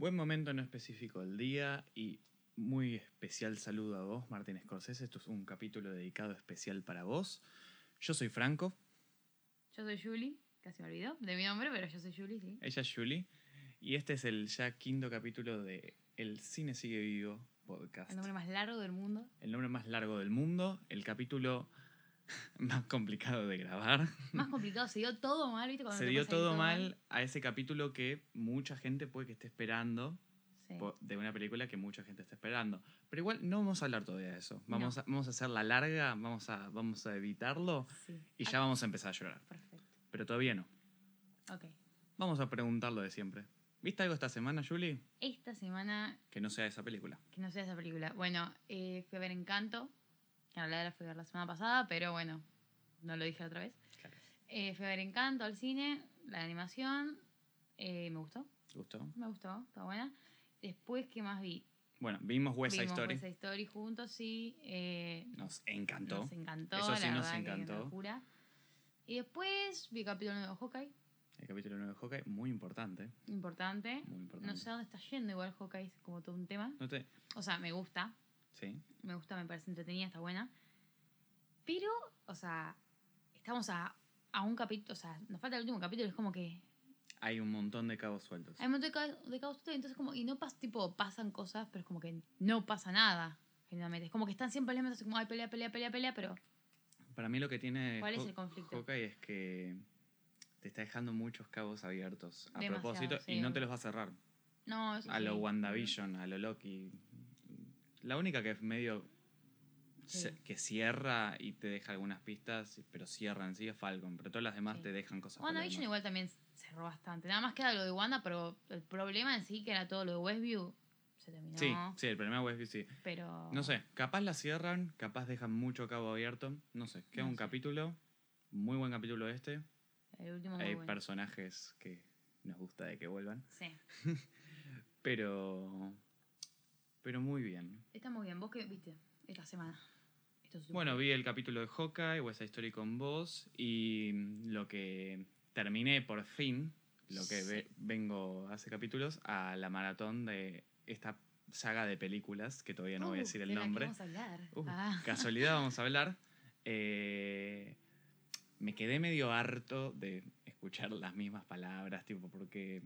Buen momento no específico del día y muy especial saludo a vos, Martín Scorsese. Esto es un capítulo dedicado especial para vos. Yo soy Franco, Yo soy Julie, casi me olvidó de mi nombre, pero yo soy Julie, sí. ella es Julie, y este es el ya quinto capítulo de El Cine Sigue Vivo podcast. El nombre más largo del mundo. El nombre más largo del mundo, el capítulo más complicado de grabar. Más complicado, se dio todo mal, ¿viste? Cuando Se dio ahí todo mal a ese capítulo que mucha gente puede que esté esperando. Sí. de una película que mucha gente está esperando. Pero igual no vamos a hablar todavía de eso. Vamos, No. a, vamos a hacer la larga, vamos a, vamos a evitarlo Sí. y Ah, ya vamos a empezar a llorar. Perfecto. Pero todavía no. Ok. Vamos a preguntar lo de siempre. ¿Viste algo esta semana, Julie? Esta semana, Que no sea esa película. que no sea esa película. Bueno, eh, fui a ver Encanto. Que en realidad la fui a ver la semana pasada, pero bueno, no lo dije la otra vez. Claro. Eh, fui a ver Encanto al cine, la animación. eh, me gustó, ¿Gustó? me gustó, está buena. Después, ¿qué más vi? Bueno, vimos West Side Story. West Side Story juntos, sí. eh, Nos encantó. Nos encantó, Eso sí la nos encantó. Y después vi el capítulo nuevo de Hawkeye, El capítulo 9 de Hawkeye, muy importante. importante. Muy importante. No sé a dónde está yendo igual Hawkeye, es como todo un tema. ¿No te- O sea, me gusta, Sí. me gusta, me parece entretenida, está buena. Pero, o sea, estamos a, a un capítulo, o sea, nos falta el último capítulo, es como que Hay un montón de cabos sueltos. hay un montón de ca- de caos, entonces como, y no pasa, tipo, pasan cosas, pero es como que no pasa nada, generalmente. Es como que están siempre peleando, así como, ay, pelea, pelea, pelea, pelea, pero Para mí lo que tiene ¿Cuál es el conflicto? Hawkeye es que te está dejando muchos cabos abiertos a Demasiado, propósito y no te los va a cerrar. no, eso A sí. lo WandaVision, a lo Loki. La única que es medio Sí. que cierra y te deja algunas pistas, pero cierra en sí es Falcon, pero todas las demás Sí. te dejan cosas. WandaVision igual también cerró bastante. Nada más queda lo de Wanda, pero el problema en sí, que era todo lo de Westview, se terminó. Sí, sí, el primer Westview sí. Pero. No sé, capaz la cierran, capaz dejan mucho cabo abierto, no sé. Queda No un sé. capítulo, muy buen capítulo este. El último muy Hay bueno. personajes que nos gusta de que vuelvan, Sí. pero pero muy bien. Está muy bien. ¿Vos qué viste esta semana? Bueno, vi el capítulo de Hawkeye, West Side Story con vos y lo que terminé por fin, lo que Sí. ve- vengo hace capítulos, a la maratón de esta saga de películas, que todavía no voy a Uh, decir el de la que nombre. Vamos a hablar. Uh, Ah. Casualidad, vamos a hablar. Eh, me quedé medio harto de escuchar las mismas palabras, tipo, porque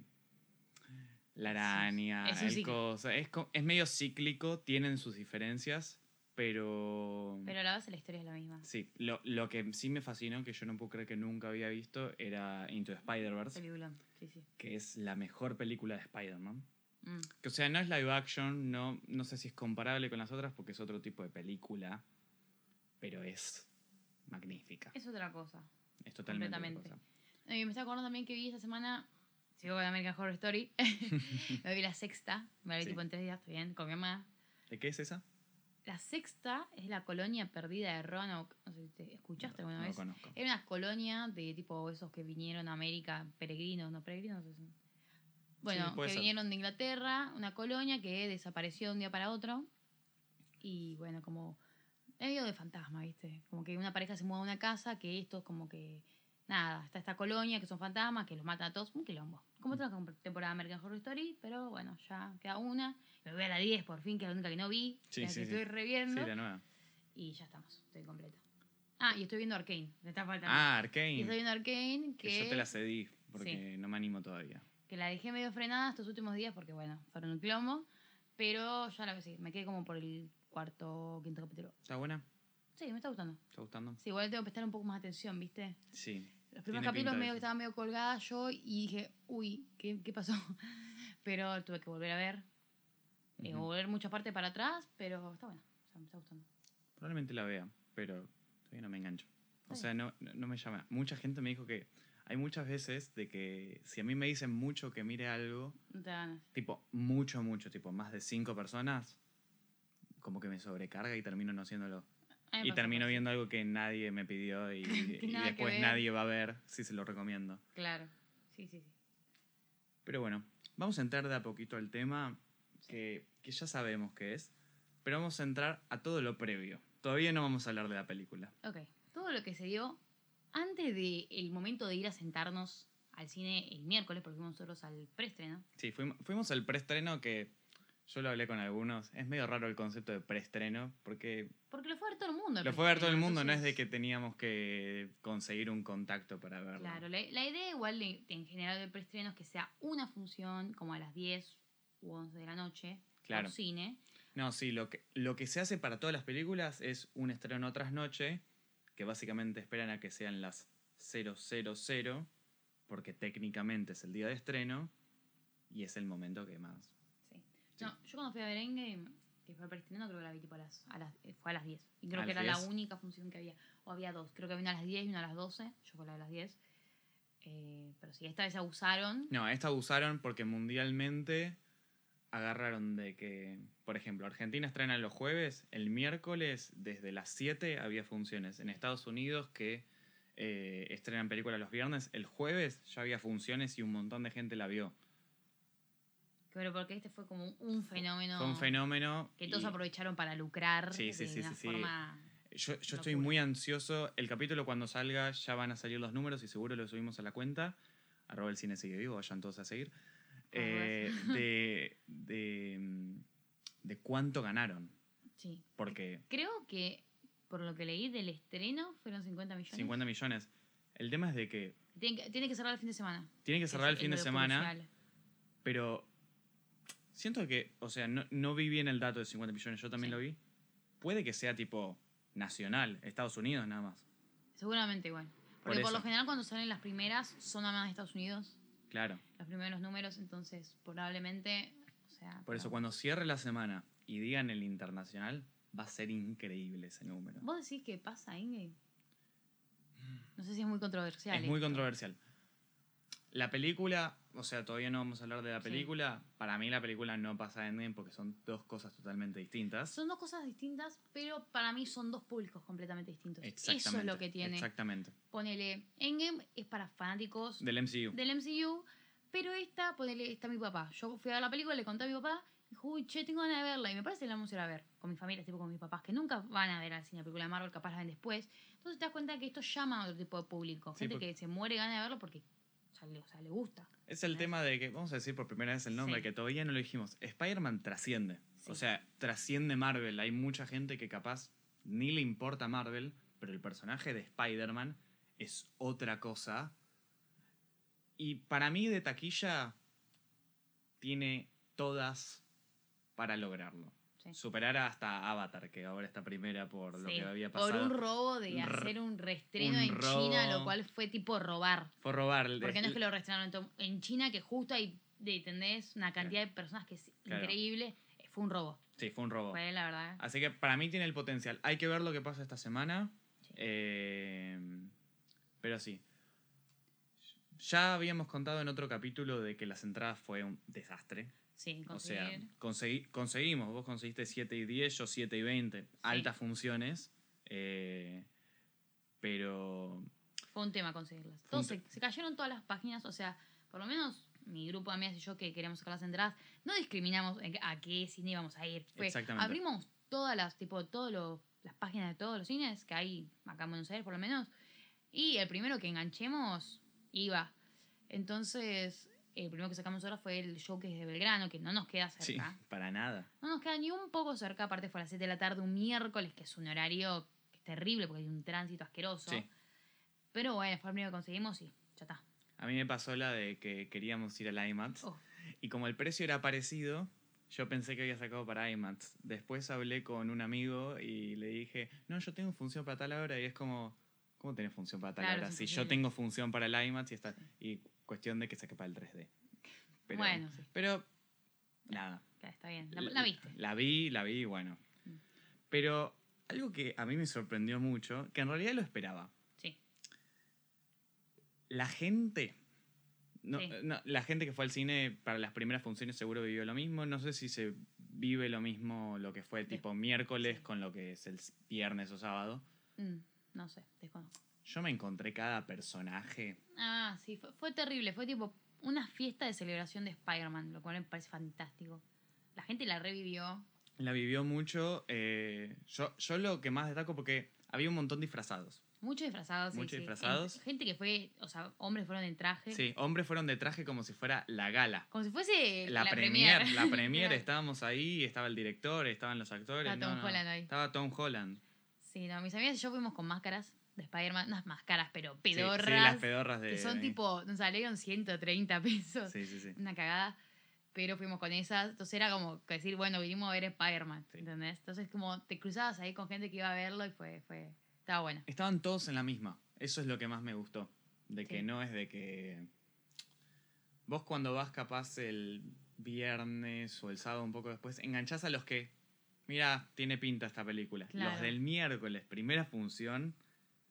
la araña, es el cosa, es, es medio cíclico, tienen sus diferencias, pero... Pero a la base la historia es la misma. Sí, lo, lo que sí me fascinó, que yo no puedo creer que nunca había visto, era Into Spider-Verse, Película. Sí, sí. que es la mejor película de Spider-Man. Mm. Que, o sea, no es live action, no, no sé si es comparable con las otras porque es otro tipo de película, pero es magnífica. Es otra cosa. Es totalmente otra completamente. cosa. Y me está acordando también que vi esta semana. Sigo con American Horror Story. me vi la sexta. Me la vi Sí. tipo en tres días, estoy bien, con mi mamá. ¿De qué es esa? La sexta es la colonia perdida de Roanoke. No sé si te escuchaste no, alguna no vez. conozco. Era una colonia de tipo esos que vinieron a América, peregrinos, no peregrinos. Bueno, Sí, que ser. vinieron de Inglaterra, una colonia que desapareció de un día para otro. Y bueno, como medio de fantasma, ¿viste? Como que una pareja se muda a una casa, que esto es como que. Nada, está esta colonia que son fantasmas, que los matan a todos. Un quilombo. Como otra temporada de American Horror Story, pero bueno, ya queda una. Me voy a la 10 por fin, que es la única que no vi. Sí, la sí, que sí. estoy reviendo. Sí, la nueva. Y ya estamos, estoy completa. Ah, y estoy viendo Arkane. Me está faltando. Ah, y Arkane. estoy viendo Arkane, Que que, yo te la cedí porque no me animo todavía. que la dejé medio frenada estos últimos días porque, bueno, fueron un plomo. Pero ya la sí, me quedé como por el cuarto quinto capítulo. ¿Está buena? Sí, me está gustando. ¿Está gustando? Sí, igual tengo que prestar un poco más atención, ¿viste? Sí. Los primeros capítulos medio estaba medio colgada yo y dije, uy, ¿qué, qué pasó? Pero tuve que volver a ver. eh, Ujú. volver mucha parte para atrás, pero está bueno. O sea, me está gustando. Probablemente la vea, pero todavía no me engancho. O sea, no, no me llama. Mucha gente me dijo que hay muchas veces de que si a mí me dicen mucho que mire algo, tipo, mucho, mucho, tipo, más de cinco personas, como que me sobrecarga y termino no haciéndolo. Y termino viendo algo que nadie me pidió y, después nadie va a ver si se lo recomiendo. Claro. Sí, sí, sí. Pero bueno, vamos a entrar de a poquito al tema que, que ya sabemos qué es, pero vamos a entrar a todo lo previo. Todavía no vamos a hablar de la película. Ok. Todo lo que se dio antes del momento de ir a sentarnos al cine el miércoles, porque fuimos nosotros al preestreno. Sí, fuimos, fuimos al preestreno que yo lo hablé con algunos. Es medio raro el concepto de preestreno porque Porque lo fue a ver todo el mundo. lo fue a ver todo el mundo, no es de que teníamos que conseguir un contacto para verlo. Claro, la, la idea igual de, de en general del preestreno es que sea una función como a las 10 u 11 de la noche Claro. cine. No, sí, lo que, lo que se hace para todas las películas es un estreno tras noche, que básicamente esperan a que sean las 000, porque técnicamente es el día de estreno y es el momento que más. Sí. No, yo cuando fui a ver Endgame, que fue el preestreno, creo que la vi tipo a las, a las, eh, fue a las 10. Y creo ¿A que era la 10? única función que había. O había dos. Creo que había una a las 10 y una a las 12. Yo fue la de las 10. Eh, pero sí, esta vez abusaron. No, esta usaron porque mundialmente agarraron de que, por ejemplo, Argentina estrena los jueves, el miércoles desde las 7 había funciones. En Estados Unidos que eh, estrenan películas los viernes, el jueves ya había funciones y un montón de gente la vio. Pero porque este fue como un fenómeno. Fue un fenómeno. Que todos y- aprovecharon para lucrar Sí, sí, de sí, una sí, sí. forma. Yo, yo estoy muy ansioso. El capítulo cuando salga ya van a salir los números y seguro lo subimos a la cuenta. Arroba el cine sigue vivo, vayan todos a seguir. Eh, de, de, de cuánto ganaron. Sí. Porque Creo que, por lo que leí del estreno, fueron 50 millones. 50 millones. El tema es de que Tiene que, tiene que cerrar el fin de semana. tiene que cerrar el fin de semana, crucial. pero siento que, o sea, no, no vi bien el dato de 50 millones, yo también Sí. lo vi. Puede que sea tipo nacional, Estados Unidos nada más. Seguramente igual. Por Porque por, lo general cuando salen las primeras son nada más de Estados Unidos, Claro. los primeros números, entonces probablemente, o sea... Por eso cuando cierre la semana y digan el internacional, va a ser increíble ese número. ¿Vos decís que pasa, Inge? No sé si es muy controversial. Es muy controversial. La película, o sea, todavía no vamos a hablar de la Sí. película. Para mí la película no pasa en Endgame porque son dos cosas totalmente distintas. Son dos cosas distintas, pero para mí son dos públicos completamente distintos. Exactamente. Eso es lo que tiene. Exactamente. Ponele, Endgame es para fanáticos Del MCU. del MCU, pero esta, ponele, está mi papá. Yo fui a ver la película, le conté a mi papá, dijo, uy, che, tengo ganas de verla. Y me parece que la vamos a ir a ver con mi familia, tipo con mis papás, que nunca van a ver al cine la película de Marvel, capaz la ven después. Entonces te das cuenta que esto llama a otro tipo de público. Sí, Gente porque- que se muere ganas de verlo porque sea, le, o sea, le gusta. Es el tema de que, vamos a decir por primera vez el nombre, Sí. que todavía no lo dijimos. Spider-Man trasciende. O sea, trasciende Marvel. Hay mucha gente que capaz ni le importa Marvel, pero el personaje de Spider-Man es otra cosa. Y para mí de taquilla tiene todas para lograrlo. Sí. Superar hasta Avatar, que ahora está primera por lo Sí, que había Por pasado. un robo de r- hacer un reestreno un en China, lo cual fue tipo robar. Fue robar. Porque no es que lo reestrenaron en, China, que justo hay, ¿entendés? Una cantidad de personas que es increíble. Eh, Fue un robo. Sí, fue un robo. Fue la verdad. Así que para mí tiene el potencial. Hay que ver lo que pasa esta semana. Sí. Eh, pero sí. Ya habíamos contado en otro capítulo de que las entradas fue un desastre. Sí, O sea, conseguir. conseguí- conseguimos. Vos conseguiste 7 y 10, yo 7 y 20. Altas funciones. eh, pero Fue un tema conseguirlas. Todos te- se, se cayeron todas las páginas, o sea, por lo menos mi grupo de amigas y yo que queremos sacar las entradas, no discriminamos a qué cine íbamos a ir. Fue, Exactamente. abrimos todas las, tipo, todas las páginas de todos los cines que hay acá en Buenos Aires, por lo menos, y el primero que enganchemos iba. Entonces, el primero que sacamos ahora fue el show que es de Belgrano, que no nos queda sí, cerca. para nada. No nos queda ni un poco cerca, aparte fue a las 7 de la tarde, un miércoles, que es un horario que es terrible porque hay un tránsito asqueroso. Sí. Pero bueno, fue el primero que conseguimos y ya está. A mí me pasó la de que queríamos ir al IMAX. Oh. Y como el precio era parecido, yo pensé que había sacado para IMAX. Después hablé con un amigo y le dije, no, yo tengo función para tal hora. Y es como, ¿cómo tenés función para tal Claro, hora? Si yo tengo función para el IMAX y está. Y cuestión de que saque para el 3D. Pero, bueno, sí, Pero, nada. está bien. La, la viste. La vi, la vi, bueno. Mm. Pero algo que a mí me sorprendió mucho, que en realidad lo esperaba. Sí. La gente. No, Sí. no, la gente que fue al cine para las primeras funciones seguro vivió lo mismo. No sé si se vive lo mismo lo que fue tipo miércoles con lo que es el viernes o sábado. Mm, no sé, desconozco. Yo me encontré cada personaje. Ah, sí, fue, fue terrible. Fue tipo una fiesta de celebración de Spider-Man, lo cual me parece fantástico. La gente la revivió. La vivió mucho. eh, yo, yo lo que más destaco porque había un montón disfrazados. Muchos disfrazados, sí, Muchos sí. disfrazados. En- Gente que fue, o sea, hombres fueron en traje. Sí, hombres fueron de traje como si fuera la gala. Como si fuese La, la, premier, premier. la premier, estábamos ahí, estaba el director, estaban los actores. Estaba Tom no, no, Holland ahí. Estaba Tom Holland. Sí, no, mis amigas y yo fuimos con máscaras de Spider-Man, unas máscaras, pero pedorras. Sí, las pedorras de. que son tipo, nos salieron 130 pesos. Sí, sí, sí. Una cagada. Pero fuimos con esas. Entonces era como que decir, bueno, vinimos a ver Spider-Man. Sí. ¿Entendés? Entonces como te cruzabas ahí con gente que iba a verlo y fue, fue, estaba bueno. Estaban todos en la misma. Eso es lo que más me gustó. De que no es de que. Vos cuando vas capaz el viernes o el sábado un poco después, enganchás a los que. Mira, tiene pinta esta película. Claro. Los del miércoles, primera función,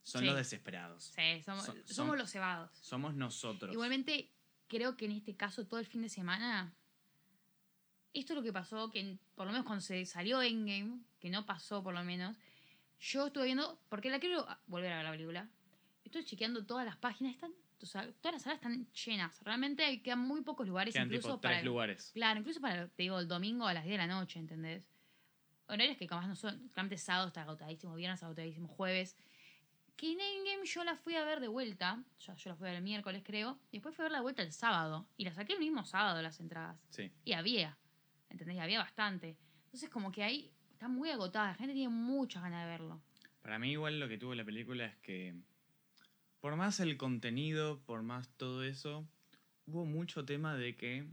son Sí. los desesperados. Sí, somos, son- los cebados. Somos nosotros. Igualmente, creo que en este caso, todo el fin de semana, esto es lo que pasó, que por lo menos cuando se salió Endgame, que no pasó por lo menos, yo estuve viendo, porque la quiero volver a ver la película, estoy chequeando todas las páginas, están, o sea, todas las salas están llenas, realmente quedan muy pocos lugares, Quedan incluso tipo para... tres el- lugares. Claro, incluso para, te digo, el domingo a las 10 de la noche, ¿entendés? Horarios que capaz no son, claramente sábado está agotadísimo, viernes agotadísimo, jueves. Que en Endgame yo la fui a ver de vuelta, yo, yo la fui a ver el miércoles creo, y después fui a ver la vuelta el sábado, y la saqué el mismo sábado las entradas. Sí. Y había, ¿entendés? Y había bastante. Entonces como que ahí está muy agotada, la gente tiene muchas ganas de verlo. Para mí igual lo que tuvo la película es que por más el contenido, por más todo eso, hubo mucho tema de que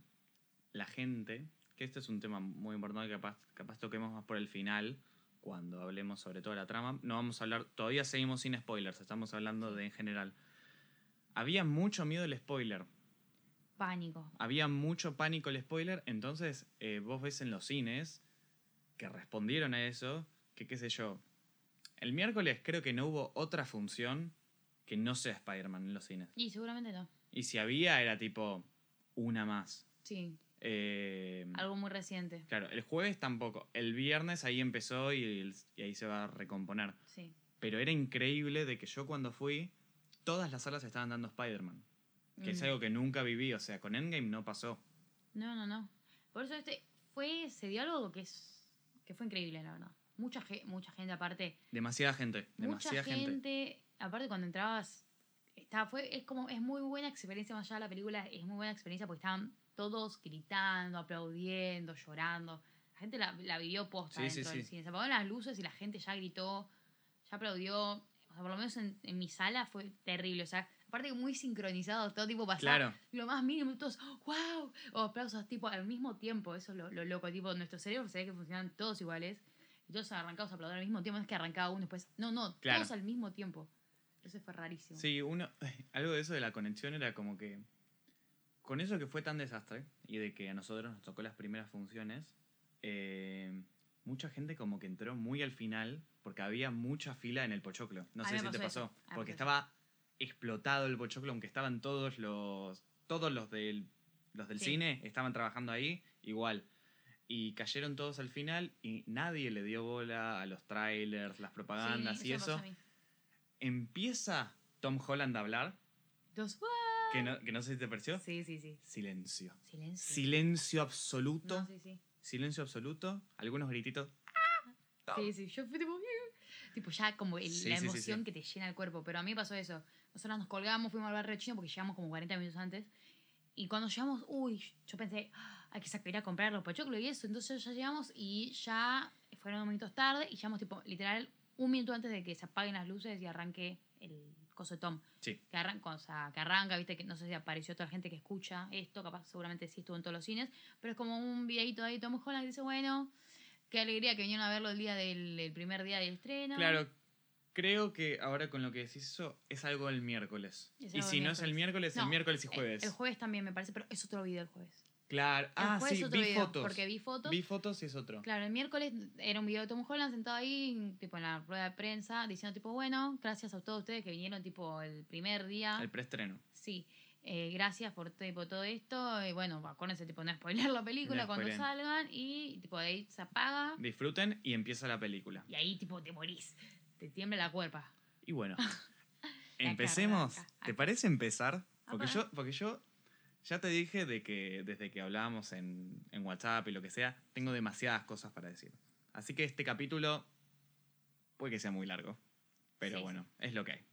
la gente, que este es un tema muy importante que capaz, capaz toquemos más por el final, cuando hablemos sobre toda la trama, no vamos a hablar, todavía seguimos sin spoilers, estamos hablando de en general. Había mucho miedo al spoiler, Pánico. había mucho pánico al spoiler, entonces eh, vos ves en los cines que respondieron a eso, que qué sé yo. El miércoles creo que no hubo otra función que no sea Spider-Man en los cines. Y seguramente no. Y si había era tipo una más. Sí, Eh, algo muy reciente. claro, el jueves tampoco. El viernes ahí empezó y, el- y ahí se va a recomponer. Sí. Pero era increíble de que yo cuando fui, todas las salas estaban dando Spider-Man. Que es Mm. algo que nunca viví. O sea, con Endgame no pasó. No, no, no. Por eso este fue, se dio algo que es que fue increíble, la verdad. Mucha, mucha gente aparte. Demasiada gente. Mucha Demasiada gente, gente. aparte cuando entrabas, estaba, fue, es como, es muy buena experiencia más allá de la película, es muy buena experiencia porque estaban todos gritando, aplaudiendo, llorando. La gente la, la vivió posta Sí, sí, dentro del sí. cine. Se apagaron las luces y la gente ya gritó, ya aplaudió. O sea, por lo menos en, en mi sala fue terrible. O sea, aparte que muy sincronizado, todo tipo pasaba Claro. lo más mínimo, todos, wow, o aplausos tipo al mismo tiempo, eso es lo, lo loco, tipo, nuestro cerebro se ve que funcionan todos iguales, y todos arrancados a aplaudir al mismo tiempo, no es que arrancaba uno después, no, no, Claro. todos al mismo tiempo. Eso fue rarísimo. Sí, uno, algo de eso de la conexión era como que con eso que fue tan desastre y de que a nosotros nos tocó las primeras funciones, eh, mucha gente como que entró muy al final porque había mucha fila en el pochoclo. No sé si te pasó pasó, eso. A mí porque estaba explotado el pochoclo, aunque estaban todos los todos los del los del Sí. cine estaban trabajando ahí igual. Y cayeron todos al final y nadie le dio bola a los trailers, las propagandas Sí, y eso. Empieza Tom Holland a hablar Entonces, que no, que no sé si te pareció. Sí, sí, sí. Silencio. Silencio. Silencio absoluto. No, sí, sí. Silencio absoluto. Algunos grititos. Sí, sí, yo fui tipo, tipo ya como el- Sí, la emoción que te llena el cuerpo. Pero a mí pasó eso. Nosotros nos colgamos, fuimos al barrio chino porque llegamos como 40 minutos antes. Y cuando llegamos, uy, yo pensé, "Ah, hay que sacar, ir a comprar los pochoclos y eso. Entonces ya llegamos y ya fueron unos minutos tarde y llegamos tipo, literal, un minuto antes de que se apaguen las luces y arranque el coso de Tom. Sí. Que arranca, o sea, que arranca, viste, que no sé si apareció toda la gente que escucha esto, capaz seguramente sí estuvo en todos los cines, pero es como un videito ahí, Tom Holland que dice, bueno, qué alegría que vinieron a verlo el día del el primer día del estreno. Claro. Creo que ahora con lo que decís eso es algo el miércoles. Es y si el no es el miércoles, el No, miércoles y jueves. El, jueves también me parece, pero es otro video el jueves. Claro. El Ah, sí, vi video, fotos. Porque vi fotos. Vi fotos y es otro. Claro, el miércoles era un video de Tom Holland sentado ahí, tipo en la rueda de prensa, diciendo tipo, bueno, gracias a todos ustedes que vinieron tipo el primer día. El preestreno. Sí, eh, gracias por tipo, todo esto. Y bueno, acuérdense, tipo, no spoiler la película No cuando salgan. Y tipo, de ahí se apaga. Disfruten y empieza la película. Y ahí tipo te morís. Te tiembla la cuerpa. Y bueno, empecemos. ¿Te parece empezar? Porque yo, porque yo ya te dije de que desde que hablábamos en, en WhatsApp y lo que sea, tengo demasiadas cosas para decir. Así que este capítulo puede que sea muy largo. Pero Sí, bueno, es lo que hay.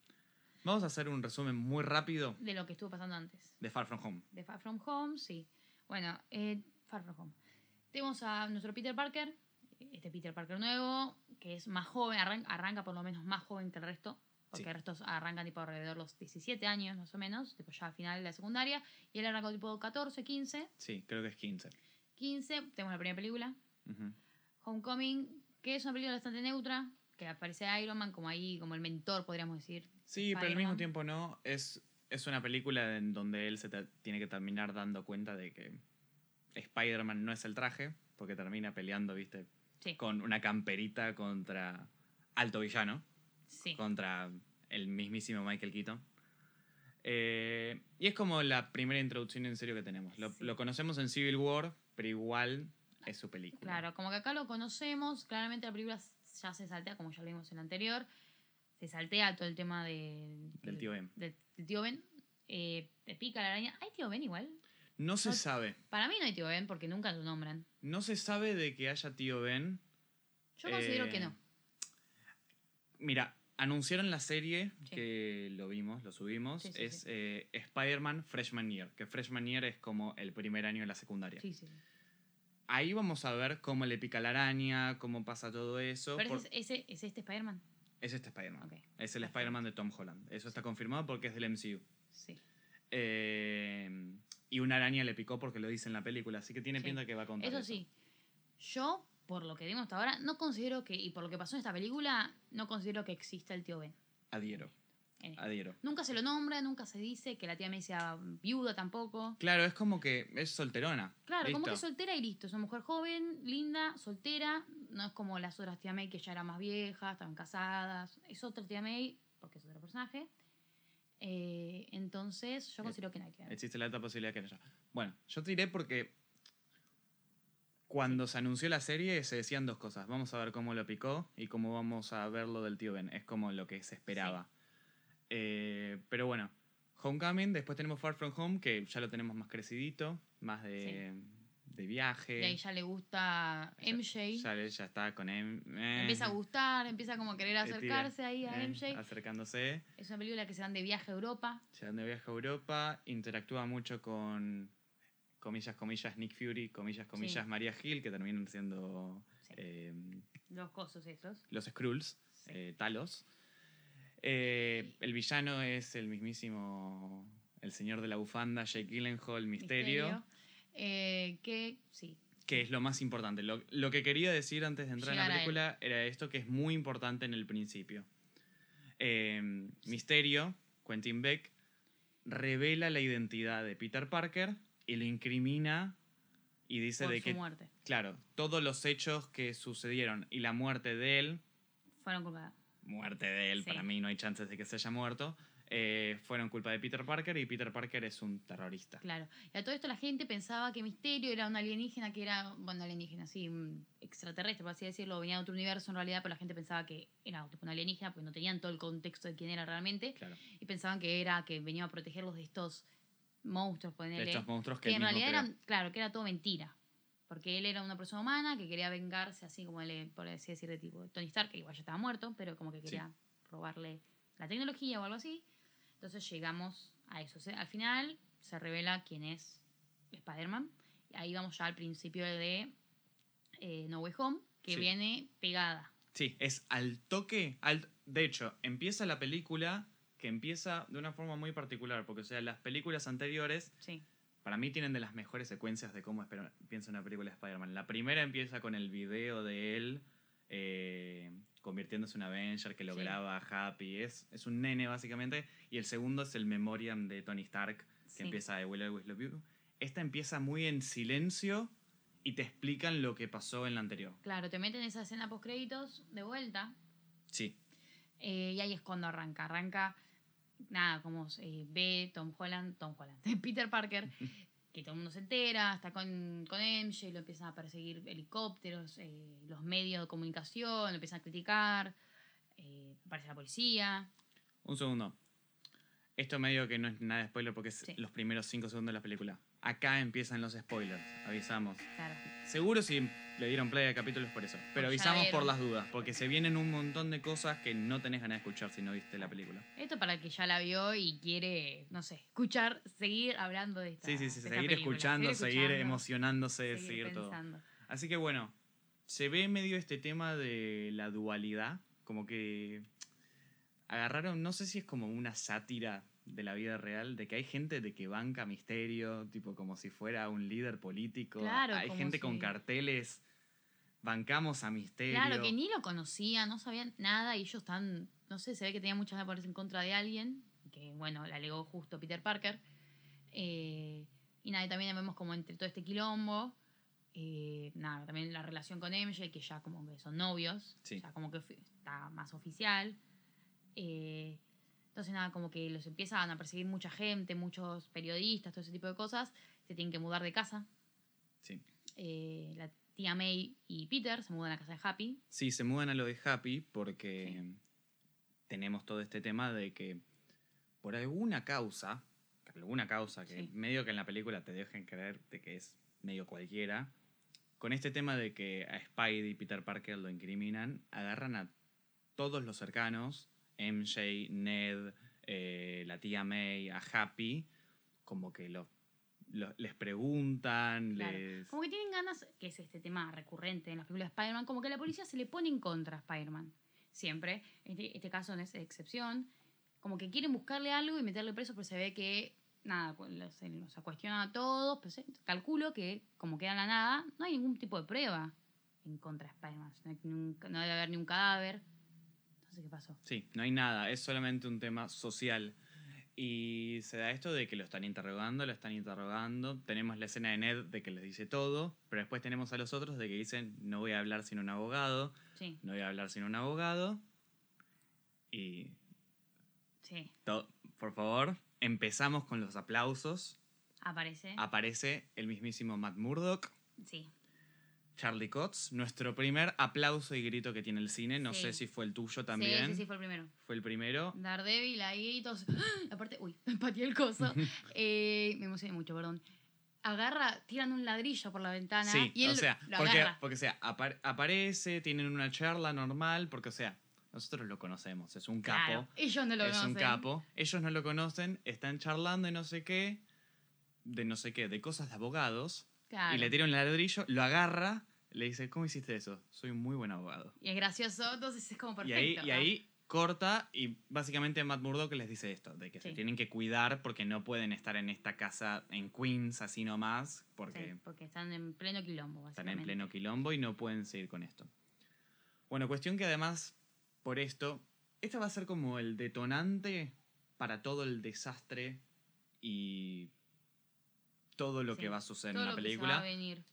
Vamos a hacer un resumen muy rápido de lo que estuvo pasando antes. de Far From Home. De Far From Home, sí. Bueno, eh, Far From Home. Tenemos a nuestro Peter Parker, este Peter Parker nuevo, que es más joven, arran- arranca por lo menos más joven que el resto, porque Sí. el resto arrancan tipo alrededor de los 17 años más o menos, tipo ya al final de la secundaria, y él arrancó tipo 14, 15. Sí, creo que es 15. 15, tenemos la primera película. Homecoming, que es una película bastante neutra, que aparece Iron Man como ahí, como el mentor, podríamos decir. Sí, pero al mismo tiempo no. Es, es una película en donde él se tiene que terminar dando cuenta de que Spider-Man no es el traje, porque termina peleando, viste, Sí, con una camperita contra alto villano, sí. contra el mismísimo Michael Keaton. Eh, y es como la primera introducción en serio que tenemos. Lo, Sí. lo conocemos en Civil War, pero igual es su película. Claro, como que acá lo conocemos, claramente la película ya se saltea, como ya lo vimos en el anterior, se saltea todo el tema de, Del tío Ben. Del, del tío Ben. Eh, te pica la araña. ¿Hay tío Ben igual? No se sabe. Para mí no hay tío Ben porque nunca lo nombran. No se sabe de que haya tío Ben. Yo considero Eh, que no. Mira, anunciaron la serie Sí. que lo vimos, lo subimos. Sí, sí, es eh, Spider-Man Freshman Year, que Freshman Year es como el primer año de la secundaria. Ahí vamos a ver cómo le pica la araña, cómo pasa todo eso. Pero por- ese, ese- es este Spider-Man. Es este Spider-Man. Es el. Spider-Man de Tom Holland. Eso está confirmado porque es del MCU. Sí. Eh, y una araña le picó porque lo dice en la película, así que tiene pinta que va a contar. Eso sí. Yo, por lo que vimos hasta ahora, no considero que, y por lo que pasó en esta película, no considero que exista el tío Ben. Adhiero, adhiero. Nunca se lo nombra, nunca se dice que la tía May sea viuda tampoco. Claro, es como que es solterona. Claro, como que soltera y listo. Es una mujer joven, linda, soltera. No es como las otras tía May que ya eran más viejas, estaban casadas. Es otra tía May, porque es otro personaje. Eh, entonces, yo Eh, considero que no hay que ver. Existe la alta posibilidad que haya. Bueno, yo te diré porque cuando se anunció la serie se decían dos cosas. Vamos a ver cómo lo picó y cómo vamos a ver lo del tío Ben. Es como lo que se esperaba. Eh, pero bueno, Homecoming, después tenemos Far From Home, que ya lo tenemos más crecidito, más de, de viaje. Y ahí ya le gusta MJ. Ya, ya está con M. eh, empieza a gustar, empieza como a querer eh, acercarse ahí a eh, MJ. Acercándose. Es una película que se dan de viaje a Europa. Se van de viaje a Europa, interactúa mucho con, comillas, comillas, Nick Fury, comillas, comillas, Sí. Maria Hill, que terminan siendo Sí. eh, Los cosos esos. los Skrulls, Sí. eh, Talos. Eh, el villano es el mismísimo, el señor de la bufanda, Jake Gyllenhaal, Misterio, Eh, que sí. que es lo más importante. Lo, lo que quería decir antes de entrar en Llegar la a él. película era esto que es muy importante en el principio. Misterio, Quentin Beck, revela la identidad de Peter Parker y lo incrimina y dice por de su que, muerte. claro, todos los hechos que sucedieron y la muerte de él, Fueron culpa muerte de él, Sí. para mí no hay chances de que se haya muerto, eh, fueron culpa de Peter Parker y Peter Parker es un terrorista. Claro. Y a todo esto la gente pensaba que Misterio era un alienígena que era, bueno, alienígena, sí, extraterrestre, por así decirlo, venía de otro universo en realidad, pero la gente pensaba que era tipo un alienígena porque no tenían todo el contexto de quién era realmente Claro, y pensaban que era que venía a protegerlos de estos monstruos, de ponele, estos monstruos que que en realidad creó. eran, claro, que era todo mentira. Porque él era una persona humana que quería vengarse, así como él, por así decir, de tipo Tony Stark, que igual ya estaba muerto, pero como que quería robarle la tecnología o algo así. Entonces llegamos a eso. Al final se revela quién es Spider-Man. Ahí vamos ya al principio de eh, No Way Home, que Sí. viene pegada. Sí, es al toque. Al, de hecho, empieza la película que empieza de una forma muy particular, porque o sea, las películas anteriores Sí, para mí tienen de las mejores secuencias de cómo piensa una película de Spider-Man. La primera empieza con el video de él eh, convirtiéndose en un Avenger que lo Sí. graba Happy. Es, es un nene básicamente. Y el segundo es el Memoriam de Tony Stark, que sí. empieza de Will Always Love You. Esta empieza muy en silencio y te explican lo que pasó en la anterior. Claro, te meten esa escena post créditos de vuelta. Sí, Eh, y ahí es cuando arranca. Arranca, nada, como eh, ve Tom Holland, Tom Holland, Peter Parker, que todo el mundo se entera, está con, con MJ, lo empiezan a perseguir helicópteros, eh, los medios de comunicación, lo empiezan a criticar, eh, aparece la policía. Un segundo. Esto medio que no es nada de spoiler porque es Sí. los primeros cinco segundos de la película. acá empiezan los spoilers, avisamos. Claro. Seguro si le dieron play al capítulo es por eso. Pero avisamos por las dudas, porque se vienen un montón de cosas que no tenés ganas de escuchar si no viste la película. Esto para el que ya la vio y quiere, no sé, escuchar, seguir hablando de esta Sí, sí, sí, seguir escuchando, seguir emocionándose, seguir seguir, todo. Así que bueno, se ve medio este tema de la dualidad, como que agarraron, no sé si es como una sátira de la vida real, de que hay gente de que banca Misterio, tipo como si fuera un líder político. Claro, hay gente con carteles, bancamos a Misterio. Claro, que ni lo conocían, no sabían nada y ellos están, no sé, se ve que tenían muchas ganas de ponerse en contra de alguien, que bueno, la alegó justo Peter Parker. Eh, y nada, y también vemos como entre todo este quilombo, eh, nada, también la relación con MJ, que ya como que son novios, Sí. ya como que está más oficial. Eh, entonces nada, como que los empiezan a perseguir mucha gente, muchos periodistas, todo ese tipo de cosas, se tienen que mudar de casa. Sí. Eh, la tía May y Peter se mudan a casa de Happy. Sí, se mudan a lo de Happy porque tenemos todo este tema de que por alguna causa, alguna causa que Sí. medio que en la película te dejen creer de que es medio cualquiera, con este tema de que a Spidey y Peter Parker lo incriminan, agarran a todos los cercanos, MJ, Ned, eh, la tía May, a Happy, como que lo- lo- les preguntan, Claro. les... Como que tienen ganas, que es este tema recurrente en las películas de Spider-Man, como que la policía se le pone en contra a Spider-Man. Siempre. Este, este caso no es excepción. Como que quieren buscarle algo y meterle preso, pero se ve que, nada, pues, los, se los cuestiona a todos. Pero se- calculo que, como queda en la nada, no hay ningún tipo de prueba en contra de Spider-Man. No, no debe haber ni un cadáver. Entonces, ¿qué pasó? Sí, no hay nada, es solamente un tema social. Y se da esto de que lo están interrogando, lo están interrogando. Tenemos la escena de Ned de que les dice todo, pero después tenemos a los otros de que dicen, no voy a hablar sin un abogado, Sí, no voy a hablar sin un abogado. Y, sí. por favor, empezamos con los aplausos. Aparece. Aparece el mismísimo Matt Murdock, Sí. Charlie Cox, nuestro primer aplauso y grito que tiene el cine. No Sí. sé si fue el tuyo Sí, también. sí, sí, fue el primero. Fue el primero. Daredevil ahí y todos. Aparte, uy, me pateé el coso. Eh, me emocioné mucho, perdón. Agarra, tiran un ladrillo por la ventana Sí, y él o sea, lo porque, porque o sea, apar- aparece, tienen una charla normal, porque o sea, nosotros lo conocemos, es un capo, Claro, ellos no lo es conocen. un capo, ellos no lo conocen, están charlando de no sé qué, de no sé qué, de cosas de abogados, Claro. y le tira un ladrillo, lo agarra, le dice, ¿cómo hiciste eso? Soy un muy buen abogado. Y es gracioso, entonces es como y perfecto. ahí, y ahí corta y básicamente Matt Murdock les dice esto, de que se tienen que cuidar porque no pueden estar en esta casa en Queens así nomás, porque Sí, porque están en pleno quilombo, Están básicamente. en pleno quilombo y no pueden seguir con esto. Bueno, cuestión que además, por esto, esta va a ser como el detonante para todo el desastre y todo lo Sí, que va a suceder en la película.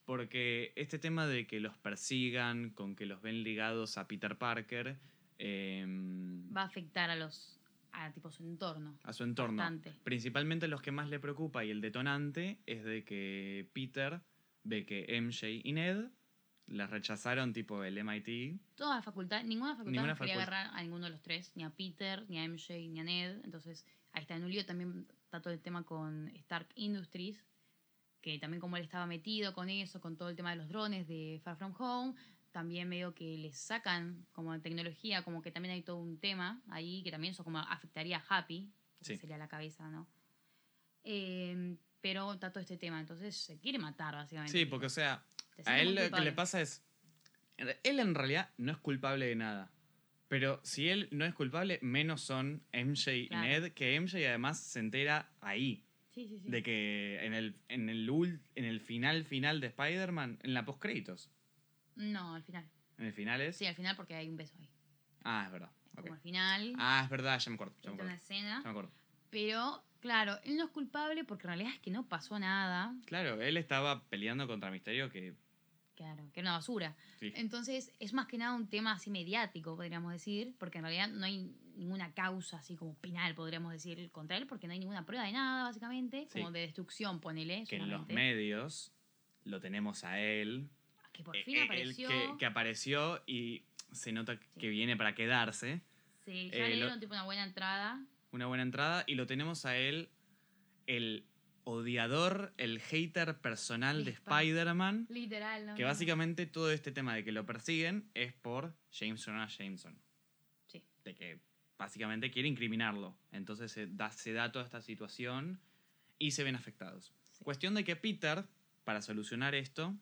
Porque este tema de que los persigan, con que los ven ligados a Peter Parker, em, Va a afectar a los. a tipo su entorno. a su entorno. Bastante. Principalmente los que más le preocupa y el detonante es de que Peter ve que MJ y Ned las rechazaron tipo el MIT. Toda la facultad, ninguna facultad Ninguna nos quería agarrar a ninguno de los tres, ni a Peter, ni a MJ, ni a Ned. Entonces, ahí está en un lío. También está todo el tema con Stark Industries, que también como él estaba metido con eso, con todo el tema de los drones de Far From Home, también medio que les sacan como tecnología, como que también hay todo un tema ahí que también eso como afectaría a Happy, que Sí. sería la cabeza, ¿no? Eh, pero está todo este tema, entonces se quiere matar básicamente. Sí, porque o sea, a él lo que le pasa es... Él en realidad no es culpable de nada. Pero si él no es culpable, menos son MJ y Claro. Ned, que MJ además se entera ahí. Sí, sí, sí. De que en el, en el, ul- en el final final de Spider-Man, en la postcréditos. No, al final. En el final es... Sí, al final porque hay un beso ahí. Ah, es verdad. Es como al final. Ah, es verdad, ya me acuerdo. Ya me una acuerdo. escena. Ya me acuerdo. Pero, claro, él no es culpable porque en realidad es que no pasó nada. Claro, él estaba peleando contra Misterio que... Claro, que era una basura. Sí. Entonces, es más que nada un tema así mediático, podríamos decir, porque en realidad no hay ninguna causa así como penal, podríamos decir, contra él, porque no hay ninguna prueba de nada, básicamente. Sí. Como de destrucción, ponele. que en los medios lo tenemos a él. Que por eh, fin eh, él apareció. que, que apareció y se nota que viene para quedarse. Sí, ya eh, le lo- dieron tipo una buena entrada. Una buena entrada. Y lo tenemos a él, el odiador, el hater personal De de Spider- Spider-Man. Literal, ¿no? Que básicamente todo este tema de que lo persiguen es por James Jonah Jameson. Sí. De que básicamente quiere incriminarlo. Entonces se da, se da toda esta situación y se ven afectados. Sí. Cuestión de que Peter, para solucionar esto,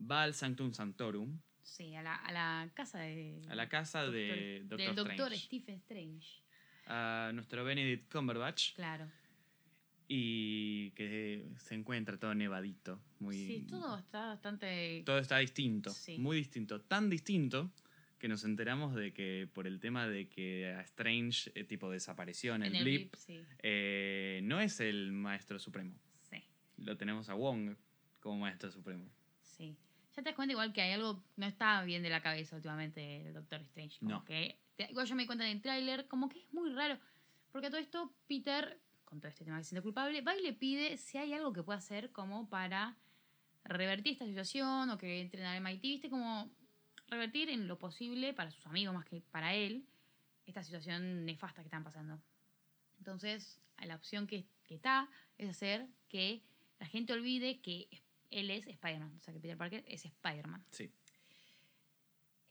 va al Sanctum Sanctorum, Sí, a la, a la casa de. a la casa de Doctor- del doctor Stephen Strange. a nuestro Benedict Cumberbatch, Claro. Y que se encuentra todo nevadito. Muy, Sí, todo está bastante. todo está distinto, Sí. muy distinto, tan distinto que nos enteramos de que por el tema de que a Strange eh, tipo desapareció en, el, blip, sí. eh, no es el maestro supremo. Sí, Lo tenemos a Wong como maestro supremo. sí. Ya te das cuenta igual que hay algo no está bien de la cabeza últimamente el Doctor Strange. Como No. que, igual yo me di cuenta en el tráiler, como que es muy raro. Porque todo esto, Peter, con todo este tema que se siente culpable, va y le pide si hay algo que pueda hacer como para revertir esta situación o que entren al MIT, ¿viste? Como revertir en lo posible para sus amigos más que para él esta situación nefasta que están pasando. Entonces, la opción que, que está es hacer que la gente olvide que él es Spider-Man, o sea, que Peter Parker es Spider-Man. Sí.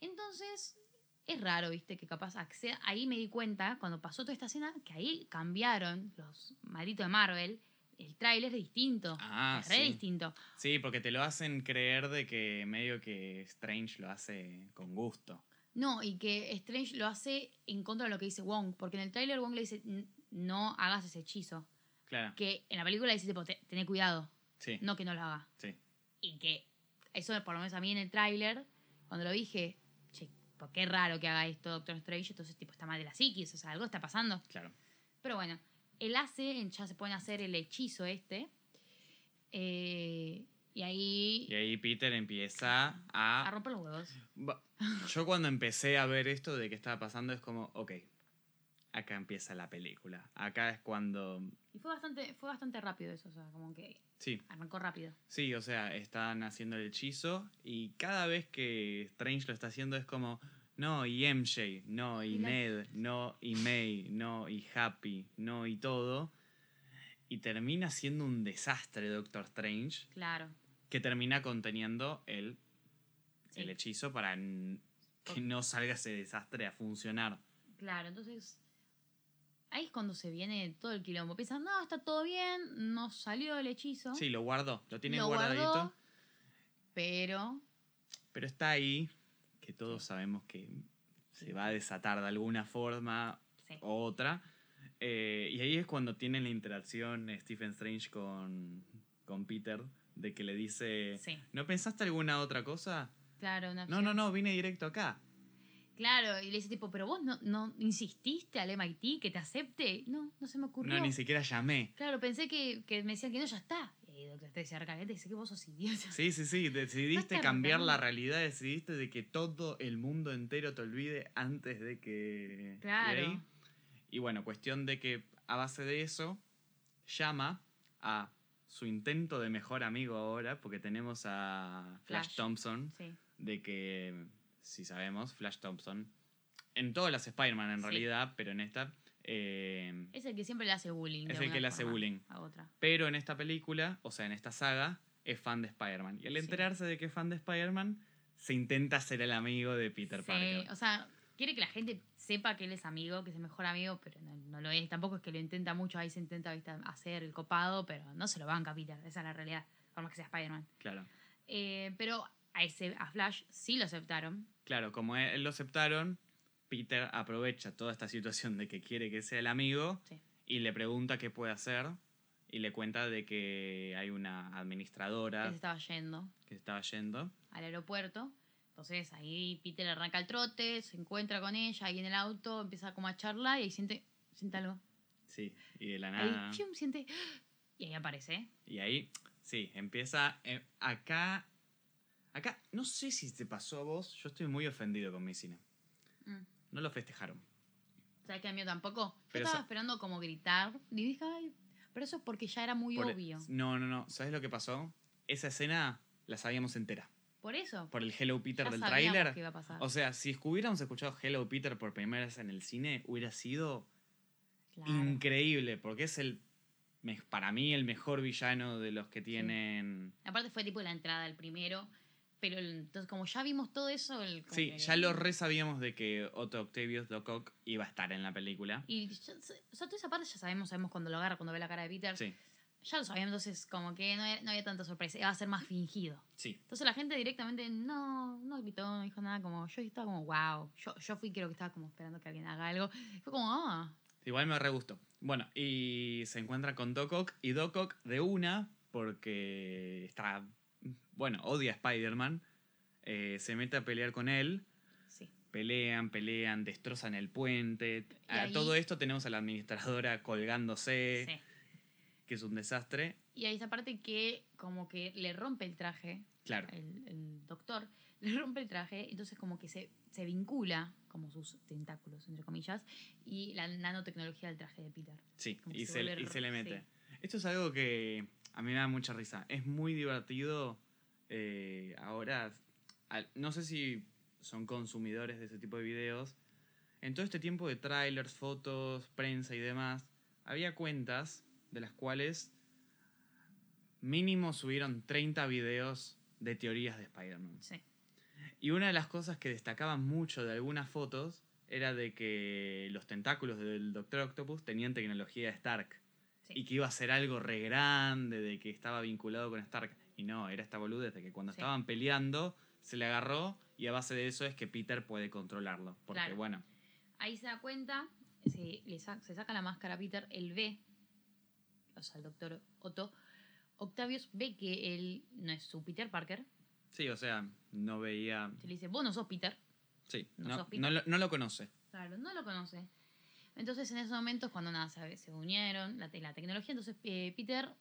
Entonces, es raro, ¿viste? Que capaz acceda. Ahí me di cuenta, cuando pasó toda esta escena, que ahí cambiaron los malditos de Marvel. El tráiler es distinto. Ah, es re sí. distinto. Sí, porque te lo hacen creer de que medio que Strange lo hace con gusto. No, y que Strange lo hace en contra de lo que dice Wong. Porque en el tráiler Wong le dice, "N- no hagas ese hechizo. Claro. Que en la película dice, tipo, "Te- tené cuidado. Sí. No que no lo haga. Sí. Y que eso, por lo menos a mí en el tráiler, cuando lo dije, che, ¿por qué raro que haga esto Doctor Strange? Entonces, tipo, está mal de la psiquis, o sea, algo está pasando. Claro. Pero bueno, él hace, ya se pueden hacer el hechizo este. eh, y ahí Y ahí Peter empieza a a... romper los huevos. Yo cuando empecé a ver esto de qué estaba pasando es como, ok, acá empieza la película. Acá es cuando... Y fue bastante, fue bastante rápido eso, o sea, como que Sí, arrancó rápido. sí, o sea, están haciendo el hechizo y cada vez que Strange lo está haciendo es como, no, y MJ, no, y Y la- Ned, no, y May, no, y Happy, no, y todo. Y termina siendo un desastre Doctor Strange Claro. que termina conteniendo el, Sí. el hechizo para que no salga ese desastre a funcionar. Claro, entonces ahí es cuando se viene todo el quilombo. Piensan, no, está todo bien, no salió el hechizo. Sí, lo guardó, lo tiene lo guardadito, guardó, pero pero está ahí, que todos sabemos que se va a desatar de alguna forma sí. u otra. Eh, y ahí es cuando tienen la interacción Stephen Strange con, con Peter, de que le dice, Sí, ¿no pensaste alguna otra cosa? claro, una No, no, no, vine directo acá. Claro, y le dice tipo, pero vos no, no insististe al MIT que te acepte. No, no se me ocurrió. No, ni siquiera llamé. Claro, pensé que, que me decían que no, ya está. Y Doctor arca y dice que vos sos idiota. Sí, sí, sí, decidiste cambiar la realidad, decidiste de que todo el mundo entero te olvide antes de que... Claro. de ahí. Y bueno, cuestión de que a base de eso llama a su intento de mejor amigo ahora, porque tenemos a Flash, Flash. Thompson, Sí, de que, si sabemos, Flash Thompson, en todas las Spider-Man en Sí. realidad, pero en esta... eh, es el que siempre le hace bullying. Es el que le hace bullying. A otra. pero en esta película, o sea, en esta saga, es fan de Spider-Man. Y al Sí. enterarse de que es fan de Spider-Man, se intenta ser el amigo de Peter Sí, Parker. o sea, quiere que la gente sepa que él es amigo, que es el mejor amigo, pero no, no lo es. Tampoco es que lo intenta mucho, ahí se intenta ¿viste? hacer el copado, pero no se lo banca Peter, esa es la realidad, por más que sea Spider-Man. Claro. Eh, pero a, ese, a Flash sí lo aceptaron. Claro, como él lo aceptaron, Peter aprovecha toda esta situación de que quiere que sea el amigo Sí. y le pregunta qué puede hacer y le cuenta de que hay una Que administradora se estaba yendo que estaba yendo. al aeropuerto. Entonces ahí Peter arranca el trote, se encuentra con ella ahí en el auto, empieza como a charlar y ahí siente, siente algo. Sí, y de la nada. Ahí siente. Y ahí aparece. Y ahí, sí, empieza. eh, acá. Acá, no sé si te pasó a vos, yo estoy muy ofendido con mi cine. Mm. No lo festejaron. ¿Sabes que a mí tampoco? Yo Pero estaba esperando como gritar. Y dije, ay, pero eso es porque ya era muy Por- obvio. No, no, no. ¿Sabes lo que pasó? Esa escena la sabíamos entera. Por eso. Por el Hello Peter ya del tráiler. O sea, si hubiéramos escuchado Hello Peter por primera vez en el cine, hubiera sido Claro. increíble, porque es el para mí el mejor villano de los que tienen. Aparte fue tipo la entrada del primero. Pero entonces, como ya vimos todo eso. el- como Sí, que- ya lo re sabíamos de que Otto Octavius Doc Ock iba a estar en la película. Y ya- o sea, toda esa parte ya sabemos, sabemos cuando lo agarra, cuando ve la cara de Peter. Sí, Ya lo sabíamos, entonces como que no había, no había tanta sorpresa. Iba a ser más fingido. sí. Entonces la gente directamente no, no gritó, no dijo nada. Como yo estaba como, wow. Yo, yo fui, creo que estaba como esperando que alguien haga algo. Fue como, ah. Igual me re gustó. Bueno, y se encuentra con Doc Ock y Doc Ock de una, porque está. Bueno, odia a Spider-Man. eh, se mete a pelear con él. Sí. Pelean, pelean, destrozan el puente. A ahí- todo esto tenemos a la administradora colgándose, sí. que es un desastre. Y hay esa parte que como que le rompe el traje, Claro. el, el doctor, le rompe el traje, entonces como que se, se vincula, como sus tentáculos, entre comillas, y la nanotecnología del traje de Peter. Sí, y se, vuelve y se le mete. sí. Esto es algo que a mí me da mucha risa. Es muy divertido. Eh, ahora, al- no sé si son consumidores de ese tipo de videos. En todo este tiempo de trailers, fotos, prensa y demás, había cuentas de las cuales mínimo subieron 30 videos de teorías de Spider-Man. Sí. Y una de las cosas que destacaban mucho de algunas fotos era de que los tentáculos del Doctor Octopus tenían tecnología de Stark. Sí. Y que iba a ser algo re grande, de que estaba vinculado con Stark. Y no, era esta boludez de que cuando Sí. estaban peleando se le agarró y a base de eso es que Peter puede controlarlo. Porque Claro. bueno, Ahí se da cuenta, se, le sa- se saca la máscara a Peter, él ve, o sea, el doctor Otto, Octavius ve que él no es su Peter Parker, sí, o sea, no veía... se le dice, vos no sos Peter, Sí, No no, sos Peter. no lo, no lo conoce. Claro, no lo conoce. Entonces, en esos momentos, cuando nada, se, se unieron la, te- la tecnología, entonces eh, Peter,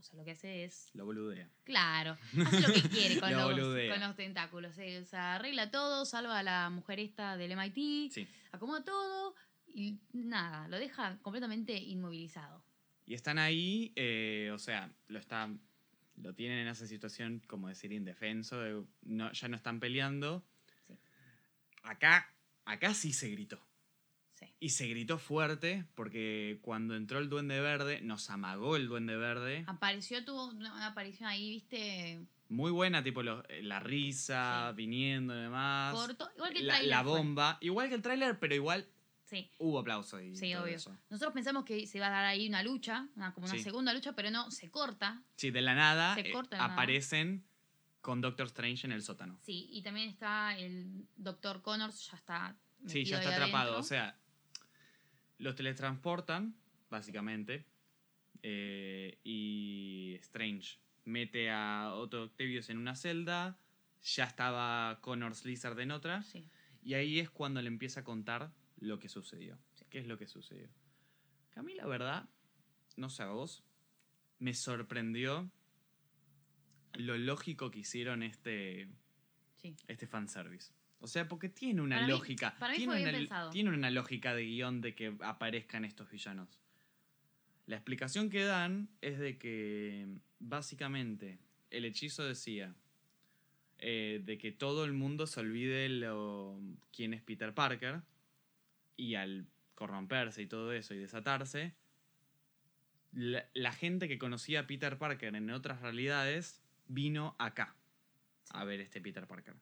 o sea, lo que hace es, Lo boludea. claro, hace lo que quiere con, Lo los, con los tentáculos. eh, O sea, arregla todo, salva a la mujer esta del MIT, Sí. acomoda todo y nada, lo deja completamente inmovilizado. Y están ahí, eh, o sea, lo están, lo tienen en esa situación, como decir, indefenso, de no, ya no están peleando. Sí. Acá, acá sí se gritó. Sí. Y se gritó fuerte porque cuando entró el Duende Verde, nos amagó el Duende Verde. Apareció, tuvo una, aparición ahí, viste, Muy buena, tipo lo- la risa, Sí. viniendo y demás. corto. Igual que el tráiler la bomba. Igual que el tráiler, pero igual Sí, hubo aplauso y sí, todo obvio. eso. Nosotros pensamos que se iba a dar ahí una lucha, una, como una segunda lucha, pero no, se corta. Sí, de la nada Se eh, corta de la nada. aparecen con Doctor Strange en el sótano. Sí, y también está el Doctor Connors, ya está. Sí, ya está atrapado. adentro. O sea, los teletransportan, básicamente. eh, y Strange mete a Otto Octavius en una celda. Ya estaba Connors Lizard en otra. Sí. Y ahí es cuando le empieza a contar lo que sucedió. Sí. ¿Qué es lo que sucedió? Que a mí, la verdad, no sé a vos, me sorprendió lo lógico que hicieron este, sí. este fanservice. O sea, porque tiene una Para mí- lógica. para mí tiene, fue bien una, pensado. tiene una lógica de guion de que aparezcan estos villanos. La explicación que dan es de que básicamente el hechizo decía eh, de que todo el mundo se olvide lo, quién es Peter Parker y al corromperse y todo eso y desatarse, la, la gente que conocía a Peter Parker en otras realidades vino acá a ver este Peter Parker.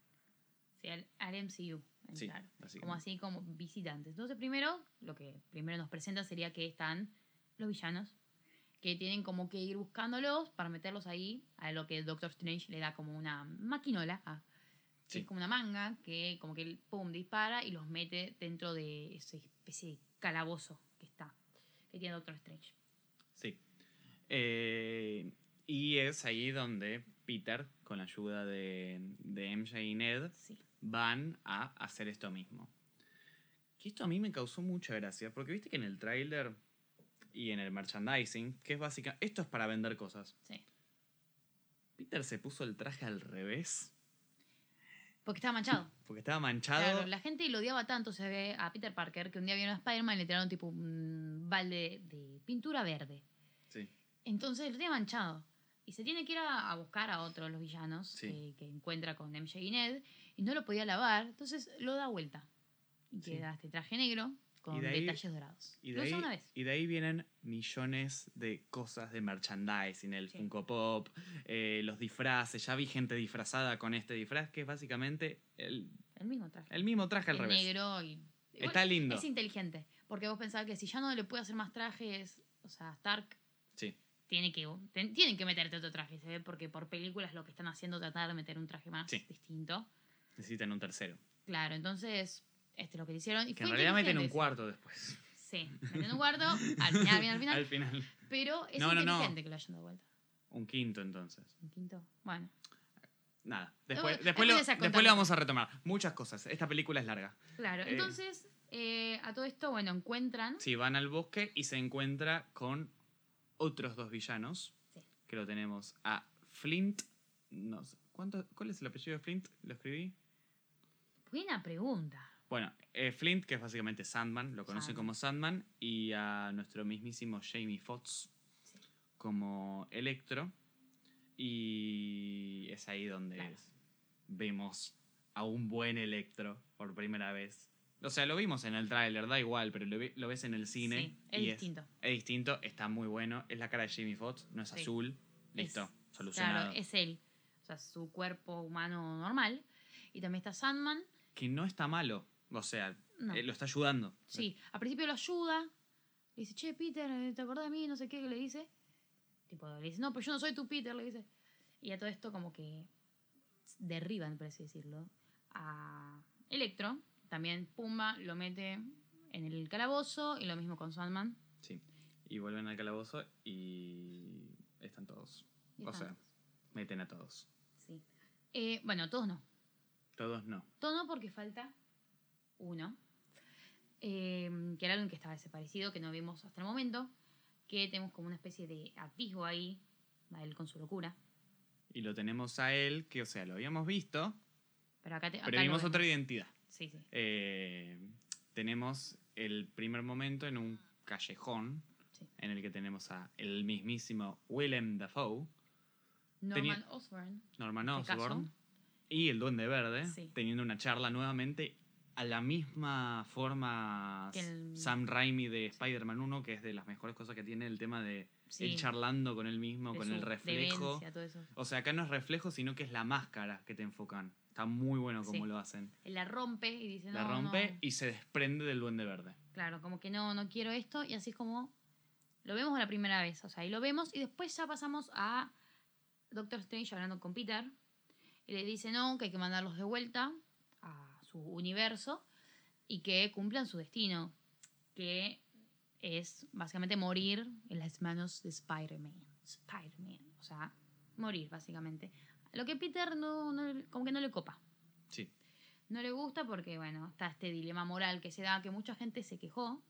Sí, al, al MCU. Sí, claro. Como así, como visitantes. Entonces, primero, lo que primero nos presenta sería que están los villanos, que tienen como que ir buscándolos para meterlos ahí, a lo que Doctor Strange le da como una maquinola, ah, que Sí. es como una manga, que como que él, pum, dispara y los mete dentro de esa especie de calabozo que está, que tiene Doctor Strange. Sí. Eh, y es ahí donde Peter, con la ayuda de, de MJ y Ned, Sí. Van a hacer esto mismo. Que esto a mí me causó mucha gracia, porque viste que en el tráiler y en el merchandising, que es básica, esto es para vender cosas. Sí. Peter se puso el traje al revés, Porque estaba manchado. porque estaba manchado. Claro, la gente lo odiaba tanto se ve a Peter Parker que un día vieron a Spider-Man y le tiraron tipo un balde de pintura verde. Sí. Entonces lo tiene manchado. Y se tiene que ir a, a buscar a otro de los villanos Sí. que, que encuentra con MJ y Ned. Y no lo podía lavar. Entonces lo da vuelta. Y Sí. queda este traje negro con de ahí- detalles dorados. Y de, ahí, una vez. y de ahí vienen millones de cosas de merchandising, el Sí. Funko Pop, eh, los disfraces. Ya vi gente disfrazada con este disfraz que es básicamente el, El mismo traje. el mismo traje al El revés. negro y... Está Igual, lindo. Es inteligente, porque vos pensás que si ya no le puede hacer más trajes, o sea, Stark Sí, tiene que, ten- tienen que meterte otro traje, ¿se ve? Porque por películas lo que están haciendo es tratar de meter un traje más Sí. distinto. Necesitan un tercero. Claro, entonces, este es lo que hicieron. Y Que en realidad meten un inteligente, cuarto después. Sí, meten un cuarto, al final, al final. Al final. Pero es No, no, no. inteligente que lo hayan dado vuelta. Un quinto entonces. Un quinto. Bueno, Nada. Después, después después, lo, después lo vamos a retomar. Muchas cosas. Esta película es larga. claro. Eh. Entonces, eh, a todo esto, bueno, encuentran. Sí, van al bosque y se encuentra con otros dos villanos. Sí. Que lo tenemos a Flint. No sé. ¿cuánto, ¿Cuál es el apellido de Flint? ¿Lo escribí? Buena pregunta. Bueno, eh, Flint, que es básicamente Sandman, lo conocen Sandman. como Sandman, y a nuestro mismísimo Jamie Foxx Sí. como Electro. Y es ahí donde Claro. vemos a un buen Electro por primera vez. O sea, lo vimos en el tráiler, da igual, pero lo, ve- lo ves en el cine. Sí, es y distinto. Es, distinto, está muy bueno. Es la cara de Jamie Foxx, no es Sí. azul. Listo, Es- solucionado. Claro, es él. O sea, su cuerpo humano normal. Y también está Sandman. Que no está malo. O sea, No. eh, lo está ayudando. Sí, al principio lo ayuda. Le dice, che, Peter, eh, ¿te acordás de mí? No sé qué, que le dice. Tipo, le dice, no, pero yo no soy tu Peter, le dice. Y a todo esto como que derriban, por así decirlo, a Electro. También Pumba lo mete en el calabozo y lo mismo con Sandman. Sí. Y vuelven al calabozo y están todos. Y O sea, meten a todos. Sí. Eh, bueno, todos no. Todos no. Todo no porque falta uno. eh, que era alguien que estaba desaparecido, que no vimos hasta el momento. Que tenemos como una especie de atisbo ahí, a él con su locura. Y lo tenemos a él, que, o sea, lo habíamos visto, Pero acá, te, pero acá lo vimos otra identidad. Sí, sí. Eh, tenemos el primer momento en un callejón Sí. en el que tenemos a el mismísimo Willem Dafoe, Norman Osborn. Norman Este. Osborn y el Duende Verde, Sí. teniendo una charla nuevamente a la misma forma Que el- Sam Raimi de Spider-Man 1, que es de las mejores cosas que tiene el tema de Sí. él charlando con él mismo, de con el reflejo. demencia, todo eso. O sea, acá no es reflejo, sino que es la máscara que te enfocan. Está muy bueno como Sí. lo hacen. Él la rompe y dice, La no, rompe no. y se desprende del Duende Verde. Claro, como que no, no quiero esto. Y así es como lo vemos la primera vez. O sea, ahí lo vemos y después ya pasamos a Doctor Strange hablando con Peter. Y le dice, no, que hay que mandarlos de vuelta a su universo y que cumplan su destino. Que es básicamente morir en las manos de Spider-Man. Spider-Man. O sea, morir básicamente. Lo que Peter no, no- como que no le copa. Sí. No le gusta porque, bueno, está este dilema moral que se da, que mucha gente se quejó.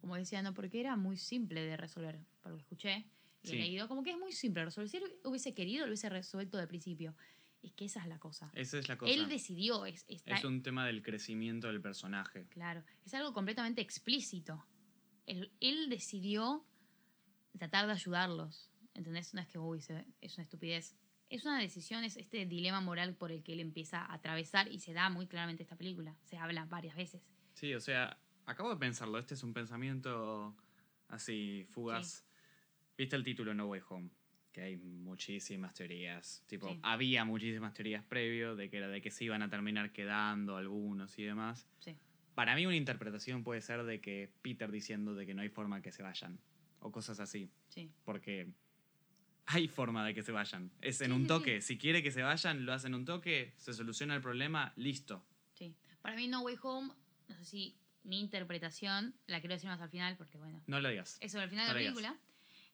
Como decía, no, porque era muy simple de resolver, por lo que escuché y Sí. he leído. Como que es muy simple de resolver. Si hubiese querido, lo hubiese resuelto del principio. Es que esa es la cosa. Esa es la cosa. Él decidió, es, está- Es un tema del crecimiento del personaje. claro, es algo completamente explícito. Él, él decidió tratar de ayudarlos. ¿Entendés? No es que, uy, se- es una estupidez. Es una decisión, es este dilema moral por el que él empieza a atravesar y se da muy claramente esta película. Se habla varias veces. Sí, o sea, acabo de pensarlo. Este es un pensamiento así, fugaz. ¿Viste el título No Way Home? Que hay muchísimas teorías. Tipo, Sí. había muchísimas teorías previo de que era de que se iban a terminar quedando algunos y demás. Sí. Para mí una interpretación puede ser de que Peter diciendo de que no hay forma que se vayan. O cosas así. Sí. Porque hay forma de que se vayan. Es en un toque. Si quiere que se vayan, lo hacen un toque, se soluciona el problema, listo. Sí. Para mí, No Way Home, no sé si mi interpretación, la quiero decir más al final, porque bueno, No lo digas. eso al final No de la le digas. película.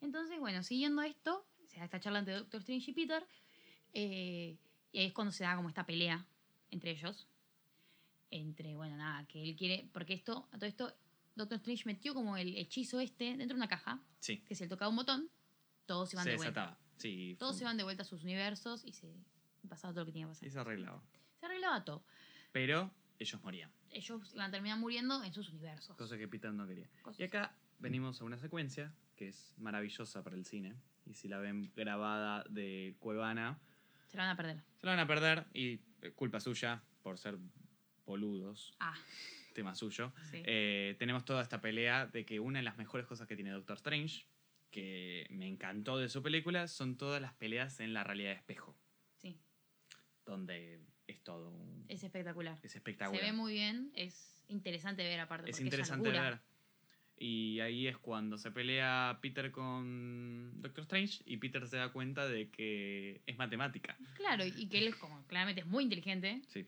Entonces, bueno, siguiendo esto, se da esta charla entre Doctor Strange y Peter, eh, y ahí es cuando se da como esta pelea entre ellos. Entre, bueno, nada, que él quiere, porque esto, a todo esto, Doctor Strange metió como el hechizo este dentro de una caja, Sí. que si él tocaba un botón, todos se van Se de vuelta. desataba. Sí. Todos fue- se van de vuelta a sus universos y se pasaba todo lo que tenía que pasar. Y se arreglaba. Se arreglaba todo. Pero ellos morían. Ellos iban a terminar muriendo en sus universos. Cosa que Peter no quería. Cosas Y acá venimos a una secuencia que es maravillosa para el cine. Y si la ven grabada de Cuevana, Se la van a perder. se la van a perder y eh, culpa suya por ser boludos, Ah, tema suyo, sí. eh, tenemos toda esta pelea de que una de las mejores cosas que tiene Doctor Strange, que me encantó de su película, son todas las peleas en la realidad de espejo, sí. donde es todo un- Es espectacular. es Se espectacular. ve muy bien. Es interesante ver aparte. es interesante ver. Y ahí es cuando se pelea Peter con Doctor Strange y Peter se da cuenta de que es matemática. Claro, y que él, como claramente es muy inteligente, Sí.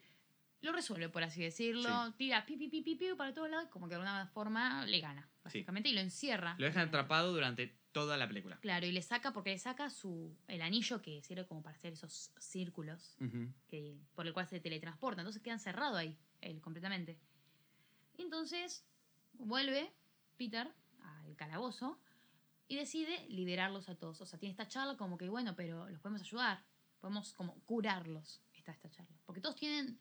lo resuelve, por así decirlo. Tira pi, pi, pi, pi, pi para todos lados, como que de alguna forma le gana, básicamente, y lo encierra. Lo dejan atrapado durante toda la película. Claro, y le saca, porque le saca su el anillo que sirve como para hacer esos círculos que, por el cual se teletransporta. Entonces queda encerrado ahí, él completamente. Entonces vuelve Peter al calabozo y decide liberarlos a todos. O sea, tiene esta charla como que, bueno, pero los podemos ayudar. Podemos como curarlos, está esta charla. Porque todos tienen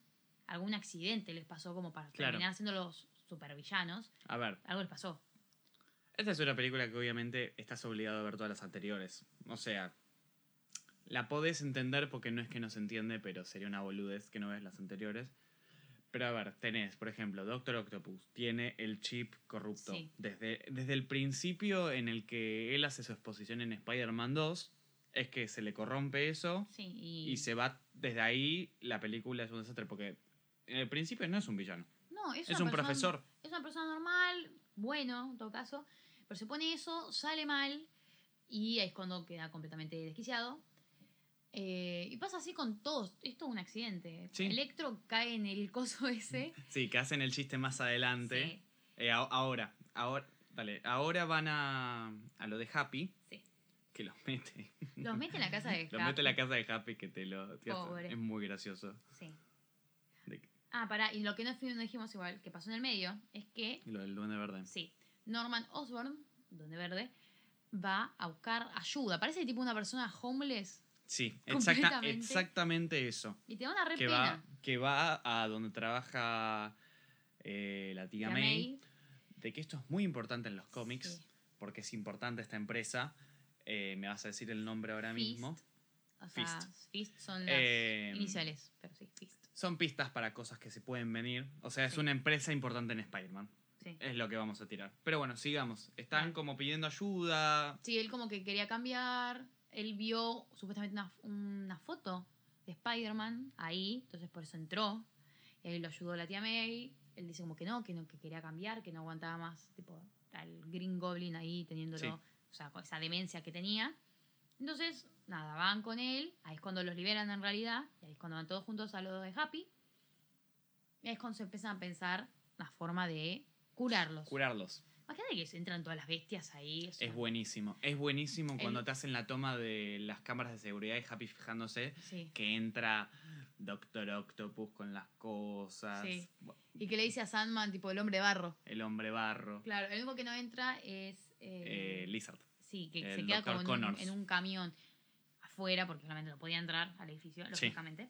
algún accidente, les pasó como para Claro. terminar siendo los supervillanos. A ver, Algo les pasó. esta es una película que obviamente estás obligado a ver todas las anteriores. O sea, la podés entender porque no es que no se entiende, pero sería una boludez que no ves las anteriores. Pero a ver, tenés, por ejemplo, Doctor Octopus tiene el chip corrupto. Sí. Desde, desde el principio en el que él hace su exposición en Spider-Man 2, es que se le corrompe eso Sí, y... y se va. Desde ahí la película es un desastre porque en el principio no es un villano, No, es, un persona- profesor. Es una persona normal, bueno, en todo caso, pero se pone eso, sale mal y ahí es cuando queda completamente desquiciado. Eh, y pasa así con todos, esto es un accidente. Sí. Electro cae en el coso ese. Sí, que hacen el chiste más adelante. Sí, Eh, ahora, ahora, dale, ahora van a, a lo de Happy, sí. que los mete. Los mete en la casa de Los Happy. mete en la casa de Happy que te lo te hace- Pobre. es muy gracioso. Sí. De- Ah, pará, y lo que no, no dijimos igual, que pasó en el medio, es que, lo del duende verde. sí, Norman Osborn, Donde Verde, va a buscar ayuda. Parece tipo una persona homeless Sí, exacta- exactamente eso. y te da una re Que pena. va, que va a donde trabaja eh, la tía May, May, de que esto es muy importante en los cómics, Sí. porque es importante esta empresa. Eh, me vas a decir el nombre ahora Fist. mismo. O sea, Fist. Fist, son las Eh, iniciales, pero sí, Fist. Son pistas para cosas que se pueden venir. O sea, es Sí. una empresa importante en Spider-Man. Sí. Es lo que vamos a tirar. Pero bueno, sigamos. Están como pidiendo ayuda. Sí, él como que quería cambiar. Él vio supuestamente una, una foto de Spider-Man ahí, entonces por eso entró. Y ahí lo ayudó la tía May. Él dice como que no, que no, que quería cambiar, que no aguantaba más, tipo, al Green Goblin ahí teniéndolo, Sí. o sea, con esa demencia que tenía. Entonces, nada, van con él, ahí es cuando los liberan en realidad, y ahí es cuando van todos juntos a lo de Happy. Y ahí es cuando se empiezan a pensar la forma de curarlos. Curarlos. Imagínate que se entran todas las bestias ahí. o sea, Es buenísimo. Es buenísimo El- cuando te hacen la toma de las cámaras de seguridad y Happy fijándose Sí. que entra Doctor Octopus con las cosas. Sí. Y que le dice a Sandman, tipo, el hombre barro. El hombre barro. Claro, el único que no entra es. eh, eh, Lizard. sí, que el se queda como en un, Connors. en un camión afuera, porque solamente no podía entrar al edificio, lógicamente.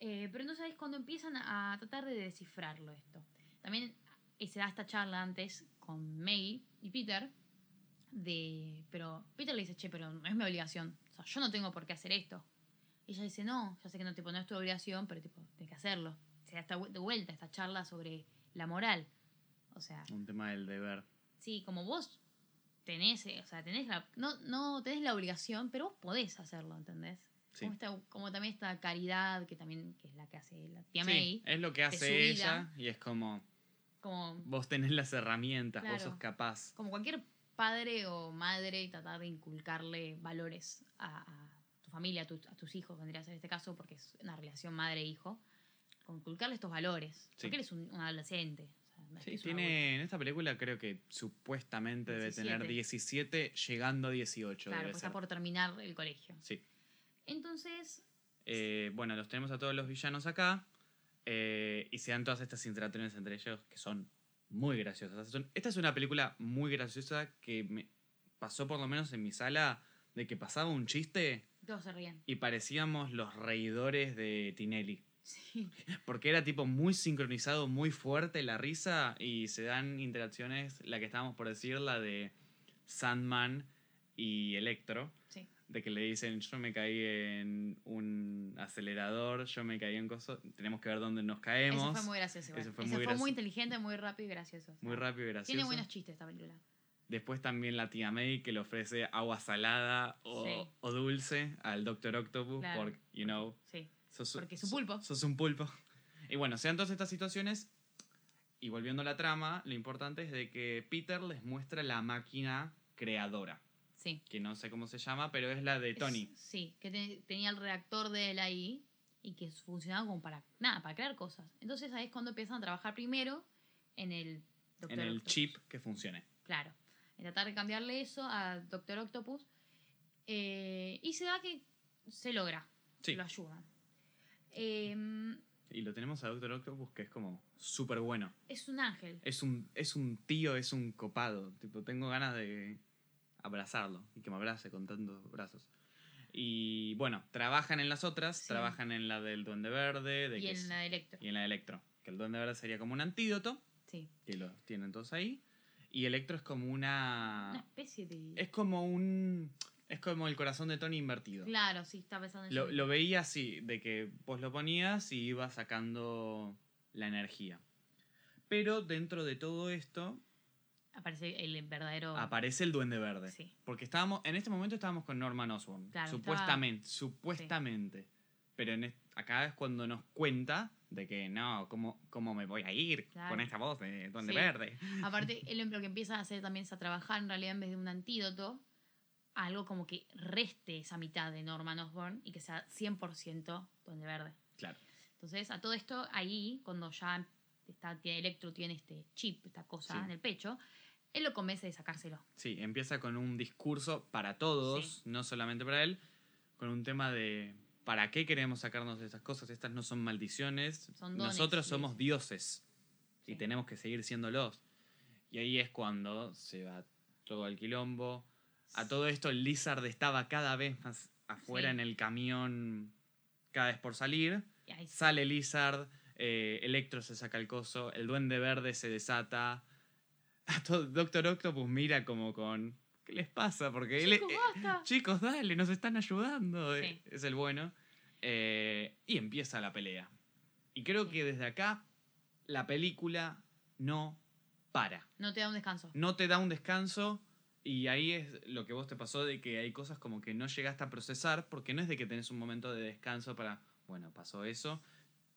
Eh, pero entonces es cuando empiezan a tratar de descifrarlo esto. También se da esta charla antes con May y Peter. De, pero Peter le dice, che, pero no es mi obligación. O sea, yo no tengo por qué hacer esto. Y ella dice, no, ya sé que no, tipo, no es tu obligación, pero tipo, tienes que hacerlo. Se da esta, de vuelta esta charla sobre la moral. O sea, Un tema del deber. sí, como vos tenés, eh, o sea, tenés la, no, no tenés la obligación, pero vos podés hacerlo, ¿entendés? Sí. Como, esta- como también esta caridad que también que es la que hace la tía Sí, May. es lo que hace vida. ella y es como Como, vos tenés las herramientas, vos sos capaz. como cualquier padre o madre y tratar de inculcarle valores a, a tu familia, a, tu- a tus hijos, vendría a ser este caso, porque es una relación madre-hijo. Inculcarle estos valores. Sí. Porque él es un, un adolescente. Sí, tiene, en esta película creo que supuestamente debe tener 17, llegando a 18. Claro, debe ser. está por terminar el colegio. Sí. Entonces, Eh, bueno, los tenemos a todos los villanos acá. Eh, y se dan todas estas interacciones entre ellos que son muy graciosas. Esta es una película muy graciosa que me pasó por lo menos en mi sala de que pasaba un chiste todos se ríen. y parecíamos los reidores de Tinelli. Sí. Porque era tipo muy sincronizado, muy fuerte la risa y se dan interacciones, la que estábamos por decir, la de Sandman y Electro, Sí. De que le dicen, yo me caí en un acelerador, yo me caí en cosas, tenemos que ver dónde nos caemos. Eso fue muy gracioso. igual. Eso fue Ese muy fue muy inteligente, muy rápido y gracioso. sea, Muy rápido y gracioso. Tiene buenos chistes esta película. Después también la tía May que le ofrece agua salada o, Sí. o dulce al Doctor Octopus Claro. porque, you know, Sí. sos, Porque es un pulpo. Sos un pulpo. Y bueno, sean todas estas situaciones. Y volviendo a la trama, lo importante es de que Peter les muestra la máquina creadora. Sí. Que no sé cómo se llama, pero es la de Tony. Es- sí, que te- tenía el reactor de él ahí y que funcionaba como para nada, para crear cosas. Entonces ahí es cuando empiezan a trabajar primero en el Doctor en el Octopus. chip que funcione. Claro. En tratar de cambiarle eso a Doctor Octopus. Eh, y se da que se logra. Sí. Lo ayudan. Em, Y lo tenemos a Doctor Octopus que es como súper bueno. es un ángel. Es un, es un tío, es un copado. Tipo, tengo ganas de abrazarlo y que me abrace con tantos brazos. Y bueno, trabajan en las otras, Sí. trabajan en la del Duende Verde de y que en es- la de Electro. y en la de Electro. Que el Duende Verde sería como un antídoto, Sí. que lo tienen todos ahí. Y Electro es como una. Una especie de. Es como un. Es como el corazón de Tony invertido. Claro, sí, está pensando en Lo, lo veía así, de que vos lo ponías y iba sacando la energía. Pero dentro de todo esto Aparece el verdadero. aparece el Duende Verde. Sí. Porque estábamos, en este momento estábamos con Norman Osborn. Claro, supuestamente, supuestamente. Pero en acá es cuando nos cuenta de que no, ¿cómo, cómo me voy a ir Claro. con esta voz de Duende Sí. Verde? Aparte, él lo que empieza a hacer también es a trabajar en realidad en vez de un antídoto, algo como que reste esa mitad de Norman Osborn y que sea 100% Duende Verde. Claro. Entonces, a todo esto, ahí, cuando ya está, Electro tiene este chip, esta cosa Sí. en el pecho, él lo convence de sacárselo. Sí, empieza con un discurso para todos, no solamente para él, con un tema de ¿para qué queremos sacarnos de estas cosas? Estas no son maldiciones, Son dones, nosotros sí. somos dioses y Sí. tenemos que seguir siéndolos. Y ahí es cuando se va todo el quilombo. A todo esto, Lizard estaba cada vez más afuera en el camión, cada vez por salir. Sale Lizard, eh, Electro se saca el coso, el Duende Verde se desata. Doctor Octopus mira como con. ¿Qué les pasa? Porque él. Chicos, eh, basta. chicos, dale, nos están ayudando. Sí. eh, Es el bueno. Eh, y empieza la pelea. Y creo Sí. que desde acá la película no para. No te da un descanso. No te da un descanso. Y ahí es lo que vos te pasó de que hay cosas como que no llegaste a procesar porque no es de que tenés un momento de descanso para, bueno, pasó eso,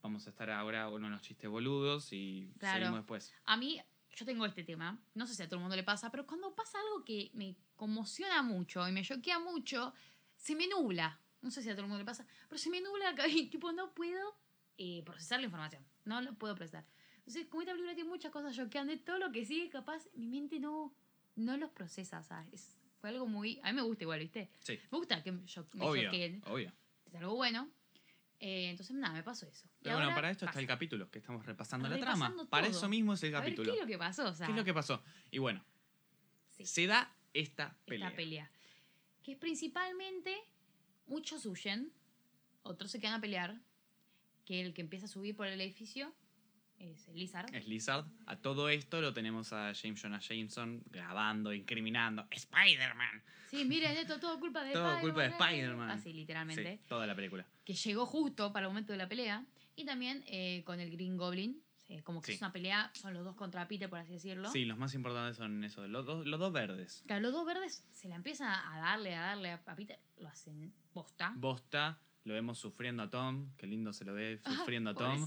vamos a estar ahora uno de los chistes boludos y Claro. seguimos después. A mí, yo tengo este tema, no sé si a todo el mundo le pasa, pero cuando pasa algo que me conmociona mucho y me choquea mucho, se me nubla. No sé si a todo el mundo le pasa, pero se me nubla y tipo no puedo eh, procesar la información. No lo puedo procesar. Entonces, como esta película tiene muchas cosas choqueantes, todo lo que sigue capaz, mi mente no, no los procesa. O sea, es, fue algo muy... A mí me gusta igual, ¿viste? Sí, Me gusta que me, cho- me obvio, choqueen. obvio. Es algo bueno. Eh, entonces, nada, me pasó eso. Y Pero bueno, ahora para esto está el capítulo, que estamos repasando la trama. Para eso mismo es el A ver, capítulo. ¿qué es lo que pasó? O sea, ¿Qué es lo que pasó? Y bueno, sí. se da esta pelea. esta pelea. Que es principalmente muchos huyen, otros se quedan a pelear, que el que empieza a subir por el edificio es Lizard. Es Lizard. A todo esto lo tenemos a James Jonah Jameson grabando, incriminando. ¡Spider-Man! Sí, miren, esto todo culpa de Todo culpa de eh. Spider-Man. Así, literalmente. Sí, toda la película. Que llegó justo para el momento de la pelea. Y también eh, con el Green Goblin. eh, como que Sí. es una pelea, son los dos contra Peter, por así decirlo. Sí, los más importantes son esos, los dos, los dos verdes. Claro, los dos verdes se la empiezan a darle, a darle a a Peter. Lo hacen bosta. Bosta, lo vemos sufriendo a Tom, qué lindo se lo ve Ah, sufriendo a Tom.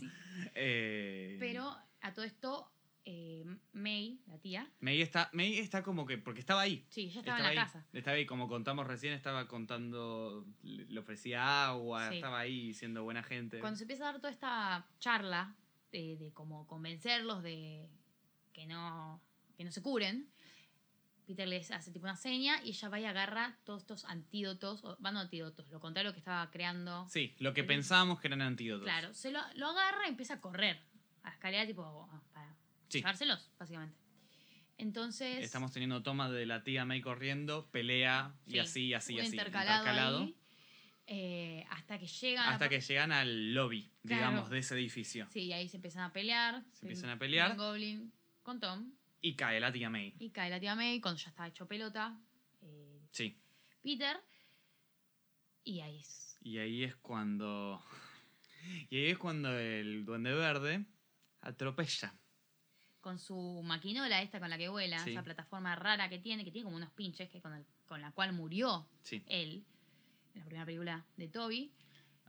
Eh, Pero a todo esto, eh, May, la tía, May está, May está como que, porque estaba ahí. sí, ya estaba, Estaba en la ahí, casa. estaba ahí, como contamos recién, estaba contando, le ofrecía agua, Sí. estaba ahí siendo buena gente. Cuando se empieza a dar toda esta charla de, de cómo convencerlos de que no, que no se curen, Peter les hace tipo una seña y ella va y agarra todos estos antídotos, o, van antídotos, lo contrario que estaba creando. Sí, lo que pensábamos que eran antídotos. Claro, se lo, lo agarra y empieza a correr a la escalera tipo ah, para Sí. llevárselos, básicamente. Entonces... Estamos teniendo toma de la tía May corriendo, pelea y sí, así, así, un así. intercalado, intercalado, ahí, eh, hasta que llegan a- hasta que llegan al lobby, Claro. digamos, de ese edificio. Sí, y ahí se empiezan a pelear. Se empiezan a pelear. Green Goblin con Tom. Y cae la tía May. Y cae la tía May cuando ya está hecho pelota. eh, Sí. Peter. Y ahí es. Y ahí es cuando. Y ahí es cuando el Duende Verde atropella. Con su maquinola esta con la que vuela, Sí. esa plataforma rara que tiene, que tiene como unos pinches que con, el- con la cual murió Sí, él en la primera película de Toby.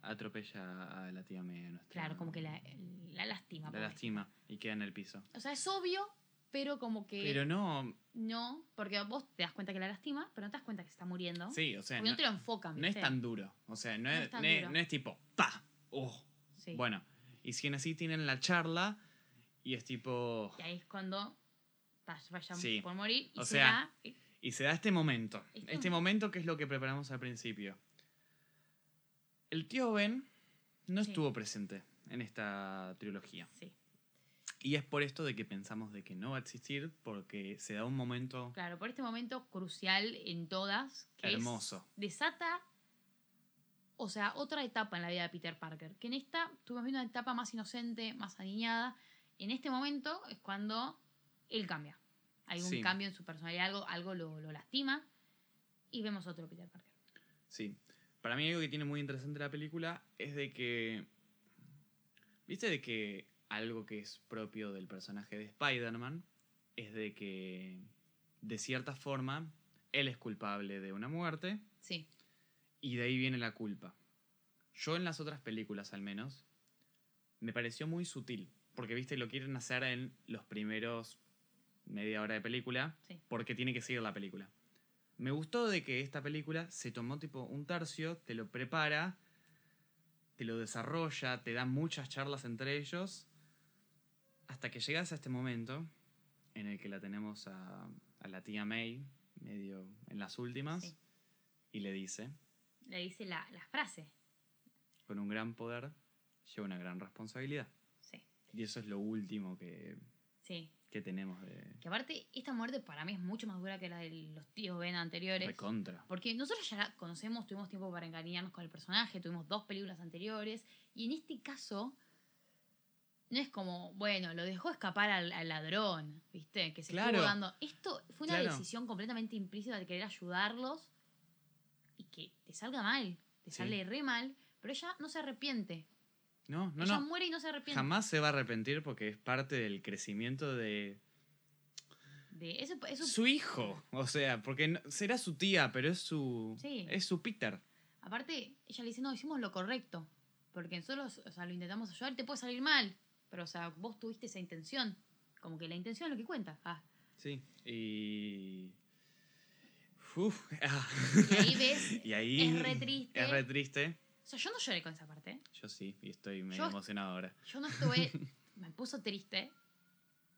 atropella a la tía May. nuestra- Claro, como que la, la lastima. La lastima y queda en el piso. O sea, es obvio, pero como que Pero no. no, porque vos te das cuenta que la lastima, pero no te das cuenta que se está muriendo. Sí, o sea, porque no, no, te lo enfocan. no es tan duro. O sea, no, No es, no es- duro. no es tipo, ¡pa! ¡Oh! Sí. Bueno, y si en así tienen la charla y es tipo. Y ahí es cuando vayan Sí. por morir y O se sea, da- Y se da este momento. Este Este momento que es lo que preparamos al principio. El tío Ben no Sí. estuvo presente en esta trilogía. sí, Y es por esto de que pensamos de que no va a existir porque se da un momento claro, por este momento crucial en todas, que es- hermoso. desata, o sea, otra etapa en la vida de Peter Parker. Que en esta tuvimos una etapa más inocente, más aniñada. En este momento es cuando él cambia. Hay un Sí. cambio en su personalidad, algo, algo lo, lo lastima. Y vemos otro Peter Parker. Sí. Para mí algo que tiene muy interesante la película es de que... ¿Viste de que algo que es propio del personaje de Spider-Man es de que, de cierta forma, él es culpable de una muerte Sí, y de ahí viene la culpa? Yo en las otras películas al menos me pareció muy sutil, porque, viste, lo quieren hacer en los primeros media hora de película sí. porque tiene que seguir la película. Me gustó de que esta película se tomó tipo un tercio, te lo prepara, te lo desarrolla, te da muchas charlas entre ellos, hasta que llegas a este momento en el que la tenemos a, a la tía May, medio en las últimas, Sí. y le dice, Le dice la, la frase. con un gran poder lleva una gran responsabilidad. Sí, Y eso es lo último que, sí. que tenemos de Que aparte, esta muerte para mí es mucho más dura que la de los tíos Ben anteriores. recontra. Porque nosotros ya la conocemos, tuvimos tiempo para encariñarnos con el personaje, tuvimos dos películas anteriores, y en este caso no es como, bueno, lo dejó escapar al, al ladrón, ¿viste? Que se Claro. estuvo dando. Esto fue una Claro. decisión completamente implícita de querer ayudarlos y que te salga mal, te Sí. sale re mal, pero ella no se arrepiente. No, no, ella no. muere y no se arrepiente. Jamás se va a arrepentir porque es parte del crecimiento de De eso, eso- su hijo. O sea, porque no- será su tía, pero es su. Sí. Es su Peter. Aparte, ella le dice, no, hicimos lo correcto. Porque nosotros, o sea, lo intentamos ayudar, te puede salir mal. Pero, o sea, vos tuviste esa intención. Como que la intención es lo que cuenta. Ah. Sí. Y. Uf. ah. Y ahí ves, Y ahí. es re triste. Es re triste. o sea, yo no lloré con esa parte. Yo sí, y estoy medio Yo- emocionado ahora. Yo no estuve, me puso triste.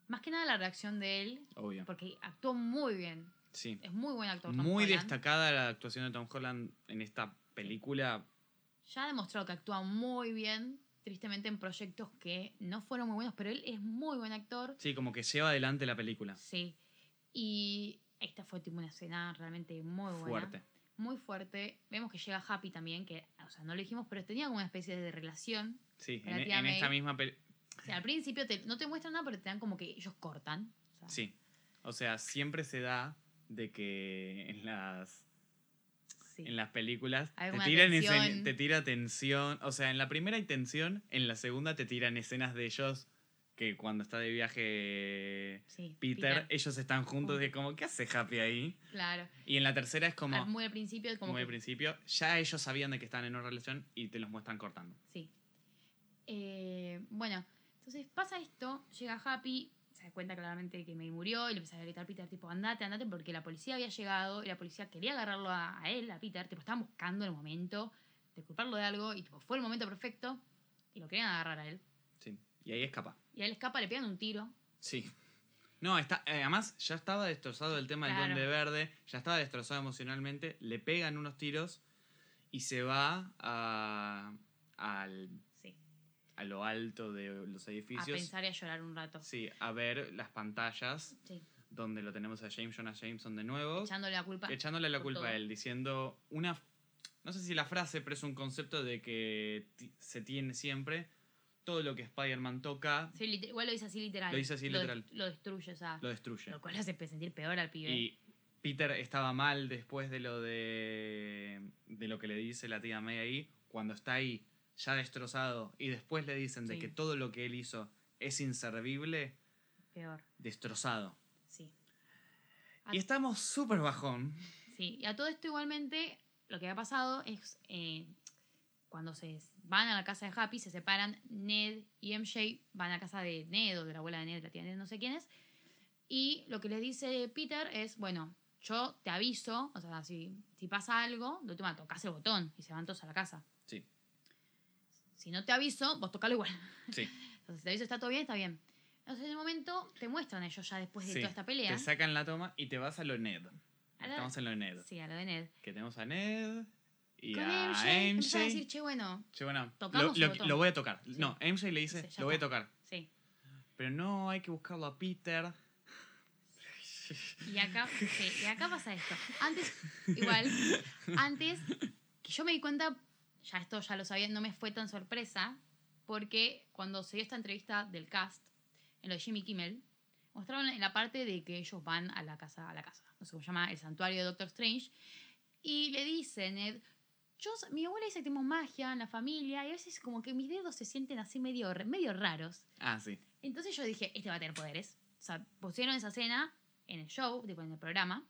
Más que nada la reacción de él, Obvio. porque actuó muy bien. Sí. Es muy buen actor. Tom Muy Holland. destacada la actuación de Tom Holland en esta película. Ya ha demostrado que actúa muy bien, tristemente en proyectos que no fueron muy buenos, pero él es muy buen actor. Sí, como que lleva adelante la película. Sí. Y esta fue tipo una escena realmente muy buena. Fuerte. Muy fuerte. Vemos que llega Happy también, que, o sea, no lo dijimos, pero tenía como una especie de relación. Sí, en, tía en esta misma película. O sea, al principio te- no te muestran nada, pero te dan como que ellos cortan. O sea, Sí. O sea, siempre se da de que en las sí. en las películas te tiran tensión. escen- te tira tensión. O sea, en la primera hay tensión, en la segunda te tiran escenas de ellos que cuando está de viaje Sí, Peter, ellos están juntos de como, ¿qué hace Happy ahí? Claro. Y en la tercera es como, Al- muy al principio, como muy que al principio, ya ellos sabían de que están en una relación y te los muestran cortando. Sí. Eh, bueno, entonces pasa esto, llega Happy, se cuenta claramente que May murió y le empieza a gritar a Peter, tipo, andate, andate, porque la policía había llegado y la policía quería agarrarlo a, a él, a Peter, tipo, estaban buscando el momento de culparlo de algo y tipo, fue el momento perfecto y lo querían agarrar a él. Sí. Y ahí escapa. Y a él escapa, le pegan un tiro. Sí. No, está, eh, además ya estaba destrozado el tema Claro. del Duende Verde, ya estaba destrozado emocionalmente, le pegan unos tiros y se va a, al. A lo alto de los A edificios. pensar y a llorar un rato. Sí, a ver las pantallas Sí. donde lo tenemos a James Jonah Jameson de nuevo, Echándole la culpa. echándole la culpa todo. a él, diciendo una, no sé si la frase, pero es un concepto de que se tiene siempre, todo lo que Spider-Man toca Sí, igual lo dice así literal. Lo dice así literal. Lo destruye, o sea. lo destruye. Lo cual hace sentir peor al pibe. Y Peter estaba mal después de lo de, de lo que le dice la tía May ahí, cuando está ahí ya destrozado y después le dicen de que todo lo que él hizo es inservible, Peor, destrozado. sí. Y estamos súper bajón. Sí, y a todo esto igualmente lo que ha pasado es eh, cuando se van a la casa de Happy, se separan, Ned y MJ van a la casa de Ned o de la abuela de Ned, la tía Ned, no sé quién es, y lo que les dice Peter es, bueno, yo te aviso, o sea, si, si pasa algo, de última tocas el botón y se van todos a la casa. Si no te aviso, vos tocalo igual. sí. Entonces, si te aviso está todo bien, está bien. Entonces, en el momento te muestran ellos ya después de Sí, toda esta pelea. Te sacan la toma y te vas a lo Ned. A la- Estamos en lo Ned. Sí, a lo de Ned. Que tenemos a Ned y Con a MJ, MJ. empieza a decir, che, bueno, Che, bueno, Tocamos lo, lo- lo voy a tocar. Sí. No, MJ le dice, ya lo voy a tocar. sí. Pero no, hay que buscarlo a Peter. Y acá, sí, y acá pasa esto. Antes, igual, antes que yo me di cuenta, ya esto ya lo sabía, no me fue tan sorpresa, porque cuando se dio esta entrevista del cast, en lo de Jimmy Kimmel, mostraron en la parte de que ellos van a la casa, a la casa, no sé cómo se llama, el santuario de Doctor Strange, y le dice Ned, yo, mi abuela dice que tenemos magia en la familia, y a veces como que mis dedos se sienten así medio, medio raros. Ah, sí. Entonces yo dije, este va a tener poderes. O sea, pusieron esa escena en el show, tipo en el programa,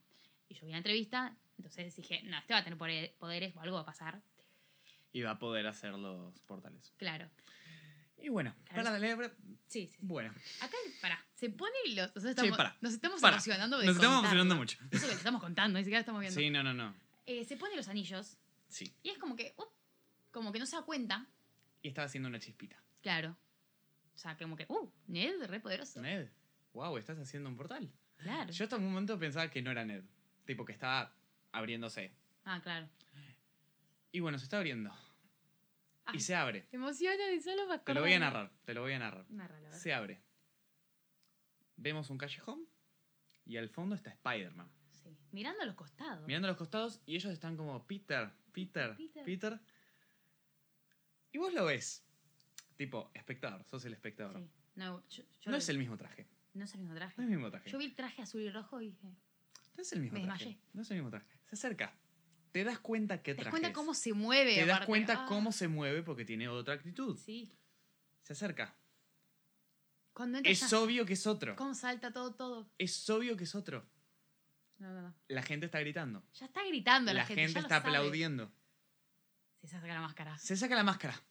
y yo vi la entrevista, entonces dije, no, este va a tener poderes o algo va a pasar. Y va a poder hacer los portales. Claro. Y bueno, Claro. para la. Sí, sí. sí. Bueno, Acá, pará, se pone los... O sea, estamos, pará. Nos estamos Pará. emocionando de nos estamos contarlo. emocionando mucho. Eso que le estamos contando, ni siquiera estamos viendo. Sí, no, no, no. Eh, se pone los anillos, Sí. y es como que, uh, como que no se da cuenta, Y estaba haciendo una chispita. claro. O sea, como que, uh, Ned, re poderoso. Ned, wow, estás haciendo un portal. Claro. Yo hasta un momento pensaba que no era Ned. Tipo que estaba abriéndose. Ah, claro. Y bueno, se está abriendo. Ay, Y se abre. Te emociona de solo me Te lo voy a narrar, te lo voy a narrar. Narralo, a. Se abre. Vemos un callejón y al fondo está Spider-Man. Sí. Mirando a los costados. Mirando a los costados y ellos están como Peter, Peter, Peter. Peter. Y vos lo ves. Tipo, espectador, sos el espectador. Sí. No, yo, yo No es vi. el mismo traje. No es el mismo No traje. es el mismo traje. Yo vi el traje azul y rojo y dije. No es el mismo me traje. desmayé. No es el mismo traje. Se acerca. Te das cuenta qué ¿Te das traje cuenta cómo se mueve? Te das cuenta Ah, cómo se mueve porque tiene otra actitud. Sí. Se acerca. Cuando Es obvio que es otro. ¿Cómo salta todo, todo? Es obvio que es otro. No, no, no. La gente está gritando. Ya está gritando la, La gente. gente ya lo está aplaudiendo. Se saca la máscara. Se saca la máscara.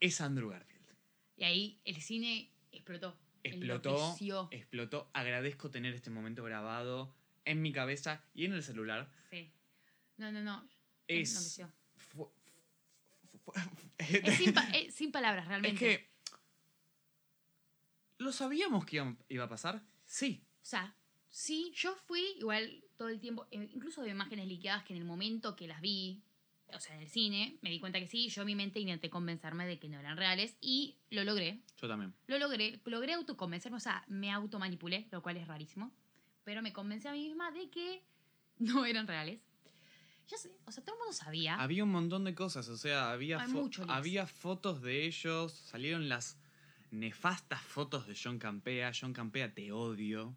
Es Andrew Garfield. Y ahí el cine explotó. Explotó. Explotó. Agradezco tener este momento grabado en mi cabeza y en el celular. Sí. No, no, no. Es. Enloqueció. fu- fu- Es sin, pa- es sin palabras, Es realmente. que. ¿Lo sabíamos que iba- a pasar? Sí. O sea, sí, yo fui igual todo el tiempo, eh, incluso de imágenes liqueadas que en el momento que las vi, o sea, en el cine, me di cuenta que sí, yo mi mente intenté convencerme de que no eran reales y lo logré. Yo también. Lo logré, logré autoconvencerme, o sea, me automanipulé, lo cual es rarísimo, pero me convencí a mí misma de que no eran reales. Ya sé, o sea, todo el mundo sabía. Había un montón de cosas, o sea, había, fo- había fotos de ellos, salieron las nefastas fotos de John Campea. John Campea, te odio.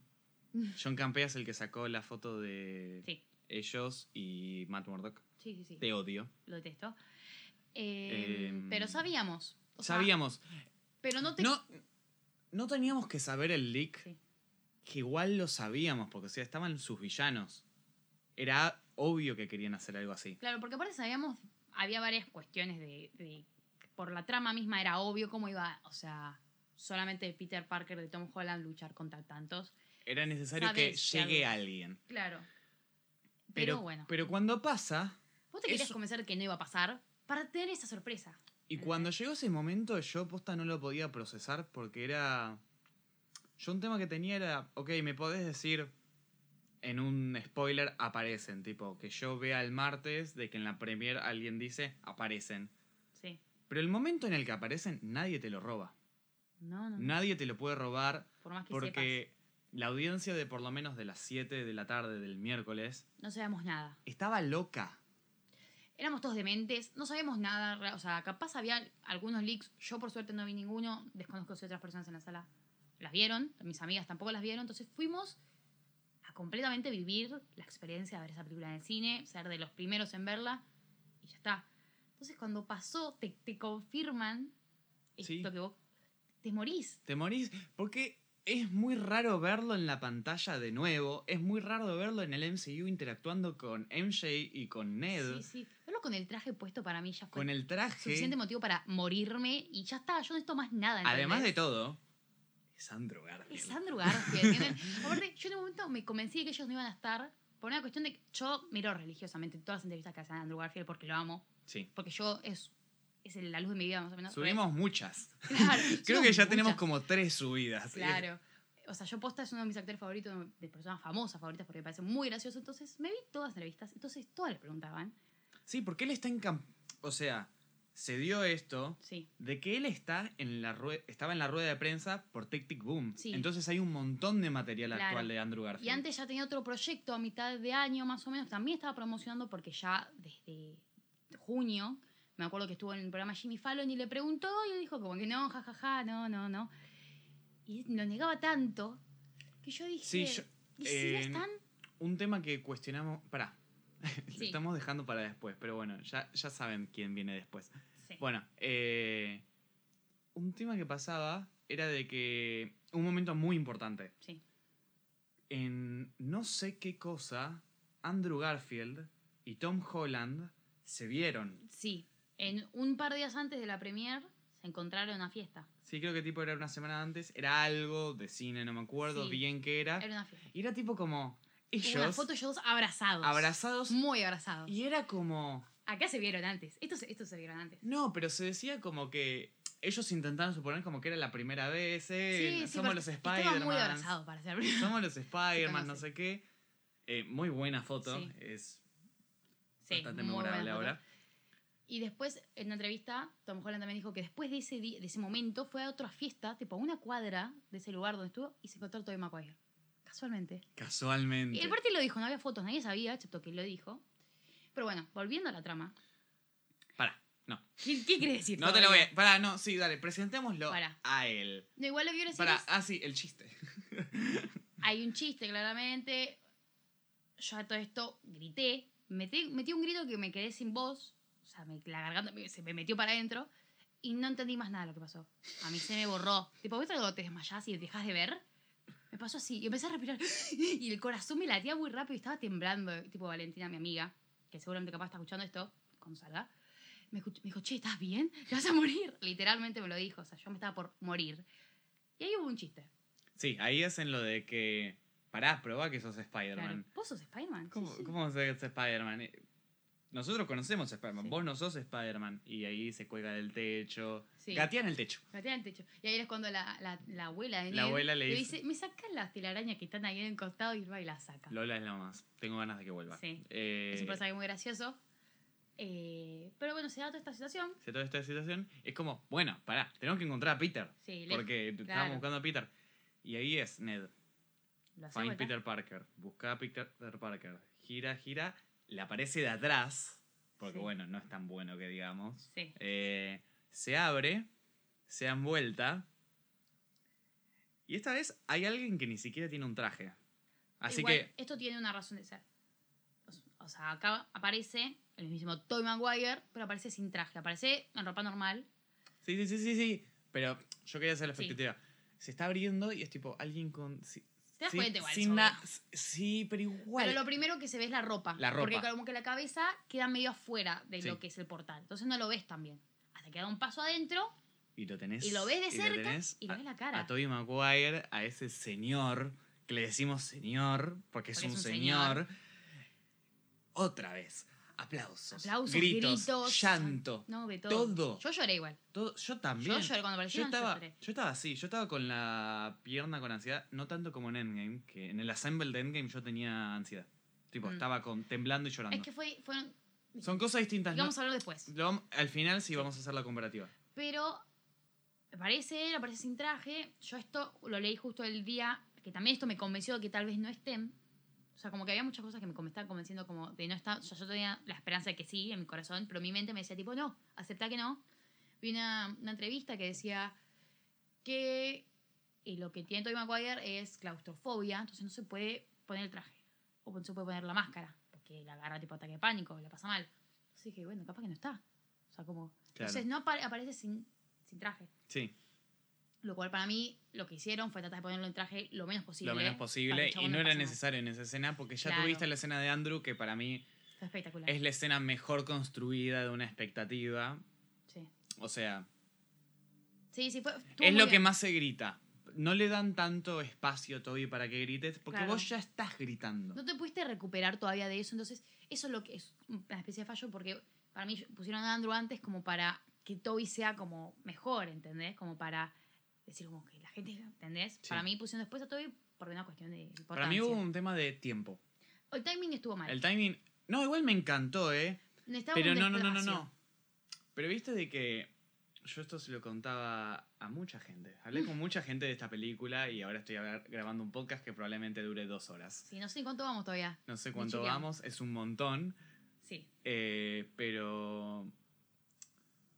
John Campea es el que sacó la foto de Sí, ellos y Matt Murdock. sí, sí, sí, Te odio. lo detesto. Eh, Em, pero sabíamos. o sea, Sabíamos. pero no te... No, no teníamos que saber el leak, Sí. que igual lo sabíamos, porque o sea, estaban sus villanos. Era obvio que querían hacer algo así. Claro, porque aparte sabíamos, había varias cuestiones de, de- Por la trama misma era obvio cómo iba, o sea, solamente Peter Parker de Tom Holland luchar contra tantos. Era necesario que Sabes que llegue alguien. Claro. Pero, Pero, bueno, pero cuando pasa, vos te querías eso- convencer que no iba a pasar para tener esa sorpresa. y cuando llegó ese momento, yo posta no lo podía procesar porque era. Yo un tema que tenía era, ok, me podés decir en un spoiler aparecen, tipo, que yo vea el martes de que en la premier alguien dice aparecen. Sí. Pero el momento en el que aparecen, nadie te lo roba. No, no. Nadie te lo puede robar Por más que porque la audiencia de por lo menos de las 7 de la tarde del miércoles no sabíamos nada. estaba loca. Éramos todos dementes, no sabíamos nada. O sea, capaz había algunos leaks. Yo, por suerte, no vi ninguno. Desconozco si otras personas en la sala las vieron. Mis amigas tampoco las vieron. Entonces fuimos completamente vivir la experiencia de ver esa película en el cine, ser de los primeros en verla y ya está. Entonces cuando pasó, te, te confirman esto Sí. que vos te morís. Te morís. Porque es muy raro verlo en la pantalla de nuevo. Es muy raro verlo en el MCU interactuando con MJ y con Ned. Sí, sí. Verlo con el traje puesto para mí ya fue Con el traje. suficiente motivo para morirme y ya está, yo no necesito más nada. Además de ¿entendés? todo, es Andrew Garfield. Es Andrew Garfield. Aparte, yo en un momento me convencí de que ellos no iban a estar por una cuestión de que yo miro religiosamente todas las entrevistas que hacen a Andrew Garfield porque lo amo, Sí. porque yo es, es la luz de mi vida más o menos. Subimos muchas. Claro, Creo que ya tenemos como tres subidas. Claro. O sea, yo posta es uno de mis actores favoritos, de personas famosas favoritas, porque me parece muy gracioso. Entonces, me vi todas las entrevistas. Entonces, todas le preguntaban. Sí, porque él está en camp O sea, se dio esto Sí. de que él está en la estaba en la rueda de prensa por Tic Tic Boom. Sí. Entonces hay un montón de material Claro. actual de Andrew Garfield. Y antes ya tenía otro proyecto a mitad de año, más o menos. También estaba promocionando porque ya desde junio, me acuerdo que estuvo en el programa Jimmy Fallon y le preguntó y él dijo como que no, jajaja, no, no, no. Y lo negaba tanto que yo dije, Sí, yo- ¿y si eh, están? Un tema que cuestionamos. Pará. Lo estamos dejando para después, pero bueno, ya, ya saben quién viene después. Sí. Bueno, eh, un tema que pasaba era de que. Un momento muy importante. Sí. En no sé qué cosa, Andrew Garfield y Tom Holland se vieron. Sí. En un par de días antes de la premier se encontraron en una fiesta. Sí, creo que tipo era una semana antes. Era algo de cine, no me acuerdo Sí. bien qué era. Era una fiesta. Y era tipo como. Ellos una foto ellos dos abrazados. abrazados. Muy abrazados. Y era como. Acá se vieron antes. Estos, estos se vieron antes. No, pero se decía como que ellos intentaron suponer como que era la primera vez, eh, Sí, somos los Estaban muy Spider-Man. abrazados para ser Somos los Spider-Man, no sé qué. Eh, muy buena foto, Sí. es bastante muy memorable foto. ahora. Y después, en una entrevista, Tom Holland también dijo que después de ese, de ese momento fue a otra fiesta, tipo a una cuadra de ese lugar donde estuvo, y se encontró Tobey Maguire. Casualmente. Casualmente. Y el parte lo dijo, no había fotos, nadie sabía, excepto que lo dijo. Pero bueno, volviendo a la trama. Pará, no. ¿Qué, qué quiere decir? No te lo voy a... Pará, no, sí, dale, presentémoslo Pará. a él. No, igual lo que quiero decir Pará, es, ah, sí, el chiste. hay un chiste claramente. Yo a todo esto grité, metí, metí un grito que me quedé sin voz, o sea, me- la garganta me- se me metió para adentro y no entendí más nada de lo que pasó. A mí se me borró. Tipo, ¿viste cuando te desmayás y dejas de ver? Me pasó así, y empecé a respirar y el corazón me latía muy rápido y estaba temblando. Tipo, Valentina, mi amiga, que seguramente capaz está escuchando esto cuando salga, me, dijo, che, ¿estás bien? ¿Te vas a morir? Literalmente me lo dijo, o sea, yo me estaba por morir. Y ahí hubo un chiste. Sí, ahí hacen lo de que... Pará, probá que sos Claro. Spider-Man. ¿Vos sos Spider-Man? Sí, ¿Cómo, sí. ¿Cómo sos Spider-Man? Nosotros conocemos a Spider-Man, Sí. vos no sos Spider-Man. Y ahí se cuelga del techo. Sí. Gatea en el techo. Gatea en el techo. Y ahí es cuando la, la, la abuela de La abuela le dice- dice, me sacan las telarañas que están ahí en el costado y va y las saca. Lola es la más. Tengo ganas de que vuelva. Sí. Eh, Es un personaje muy gracioso. Eh, pero bueno, se da toda esta situación. se toda esta situación, es como, bueno, pará, tenemos que encontrar a Peter. Sí, le- Porque estábamos claro. buscando a Peter. Y ahí es Ned. Find vuelta. Peter Parker. Busca a Peter Parker. Gira, gira. Le aparece de atrás. Porque Sí. bueno, no es tan bueno que digamos. Sí. Eh, se abre. Se dan vuelta. Y esta vez hay alguien que ni siquiera tiene un traje. Así Igual, que. Esto tiene una razón de ser. O- sea, acá aparece el mismo Toy Maguire, pero aparece sin traje. Aparece en ropa normal. Sí, sí, sí, sí, sí. Pero yo quería hacer la Sí. expectativa. Se está abriendo y es tipo alguien con. Te das sí, cuenta igual. sin na- sí, pero igual. Pero lo primero que se ve es la ropa. La Porque ropa. como que la cabeza queda medio afuera de Sí. lo que es el portal. Entonces no lo ves tan bien. Hasta que da un paso adentro Y lo tenés. y lo ves de y lo cerca tenés y le a- ves la cara. A Tobey Maguire, a ese señor, que le decimos señor, porque es Porque un, es un señor. señor. Otra vez. Aplausos. Aplausos, gritos, gritos, llanto. No, todo. Todo. Yo lloré igual. todo. Yo también. Yo lloré cuando Yo aparecieron. Yo, estaba, yo estaba así, yo estaba con la pierna con ansiedad, no tanto como en Endgame, que en el assemble de Endgame yo tenía ansiedad. Tipo, Mm. estaba con, temblando y llorando. Es que fue, fueron. Son cosas distintas. vamos a hablar después. Lo al final sí vamos a hacer la comparativa. Pero aparece él, aparece sin traje. Yo esto lo leí justo el día que también esto me convenció de que tal vez no estén. O sea, como que había muchas cosas que me me estaban convenciendo como de no estar. O sea, yo tenía la esperanza de que sí en mi corazón, pero mi mente me decía tipo, no, aceptá que no. Vi una, una entrevista que decía que eh, lo que tiene Tobey Maguire es claustrofobia, entonces no se puede poner el traje. O no se puede poner la máscara, porque la agarra tipo ataque de pánico, la pasa mal. Entonces dije, bueno, capaz que no está. O sea, como... Claro. Entonces no apare- aparece sin, sin traje. Sí, Lo cual para mí lo que hicieron fue tratar de ponerlo en traje lo menos posible. lo menos que posible. Y no era necesario en esa escena porque ya Claro. tuviste la escena de Andrew que para mí Está espectacular. es la escena mejor construida de una expectativa. Sí. O sea, Sí, sí, fue. es lo que bien. más se grita. No le dan tanto espacio, Toby, para que grites, porque Claro. vos ya estás gritando. No te pudiste recuperar todavía de eso, entonces eso es lo que es una especie de fallo porque para mí pusieron a Andrew antes como para que Toby sea como mejor, ¿entendés? Como para decir como que la gente, ¿entendés? Sí. Para mí pusieron después a Toby por una cuestión de importancia. Para mí hubo un tema de tiempo. El timing estuvo mal. El timing. No, igual me encantó, ¿eh? Necesitaba Pero no, no, no, no, no. Pero viste de que yo esto se lo contaba a mucha gente. Hablé con mucha gente de esta película y ahora estoy gra- grabando un podcast que probablemente dure dos horas. Sí, no sé cuánto vamos todavía. No sé cuánto vamos, es un montón. Sí. eh, pero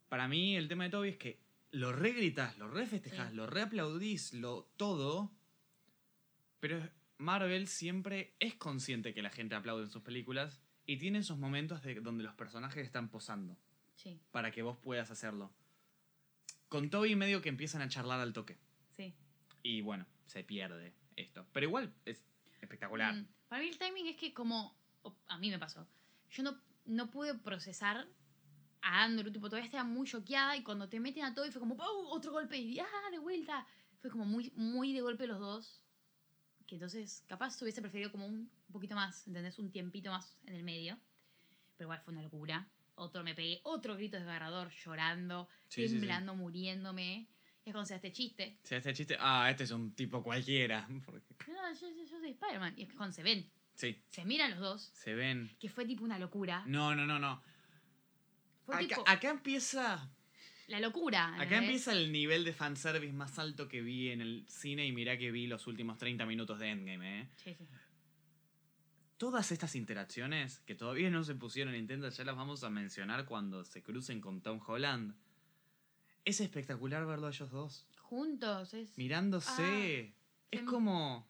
para mí el tema de Toby es que lo re gritas, lo re festejás, Sí. lo re aplaudís, lo todo. Pero Marvel siempre es consciente que la gente aplaude en sus películas y tiene esos momentos de donde los personajes están posando Sí, para que vos puedas hacerlo. Con Toby medio que empiezan a charlar al toque. sí. Y bueno, se pierde esto. Pero igual es espectacular. Mm, Para mí el timing es que como a mí me pasó, yo no, no pude procesar a Andrew, tipo, todavía estaba muy choqueada y cuando te meten a todo y fue como, ¡pau! Otro golpe y ¡ah! De vuelta. Fue como muy, muy de golpe los dos. Que entonces, capaz hubiese preferido como un poquito más, ¿entendés? Un tiempito más en el medio. Pero igual fue una locura. Otro me pegué, otro grito desgarrador, llorando, Sí, sí, sí. temblando, muriéndome. Y es cuando se da este chiste. Si este chiste, ah, este es un tipo cualquiera. Porque- No, yo, yo- yo soy Spider-Man. Y es que cuando se ven, Sí, se miran los dos, se ven. que fue tipo una locura. No, no, no, no. Fue Acá, tipo acá empieza. la locura. Acá empieza el nivel de fanservice más alto que vi en el cine y mirá que vi los últimos 30 minutos de Endgame, ¿eh? Sí, sí. Todas estas interacciones que todavía no se pusieron en Nintendo, ya las vamos a mencionar cuando se crucen con Tom Holland. Es espectacular verlo a ellos dos. Juntos, es. Mirándose. es se- como.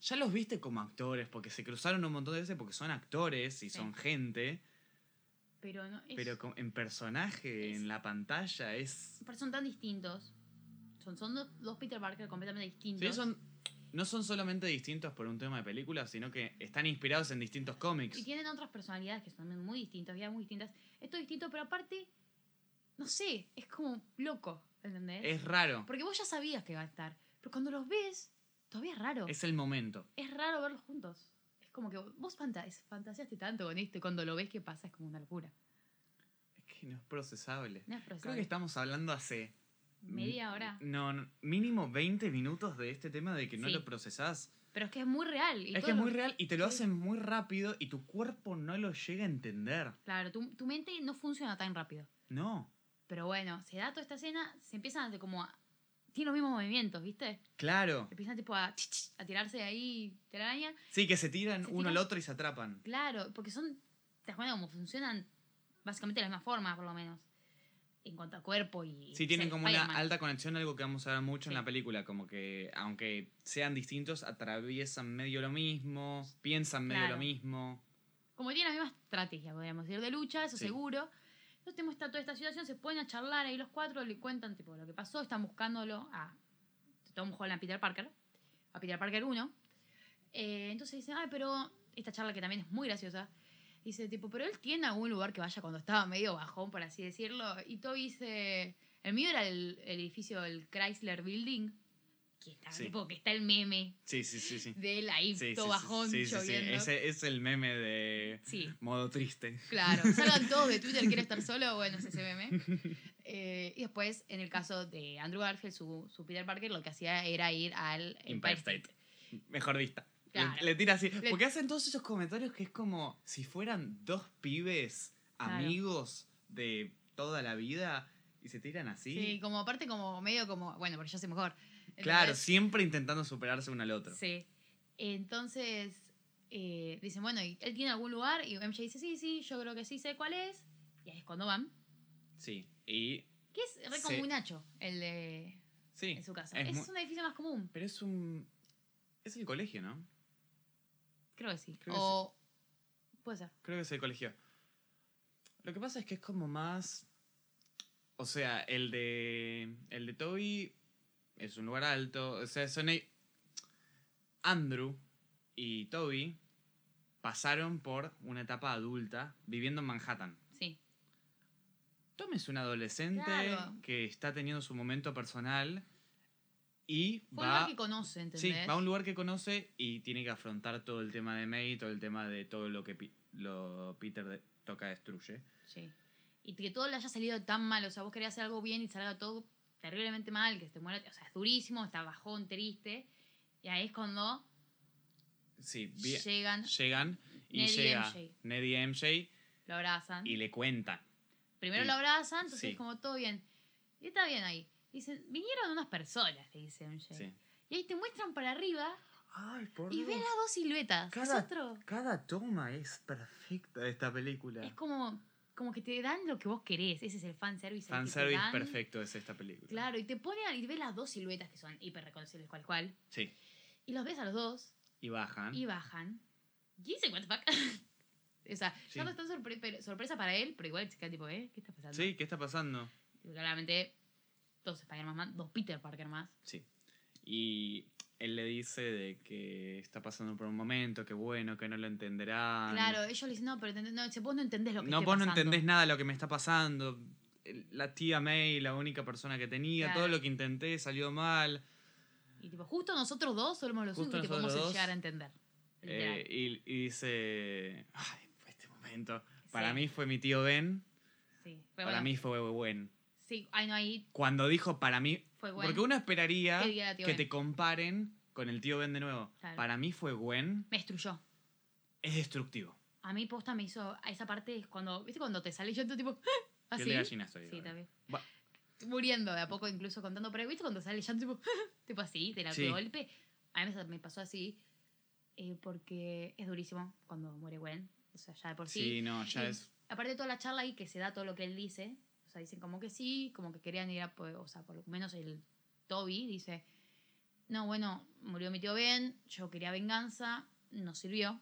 Ya los viste como actores, porque se cruzaron un montón de veces porque son actores y Sí. son gente. Pero no. Es, Pero en personaje, es- en la pantalla, es. pero son tan distintos. Son, son dos, dos Peter Parker completamente distintos. Sí, son, no son solamente distintos por un tema de películas, sino que están inspirados en distintos cómics. Y tienen otras personalidades que son muy distintas, vidas muy distintas. Esto es distinto, pero aparte, no sé, es como loco, ¿entendés? Es raro. Porque vos ya sabías que va a estar. Pero cuando los ves, todavía es raro. Es el momento. Es raro verlos juntos. Como que vos fanta- fantaseaste tanto con esto y cuando lo ves que pasa es como una locura. Es que no es procesable. No es Creo que procesable. estamos hablando hace. Media hora. No, no, mínimo 20 minutos de este tema de que no Sí. lo procesás. Pero es que es muy real. y Es que es muy real y te lo sí. hacen muy rápido y tu cuerpo no lo llega a entender. Claro, tu, tu mente no funciona tan rápido. No. Pero bueno, se da toda esta escena, se empiezan a como a... Tiene los mismos movimientos, ¿viste? Claro. Empiezan tipo a, a tirarse de ahí telaraña. Sí, que se tiran Se uno al tiran- otro y se atrapan. Claro, porque son... ¿Te das cuenta cómo funcionan? Básicamente de la misma forma, por lo menos. En cuanto a cuerpo y... Sí, tienen como una alta conexión, algo que vamos a ver mucho en Sí. la película, como que aunque sean distintos, atraviesan medio lo mismo, piensan medio Claro. lo mismo. Como tiene la misma estrategia, podríamos decir, de lucha, eso Sí. seguro. Entonces tenemos esta, toda esta situación, se ponen a charlar ahí los cuatro, le cuentan tipo lo que pasó, están buscándolo a Tom Holland, Peter Parker, a Peter Parker 1. Eh, entonces dicen, ay, pero esta charla que también es muy graciosa, dice tipo, pero él tiene algún lugar que vaya cuando estaba medio bajón, por así decirlo. Y Toby dice, el mío era el, el edificio del Chrysler Building, que está, Sí. tipo, que está el meme Sí, sí, sí, sí. de él ahí todo bajón, lloviendo. Ese es el meme de modo triste. Claro, salgan todos de Twitter, quiere estar solo, bueno, es ese meme. Eh, y después, en el caso de Andrew Garfield, su, su Peter Parker, lo que hacía era ir al Empire State. Mejor vista. Le- Claro. Le, tira así. Le- Porque hacen todos esos comentarios que es como si fueran dos pibes Claro. amigos de toda la vida y se tiran así. Sí, como aparte como medio como, bueno, pero yo sé mejor. Claro, siempre intentando superarse uno al otro. Sí. Entonces, eh, dicen, bueno, ¿y él tiene algún lugar? Y MJ dice, sí, sí, yo creo que sí sé cuál es. Y ahí es cuando van. Sí. Y. Que es re un Nacho, el de Sí. en su casa. es Es, un edificio más común. Pero es un. Es el colegio, ¿no? Creo que sí. Creo que o. Puede ser. Creo que es el colegio. Lo que pasa es que es como más. O sea, el de. El de Toby es un lugar alto. O sea, son. e- Andrew y Toby pasaron por una etapa adulta viviendo en Manhattan. Sí. Tom es un adolescente Claro. que está teniendo su momento personal y Fue un va. lugar que conoce, ¿entendés? Sí, va a un lugar que conoce y tiene que afrontar todo el tema de May, todo el tema de todo lo que Pi- lo Peter de- toca destruye. Sí. Y que todo le haya salido tan mal. O sea, vos querías hacer algo bien y salga todo terriblemente mal, que se te muera. O sea, es durísimo, está bajón, triste. Y ahí es cuando Sí, bien. llegan, Llegan y Ned y llega MJ. Ned y MJ lo abrazan. y le cuentan. Primero y- lo abrazan, entonces sí. como todo bien. Y está bien ahí. Dicen, vinieron unas personas, le dice MJ. Sí. Y ahí te muestran para arriba Ay, por y ves las dos siluetas. Cada-. Cada toma es perfecta de esta película. Es como, como que te dan lo que vos querés. Ese es el fanservice. Fanservice perfecto es esta película. Claro, y te ponen y ves las dos siluetas que son hiper reconocibles cual cual. Sí. Y los ves a los dos Y bajan. y bajan. Y dice, what the fuck. o sea, Sí. ya no es tan sorpre- sorpresa para él, pero igual se queda tipo, ¿eh? ¿Qué está pasando? Sí, ¿qué está pasando? Y claramente, dos Spider-Man más, dos Peter Parker más. Sí. Y él le dice de que está pasando por un momento, que bueno, que no lo entenderán. Claro, ellos le dicen, no, pero no, vos no entendés lo que No, vos no pasando". entendés nada de lo que me está pasando. La tía May, la única persona que tenía, Claro. todo lo que intenté salió mal. Y tipo, justo nosotros dos somos los únicos que podemos dos. llegar a entender. Eh, y, y dice, ay, fue este momento. Para Sí. mí fue mi tío Ben, sí, para bueno, mí fue buen. Sí, ay, no, ahí Cuando dijo para mí, fue porque uno esperaría ¿Qué diría la tío que te comparen con el tío Ben de nuevo. Claro. Para mí fue Gwen, Me destruyó. es destructivo. A mí posta me hizo, a esa parte es cuando, ¿viste cuando te sale yo tipo, así? Piel de gallina estoy Sí, también. Va- Muriendo de a poco incluso contando, pero ¿viste cuando sale llanto tipo, tipo así, de la Sí. golpe? A mí me, me pasó así eh, porque es durísimo cuando muere Gwen. O sea, ya de por sí. Sí, no, ya Y es... Aparte de toda la charla ahí que se da todo lo que él dice, o sea, dicen como que sí, como que querían ir a, pues, o sea, por lo menos el Toby dice, no, bueno, murió mi tío Ben, yo quería venganza, no sirvió,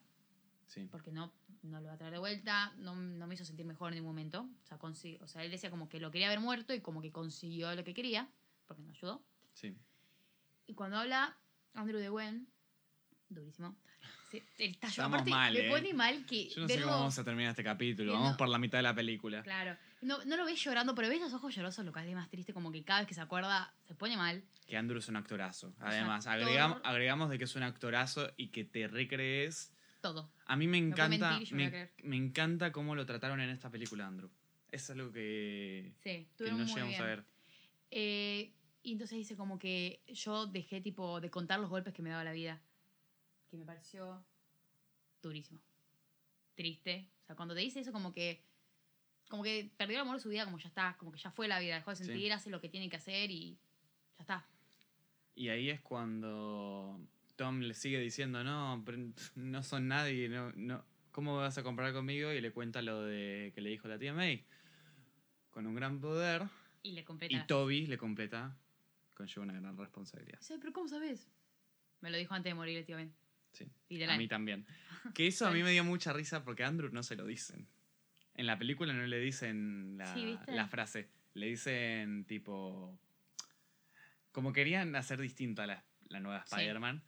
Sí. porque no, no lo va a traer de vuelta, no, no me hizo sentir mejor en ningún momento. O sea, consi- o sea, él decía como que lo quería haber muerto y como que consiguió lo que quería, porque no ayudó. Sí. Y cuando habla Andrew de Gwen, durísimo. Sí, el tallo, Estamos aparte, mal, le eh. pone mal que Yo no sé cómo vamos a terminar este capítulo. Vamos no- por la mitad de la película. Claro. No, no lo ves llorando, pero ves los ojos llorosos, lo que hace más triste, como que cada vez que se acuerda se pone mal. Que Andrew es un actorazo. Además, actor- agregamos, agregamos de que es un actorazo y que te recrees. Todo. A mí me encanta, mentir me encanta cómo lo trataron en esta película, Andrew. Es algo que, Sí, que no llegamos bien. a ver. Eh, y entonces dice como que yo dejé tipo de contar los golpes que me daba la vida. Que me pareció durísimo. Triste. O sea, cuando te dice eso como que como que perdió el amor de su vida, como ya está, como que ya fue la vida, dejó de Sí. sentir, hace lo que tiene que hacer y ya está. Y ahí es cuando Tom le sigue diciendo, no, no son nadie, no, no, ¿cómo vas a comparar conmigo? Y le cuenta lo de que le dijo la tía May. Con un gran poder. Y le completa. Y Toby le completa, conlleva una gran responsabilidad. Sí, pero ¿cómo sabes? Me lo dijo antes de morir el tío Ben. Sí. Literal. A mí también. Que eso a mí me dio mucha risa porque a Andrew no se lo dicen. En la película no le dicen la, Sí, ¿viste? la frase. Le dicen tipo... Como querían hacer distinta la, la nueva. Spider-Man.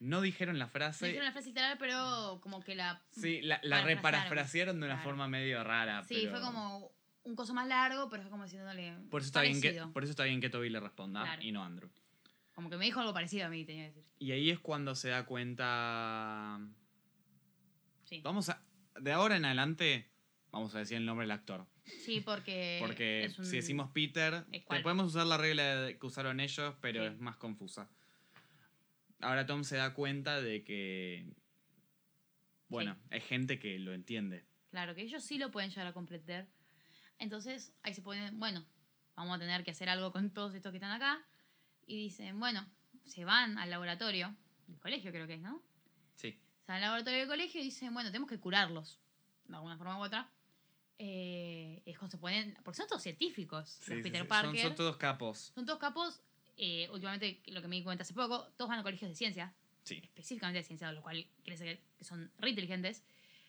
No dijeron la No frase. dijeron la frase literal, pero como que la. Sí, la, la Parafrasearon. reparafrasearon de una Claro. forma medio rara. Sí, pero- fue como un coso más largo, pero fue como diciéndole. Por eso, está bien que, por eso está bien que Toby le responda Claro. y no Andrew. Como que me dijo algo parecido a mí, tenía que decir. Y ahí es cuando se da cuenta... Sí. Vamos a... De ahora en adelante, vamos a decir el nombre del actor. Sí, porque. Porque es un- si decimos Peter, podemos usar la regla que usaron ellos, pero Sí. es más confusa. Ahora Tom se da cuenta de que, bueno, hay gente que lo entiende. Claro, que ellos sí lo pueden llegar a completar. Entonces, ahí se ponen, bueno, vamos a tener que hacer algo con todos estos que están acá. Y dicen, bueno, se van al laboratorio, del colegio creo que es, ¿no? Sí. Se van al laboratorio del colegio y dicen, bueno, tenemos que curarlos, de alguna forma u otra. Eh, es cuando se ponen, porque son todos científicos, los Peter Son, Parker. son todos capos. Son todos capos. eh, últimamente, lo que me di cuenta hace poco, todos van a colegios de ciencia. Sí. específicamente de ciencia, lo cual quiere decir que son re inteligentes.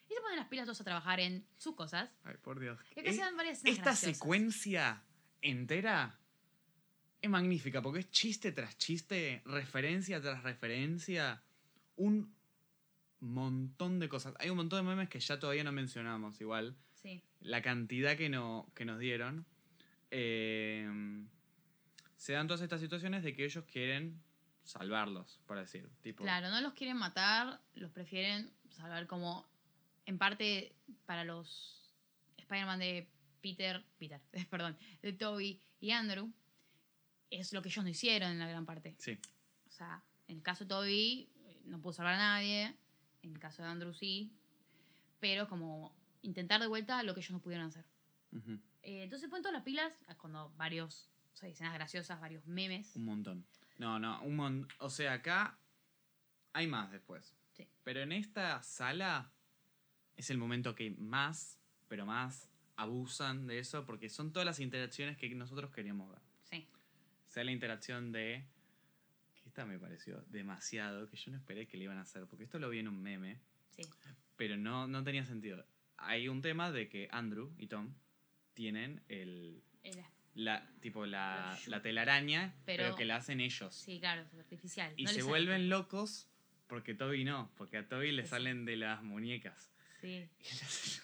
Y se ponen las pilas todos a trabajar en sus cosas. Ay, por Dios. Y acá Es- se dan varias escenas esta graciosas. secuencia entera es magnífica porque es chiste tras chiste, referencia tras referencia, un montón de cosas. Hay un montón de memes que ya todavía no mencionamos, igual. Sí, La cantidad que, no, que nos dieron. Eh, se dan todas estas situaciones de que ellos quieren salvarlos, por decir. Tipo, claro, no los quieren matar, los prefieren salvar como, en parte, para los Spider-Man de Peter, Peter, perdón, de Toby y Andrew, es lo que ellos no hicieron en la gran parte. Sí, O sea, en el caso de Toby eh, no pudo salvar a nadie, en el caso de Andrew sí, pero como intentar de vuelta lo que ellos no pudieron hacer. Eh, entonces ponen todas las pilas, ah, cuando varios, o sea, escenas graciosas, varios memes. un montón. No, no, un montón. O sea, acá hay más después. Sí. Pero en esta sala es el momento que más, pero más abusan de eso porque son todas las interacciones que nosotros queríamos ver. Sí, O sea, la interacción de... Que esta me pareció demasiado, que yo no esperé que le iban a hacer, porque esto lo vi en un meme, sí, pero no, no tenía sentido. Hay un tema de que Andrew y Tom tienen el... La, tipo la, la telaraña, pero, Pero- que la hacen ellos. sí, claro, es artificial. Y no se vuelven locos porque Toby no, porque a Toby le salen de las muñecas. Sí,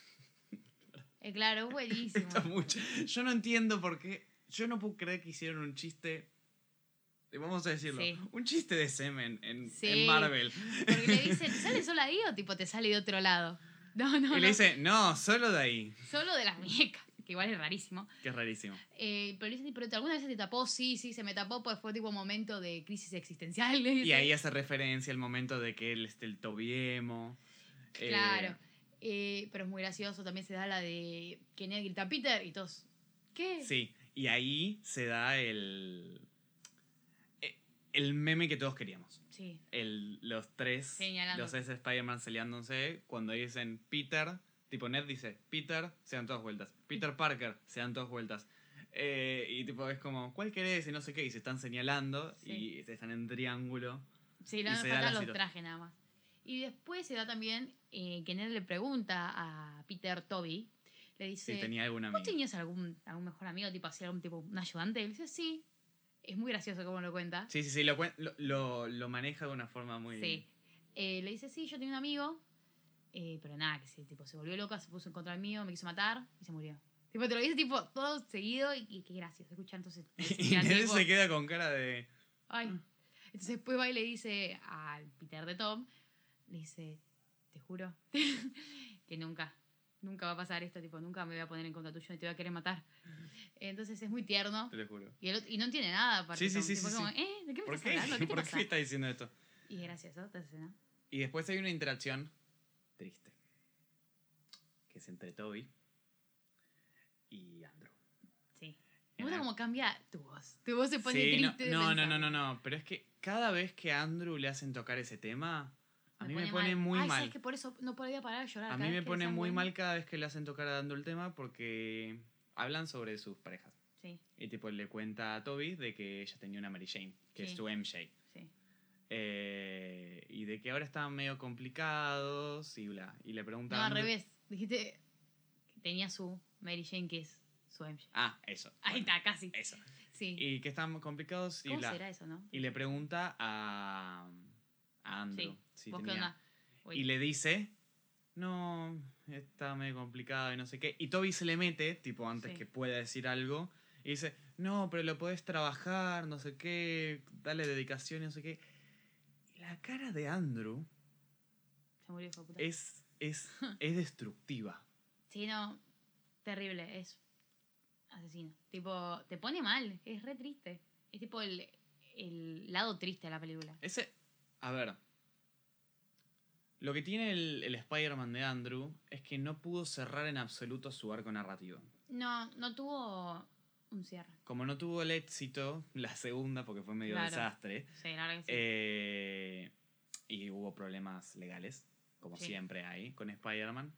Eh, claro, es buenísimo. Mucho. Yo no entiendo por qué. Yo no puedo creer que hicieron un chiste. eh, Vamos a decirlo. Sí. Un chiste de semen en, Sí. en Marvel. Porque le dice, ¿te sale solo ahí o tipo te sale de otro lado? No, no, y no. le dice, no, solo de ahí. Solo de las muñecas, que igual es rarísimo. Que es rarísimo. Eh, pero le dicen, ¿pero alguna vez se te tapó? Sí, sí, se me tapó, pues fue tipo un momento de crisis existencial. le Y dice. ahí hace referencia al momento de que él esté el tobiemo. eh, Claro. Eh, pero es muy gracioso. También se da la de que Ned grita Peter y todos. ¿Qué? sí. Y ahí se da el. El meme que todos queríamos. Sí. el- los tres, Señalando. los tres Spider-Man peleándose, cuando dicen Peter, tipo Ned dice Peter, se dan todas vueltas. Peter Parker, se dan todas vueltas. Eh, y tipo es como, ¿cuál querés? Y no sé qué, y se están señalando Sí. y se están en triángulo. Sí, le se faltan los trajes nada más. Y después se da también eh, que Ned le pregunta a Peter Toby. Le dice, Si tenía alguna ¿vos amiga. tenías algún, algún mejor amigo, tipo así, algún tipo, un ayudante? Y él dice, sí. Es muy gracioso como lo cuenta. Sí, sí, sí, lo, lo, lo- maneja de una forma muy... Sí. Eh, le dice, sí, yo tenía un amigo, eh, pero nada, que se, tipo, se volvió loca, se puso en contra del mío, me quiso matar y se murió. Tipo, te lo dice tipo todo seguido y, y qué gracioso. Escucha entonces. Y Ned se queda con cara de... Ay. Entonces después va y le dice al Peter de Tom, le dice, te juro que nunca, nunca va a pasar esto, tipo, nunca me voy a poner en contra tuyo y te voy a querer matar. Entonces es muy tierno Te lo juro. y, el otro- y no entiende nada. Aparte, Sí, sí, sí, sí, como, sí. ¿eh? ¿De qué me ¿Por estás qué? hablando? ¿Qué te ¿Por pasa? qué está diciendo esto? Y es gracioso esta escena. Y después hay una interacción triste. Que es entre Toby y Andrew. Sí. Me gusta la- cómo cambia tu voz. Tu voz se pone Sí, no- triste. no, no, no, no, no. Pero es que cada vez que a Andrew le hacen tocar ese tema, a mí me pone pone mal. muy Ay, mal. ¿sabes que por eso no podía parar de llorar? A mí me pone muy mal cada vez que le hacen tocar a Andrew el tema porque hablan sobre sus parejas. Sí, Y tipo le cuenta a Toby de que ella tenía una Mary Jane, que es su MJ. sí. Eh, y de que ahora estaban medio complicados y bla. Y le pregunta No, al revés. Dijiste que tenía su Mary Jane, que es su MJ. Ah, eso. Ahí bueno, está, casi. Eso. Sí. Y que están complicados y ¿Cómo bla. será eso, no? Y le pregunta a, a Andrew Sí. si ¿Vos qué onda? Uy. Y le dice, no, está medio complicado y no sé qué. Y Toby se le mete, tipo antes Sí. que pueda decir algo, y dice, no, pero lo podés trabajar, no sé qué, dale dedicación y no sé qué. Y la cara de Andrew Se murió, hijo de puta. es, es, es destructiva. Sí, no. Terrible. Es asesino. Tipo, te pone mal. Es re triste. Es tipo el, el lado triste de la película. Ese, a ver, lo que tiene el, el Spider-Man de Andrew es que no pudo cerrar en absoluto su arco narrativo. No, no tuvo un cierre. Como no tuvo el éxito, la segunda, porque fue medio Claro. desastre, Sí, la verdad que sí. eh, y hubo problemas legales, como Sí. siempre hay con Spider-Man.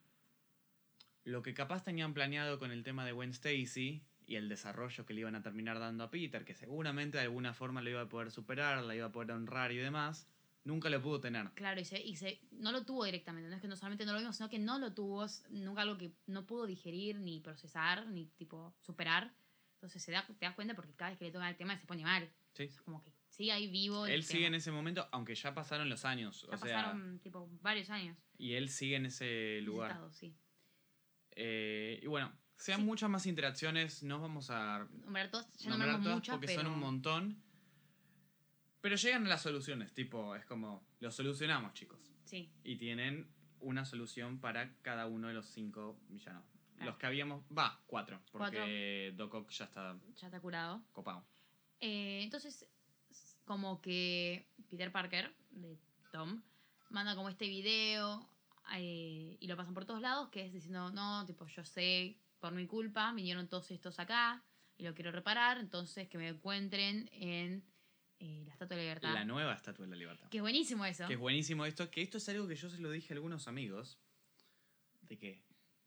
Lo que capaz tenían planeado con el tema de Gwen Stacy y el desarrollo que le iban a terminar dando a Peter, que seguramente de alguna forma lo iba a poder superar, la iba a poder honrar y demás, nunca lo pudo tener. Claro, y, se, y se, no lo tuvo directamente. No es que no solamente no lo vimos, sino que no lo tuvo. Nunca algo que no pudo digerir, ni procesar, ni tipo superar. Entonces se da, te das cuenta porque cada vez que le tocan el tema se pone mal. Sí. Es como que sigue ahí vivo. Él sigue en ese momento, aunque ya pasaron los años. Ya o sea, pasaron tipo varios años. y él sigue en ese lugar. estado, sí. Eh, y bueno, sean Sí. muchas más interacciones, no vamos a Nombrar todas, ya nombramos muchas, porque pero son un montón. Pero llegan a las soluciones, tipo, es como, lo solucionamos, chicos. sí, Y tienen una solución para cada uno de los cinco villanos. Claro. Los que habíamos, va, cuatro, porque Ock ya está ya está curado. copado. Eh, entonces, como que Peter Parker, de Tom, manda como este video eh, y lo pasan por todos lados, que es diciendo, no, tipo, yo sé, por mi culpa, vinieron todos estos acá y lo quiero reparar, entonces que me encuentren en eh, la Estatua de la Libertad. La nueva Estatua de la Libertad. que es buenísimo eso. Que es buenísimo esto, que esto es algo que yo se lo dije a algunos amigos, de que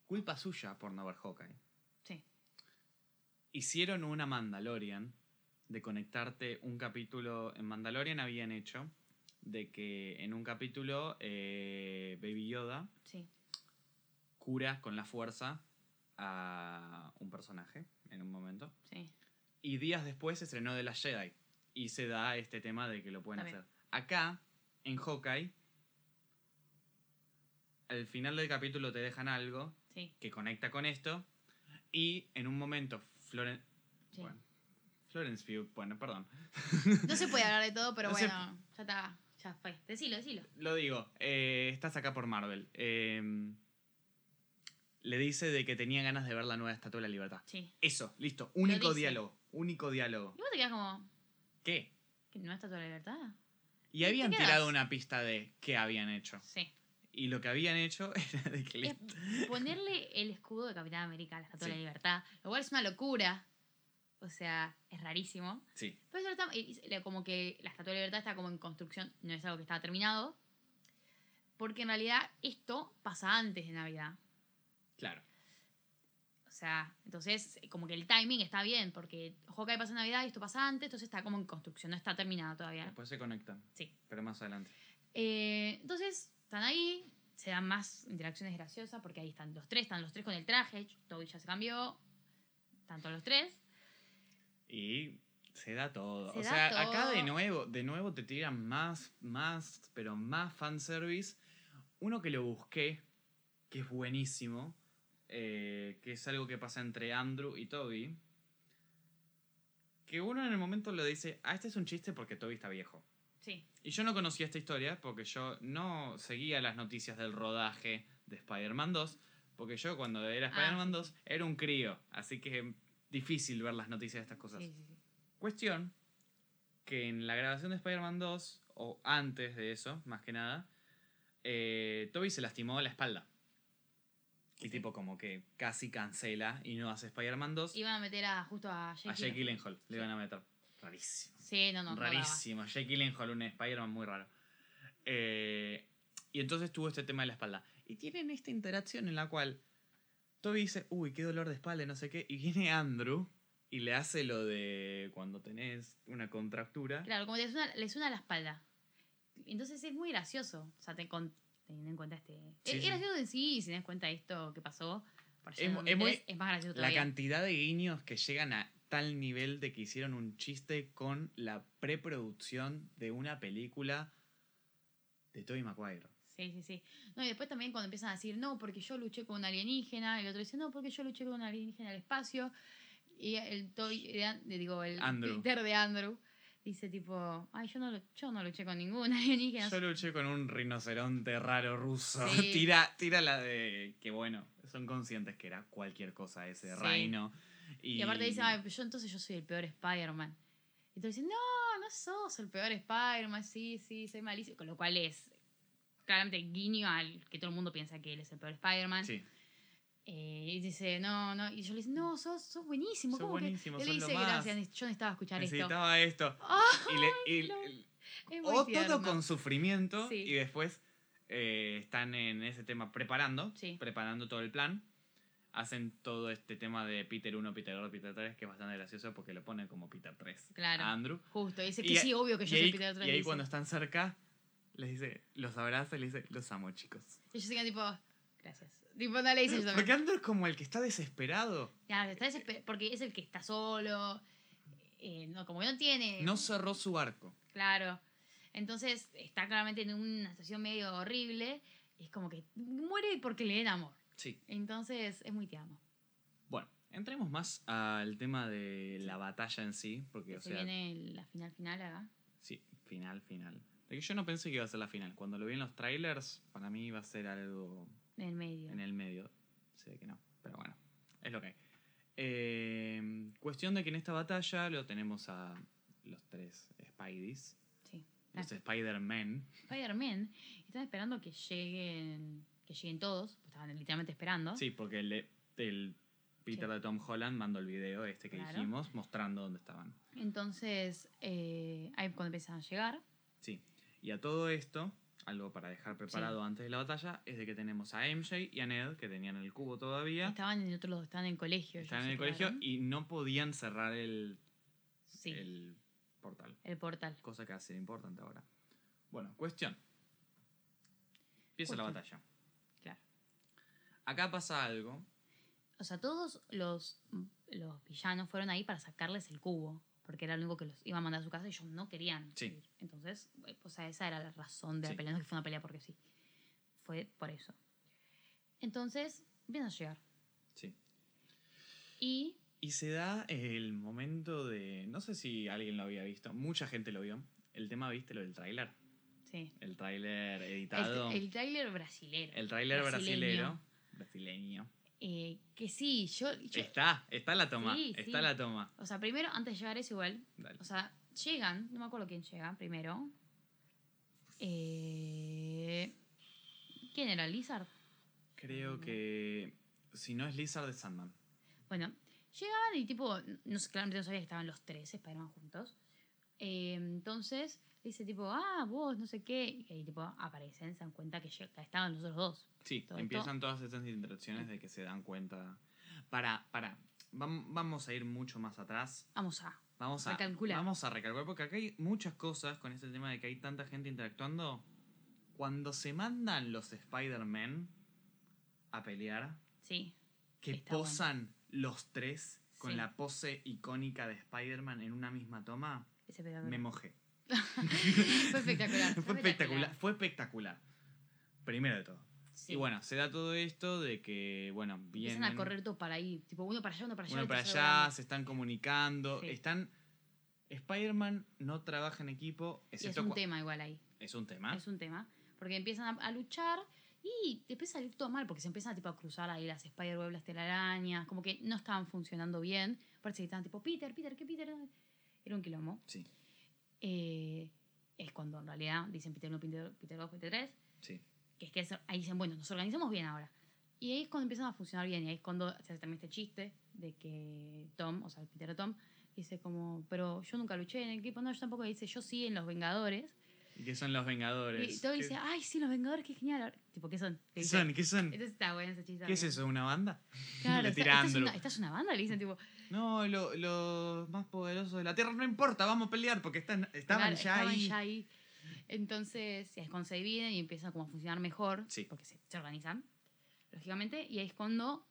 culpa suya por no ver Hawkeye. Sí, Hicieron una Mandalorian de conectarte un capítulo en Mandalorian habían hecho de que en un capítulo eh, Baby Yoda sí, cura con la fuerza a un personaje en un momento sí. y días después se estrenó de la Jedi y se da este tema de que lo pueden hacer. Acá en Hawkeye al final del capítulo te dejan algo Sí, que conecta con esto y en un momento Floren sí. bueno, Florence Pugh, bueno, perdón. No se puede hablar de todo, pero No se- bueno, ya está, ya fue. Decilo, decilo. Lo digo, eh, estás acá por Marvel. Eh, le dice de que tenía ganas de ver la nueva Estatua de la Libertad. Sí. Eso, listo. Único diálogo. Único diálogo. Y vos te quedas como, ¿Qué? ¿que no está toda la libertad? Y habían tirado una pista de qué habían hecho. Sí. Y lo que habían hecho era de que le- Es ponerle el escudo de Capitán América a la Estatua de la Libertad, lo cual es una locura. O sea, es rarísimo. Sí, Pero eso está- como que la Estatua de la Libertad está como en construcción, no es algo que estaba terminado. Porque en realidad esto pasa antes de Navidad. claro. O sea, entonces como que el timing está bien, porque Hawkeye pasa en Navidad y esto pasa antes, entonces está como en construcción, no está terminado todavía. Después se conectan. Sí. Pero más adelante. Eh, entonces, están ahí, se dan más interacciones graciosas, porque ahí están los tres, están los tres con el traje, Toby ya se cambió, tanto los tres. Y se da todo. Se o da sea, acá de nuevo, de nuevo te tiran más, más, pero más fanservice. Uno que lo busqué, que es buenísimo, eh, que es algo que pasa entre Andrew y Toby. Que uno en el momento lo dice, ah, este es un chiste porque Toby está viejo. Sí, Y yo no conocía esta historia porque yo no seguía las noticias del rodaje de Spider-Man 2, porque yo cuando era Ah, Spider-Man sí, 2 era un crío, así que difícil ver las noticias de estas cosas. sí, sí, sí. Cuestión que en la grabación de Spider-Man 2, o antes de eso, más que nada, eh, Toby se lastimó la espalda. Y Sí. tipo como que casi cancela y no hace Spider-Man 2. Iban a meter a, justo a Jake, a Jake Gyllenhaal. Le iban a meter. Rarísimo. Sí, no, no. Rarísimo. Jake Gyllenhaal, un Spider-Man muy raro. Eh, y entonces tuvo este tema de la espalda. Y tienen esta interacción en la cual Toby dice, uy, qué dolor de espalda, y no sé qué. Y viene Andrew y le hace lo de cuando tenés una contractura. Claro, como le suena, le suena la espalda. Entonces es muy gracioso, o sea, te con- teniendo en cuenta este... Sí, es, sí. gracioso en sí, y si tenés en cuenta esto que pasó, por Es es muy- 2003, es más gracioso La todavía. cantidad de guiños que llegan a tal nivel de que hicieron un chiste con la preproducción de una película de Tobey Maguire. Sí, sí, sí. No, y después también cuando empiezan a decir, no, porque yo luché con un alienígena, el otro dice, no, porque yo luché con un alienígena al espacio. Y el de de- digo, el Andrew. Peter de Andrew dice tipo, ay, yo no, yo no luché con ningún alienígena. Yo luché con un rinoceronte raro ruso. Sí. tira, tira la de que bueno, son conscientes que era cualquier cosa ese Sí. reino. Y, Y aparte dice, ay, yo entonces yo soy el peor Spider-Man. Y tú dices, no, no sos el peor Spider-Man, sí, sí, soy malísimo. Con lo cual es claramente guiño al que todo el mundo piensa que él es el peor Spider-Man. Sí, Eh, y dice, no, no. Y yo le dice, no, sos, sos buenísimo. Sos ¿cómo que?". buenísimo, Él le dice, gracias, yo necesitaba escuchar esto. necesitaba esto. Y le- y- no, y- o tierno. todo con sufrimiento Sí. y después eh, están en ese tema preparando, Sí. preparando todo el plan. Hacen todo este tema de Peter 1, Peter 2, Peter 3, que es bastante gracioso porque lo ponen como Peter 3 Claro. a Andrew. Justo, dice Y que a- sí, obvio que yo y soy ahí, Peter y Tres, ahí dice. cuando están cerca, les dice, los abraza y le dice, los amo, chicos. Y ellos siguen tipo, gracias. Tipo, no le dicen eso. Porque Andor es como el que está desesperado. Claro, está desesper- porque es el que está solo. eh, no, como que no tiene. No cerró su arco. Claro. Entonces está claramente en una situación medio horrible. Y es como que muere porque le den amor. Sí. Entonces es muy tierno. Bueno, entremos más al tema de la batalla en sí, porque, o Se sea, viene la final final acá. sí, final, final. De que yo no pensé que iba a ser la final. Cuando lo vi en los trailers, para mí iba a ser algo En el medio. en el medio. Sé que no, pero bueno, es lo que hay. Eh, cuestión de que en esta batalla lo tenemos a los tres Spideys, Sí. los Spider-Man. Spider-Man. Están esperando que lleguen. Que lleguen todos. pues Estaban literalmente esperando. Sí, porque el, el Peter Sí. de Tom Holland mandó el video este que Claro. dijimos mostrando dónde estaban. Entonces, eh, ahí cuando empiezan a llegar. Sí. Y a todo esto, algo para dejar preparado antes de la batalla, es de que tenemos a MJ y a Ned, que tenían el cubo todavía. Estaban en otro estaban en el colegio. Estaban en el colegio y no podían cerrar el, Sí, el, el portal. portal. Cosa que ser importante ahora. Bueno, cuestión. Empieza la batalla. Claro. Acá pasa algo. O sea, todos los, los villanos fueron ahí para sacarles el cubo. Porque era lo único que los iba a mandar a su casa y ellos no querían. Sí. ir. Entonces, eh, o sea, esa era la razón de Sí. la pelea. No que fue una pelea porque sí. Fue por eso. Entonces, empiezan a llegar. Sí. Y Y se da el momento de. No sé si alguien lo había visto. Mucha gente lo vio. El tema, ¿viste? Lo del tráiler. sí. El tráiler El, editado. el tráiler brasilero. El tráiler brasileño. brasilero. Brasileño. Eh, que sí, yo, yo- Está, está la toma. Sí, está sí. la toma. O sea, primero, antes de llegar eso igual. Dale. O sea, llegan, no me acuerdo quién llega primero. Eh, ¿Quién era? ¿Lizard? Creo que. Si no es Lizard de Sandman. Bueno, llegaban y tipo, no sé, claramente no sabía que estaban los tres Spider-Man juntos. Eh, entonces, dice tipo, ah, vos, no sé qué. Y ahí tipo aparecen, se dan cuenta que llega- estaban los otros dos. Sí, Todo empiezan todas estas interacciones de que se dan cuenta. Para, para. Vam- Vamos a ir mucho más atrás. Vamos a. Vamos a, Recalcular. vamos a recalcular, porque acá hay muchas cosas con este tema de que hay tanta gente interactuando. Cuando se mandan los Spider-Man a pelear, Sí. que Está bueno. posan los tres con Sí. la pose icónica de Spider-Man en una misma toma, me mojé. Fue espectacular. Fue espectacular, fue espectacular. Primero de todo. Sí. Y bueno, se da todo esto de que, bueno, Empiezan vienen a correr todos para ahí. Tipo, uno para allá, uno para allá. uno para allá, se están comunicando, Sí. están... Spider-Man no trabaja en equipo, Y es un tema igual ahí. Es un tema. Es un tema. Porque empiezan a, a luchar y te empieza a salir todo mal porque se empiezan tipo, a cruzar ahí las Spider-Web, las telarañas. Como que no estaban funcionando bien. Parece que estaban tipo, Peter, Peter, ¿qué Peter? Era un quilombo. Sí, Eh, es cuando en realidad dicen Peter 1, Peter, Peter 2, Peter 3. sí. Que es que ahí dicen, bueno, nos organizamos bien ahora. Y ahí es cuando empiezan a funcionar bien. Y ahí es cuando se hace también este chiste de que Tom, o sea, el Peter Tom, dice como, pero yo nunca luché en el equipo. No, yo tampoco. Dice, yo sí en Los Vengadores. ¿Y qué son los Vengadores? Y todo ¿Qué, dice, ay, sí, los Vengadores, qué genial. Tipo, ¿qué son? ¿Qué son? ¿Qué son? Entonces está bueno ese chiste. ¿Qué es eso? ¿Una banda? Claro, está- tirándolo. ¿estás una, ¿estás una banda? Le dicen, tipo, No, lo- los más poderosos de la Tierra no importa, vamos a pelear porque están, estaban claro, ya estaban ahí. ya ahí. Entonces, es cuando se dividen y empieza como a funcionar mejor. Sí. Porque se, se organizan, lógicamente. Y ahí es cuando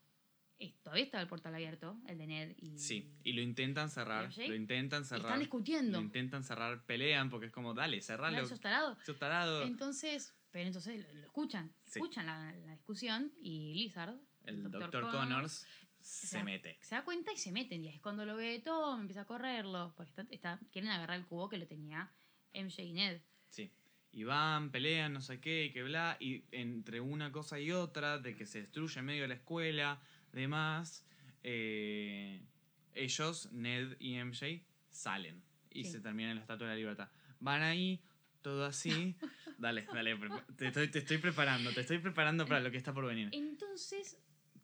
eh, todavía estaba el portal abierto, el de Ned y... Sí, y lo intentan cerrar, lo intentan cerrar. están discutiendo. Lo intentan cerrar, pelean porque es como, dale, cerralo. Claro, tarado. Entonces, pero entonces lo, lo escuchan. Sí. Escuchan la, la discusión y Lizard, El. Connors, Connors se sea, mete. se da cuenta y se meten. Y es cuando lo ve todo, empieza a correrlo. Porque está, está- quieren agarrar el cubo que lo tenía MJ y Ned. Sí. Y van, pelean, no sé qué, y que bla. Y entre una cosa y otra, de que se destruye en medio de la escuela, demás, eh, ellos, Ned y MJ, salen. Y Sí. se terminan en la Estatua de la Libertad. Van ahí, todo así. dale, dale, te estoy, te estoy preparando, te estoy preparando para lo que está por venir. Entonces,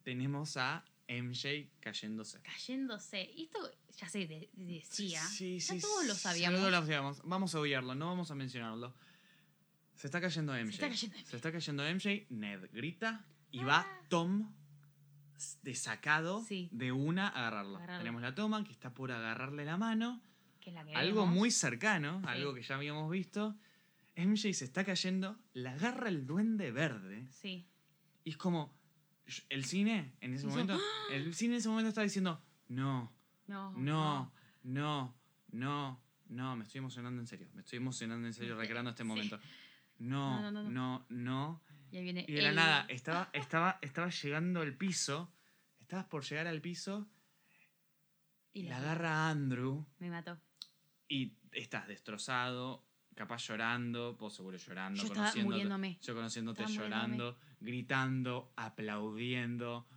Tenemos a MJ cayéndose. cayéndose. Y esto ya se de- decía. Sí, ya sí, todos lo sabíamos. Todos lo sabíamos. Vamos a obviarlo, no vamos a mencionarlo. Se está cayendo MJ. está cayendo MJ. Se está cayendo MJ. Ned grita y Ah. va Tom desacado Sí. de una a agarrarlo. Agarrarlo. Tenemos la toma que está por agarrarle la mano. Que es la que Algo vemos. muy cercano, Sí. algo que ya habíamos visto. MJ se está cayendo, la agarra el duende verde Sí. y es como el cine en ese momento, el cine en ese momento está diciendo, no, No. no, no, no, no, me estoy emocionando en serio, me estoy emocionando en serio recreando este momento. No, No, no, no. Y ahí viene Y de la nada, estaba, estaba, estaba llegando al piso, estabas por llegar al piso, y la agarra Andrew Me mató. y estás destrozado, capaz llorando, vos seguro llorando, Yo conociéndote- yo conociéndote Estaba llorando, gritando, aplaudiendo.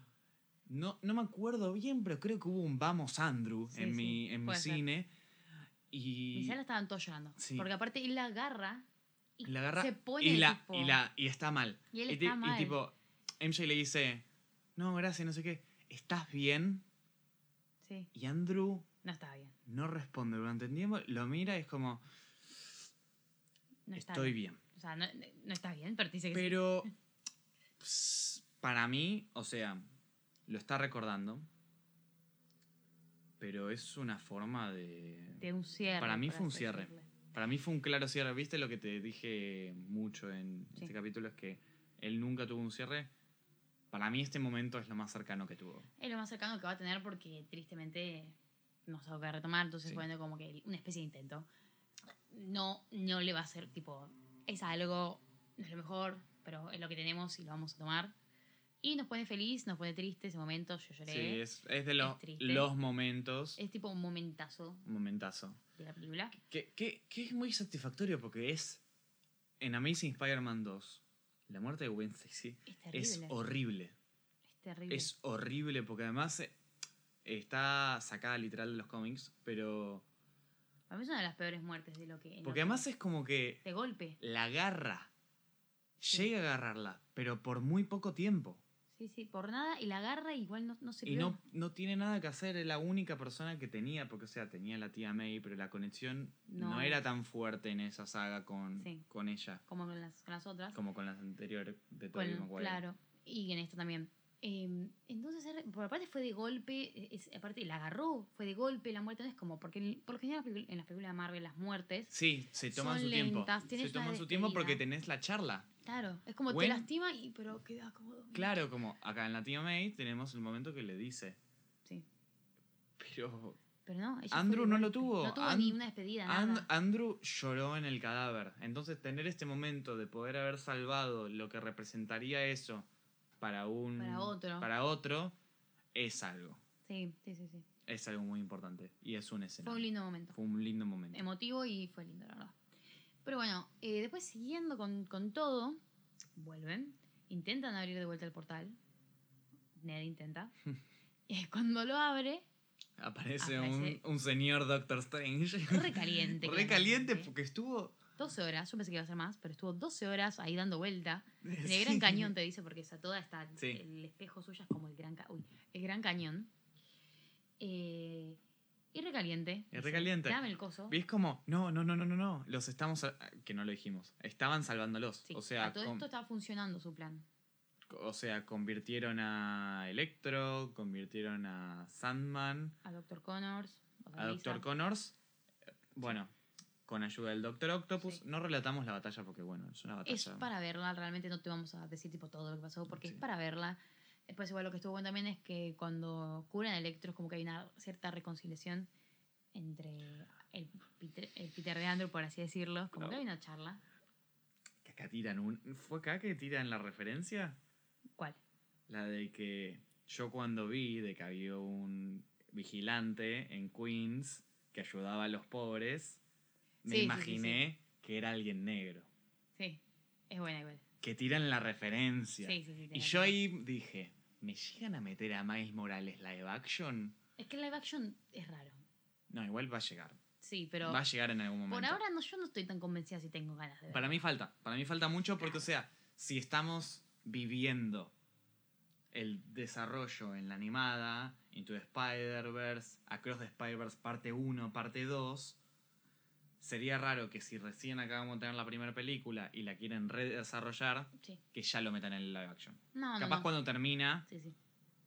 No, no me acuerdo bien, pero creo que hubo un Vamos Andrew Sí, en sí, mi, en mi ser. cine. Y sala estaban todos llorando. Sí. Porque aparte él la agarra y la agarra se pone y, la, tipo- y, la, y está mal. Y él está mal. tipo, MJ le dice, no, gracias, no sé qué, ¿estás bien? Sí, Y Andrew no estaba bien. no responde durante el tiempo, lo mira y es como, No está estoy bien. bien. O sea, no, no está bien, pero te dice que sí. Pero ps, para mí, o sea, lo está recordando, pero es una forma de... De un cierre. Para mí fue un cierre. decirle. Para mí fue un claro cierre. ¿Viste lo que te dije mucho en Sí. este capítulo? Es que él nunca tuvo un cierre. Para mí este momento es lo más cercano que tuvo. Es lo más cercano que va a tener porque tristemente no se va a retomar. Entonces, Sí. bueno, como que una especie de intento. No, no le va a ser tipo. Es algo, no es lo mejor, pero es lo que tenemos y lo vamos a tomar. Y nos pone feliz, nos pone triste ese momento. Yo lloré. Sí, es, es de los, triste. los momentos. Es tipo un momentazo Un momentazo. de la película. Que, que, que es muy satisfactorio porque es en Amazing Spider-Man 2. La muerte de Gwen Stacy Es terrible. es horrible. Es terrible. Es horrible porque además eh, está sacada literal de los cómics, pero... Para mí es una de las peores muertes de lo que. Porque que- además es como que De golpe. la agarra. Sí. Llega a agarrarla, pero por muy poco tiempo. Sí, sí, por nada. Y la agarra igual no, no se Y no, no tiene nada que hacer, es la única persona que tenía, porque o sea, tenía la tía May, pero la conexión no, No. era tan fuerte en esa saga con, Sí. con ella, Como con las, con las otras. como con las anteriores de Tobey Maguire. claro. Y en esto también. Eh, entonces, por aparte fue de golpe, es- aparte la agarró, fue de golpe la muerte, no es como, porque por lo general en las películas de Marvel las muertes, Sí, se toman Son su tiempo. lentas, Se tienes una toman su tiempo porque tenés la charla. claro, es como Gwen- te lastima, y, pero queda como... Claro, como acá en la tía May tenemos el momento que le dice. Sí, Pero pero no. ella Andrew no lo tuvo. No tuvo An- ni una despedida, And- nada. Andrew lloró en el cadáver. Entonces tener este momento de poder haber salvado lo que representaría eso para un Para otro. para otro, es algo. Sí, sí, sí, sí. Es algo muy importante. Y es un escenario. Fue un lindo momento. Fue un lindo momento. emotivo y fue lindo, la verdad. Pero bueno, eh, después siguiendo con, con todo, vuelven, intentan abrir de vuelta el portal. Ned intenta. y cuando lo abre, Aparece, Aparece- Un, un señor Doctor Strange. re caliente. Re caliente claramente. porque estuvo. 12 horas, yo pensé que iba a ser más, pero estuvo 12 horas ahí dando vuelta. En el. Gran Cañón te dice, porque esa toda está, Sí. el espejo suyo es como el Gran, Ca- uy, el gran Cañón. Eh, y recaliente. Es dice, recaliente. Dame el coso. ¿Ves como? No, no, no, no, no, no. Los estamos. Que no lo dijimos. Estaban salvándolos. Sí, o sea, a todo con- esto estaba funcionando su plan. o sea, convirtieron a Electro, convirtieron a Sandman, A Doctor Connors. a Doctor Connors. Bueno, con ayuda del Doctor Octopus. Sí. No relatamos la batalla porque, bueno, es una batalla. Es para verla, realmente no te vamos a decir tipo todo lo que pasó, porque Sí. es para verla. Después igual lo que estuvo bueno también es que cuando curan a Electro es como que hay una cierta reconciliación entre el Peter, el Peter de Andrew, por así decirlo. Como No. que hay una charla. Que acá tiran un. ¿Fue acá que tiran la referencia? ¿Cuál? La de que yo cuando vi de que había un vigilante en Queens que ayudaba a los pobres, me Sí, sí, sí, imaginé que era alguien negro. Sí, es buena igual. Que tiran la referencia. Sí, sí, sí. y yo ahí dije, ¿me llegan a meter a Miles Morales live action? Es que live action es raro. No, igual va a llegar. Sí, pero va a llegar en algún momento. por ahora no, yo no estoy tan convencida si tengo ganas de. Para mí falta. Para mí falta mucho porque, o sea, si estamos viviendo el desarrollo en la animada, Into the Spider-Verse, Across the Spider-Verse parte 1, parte 2, sería raro que si recién acabamos de tener la primera película y la quieren redesarrollar, Sí. que ya lo metan en el live action. No, Capaz no. cuando termina, Sí, sí.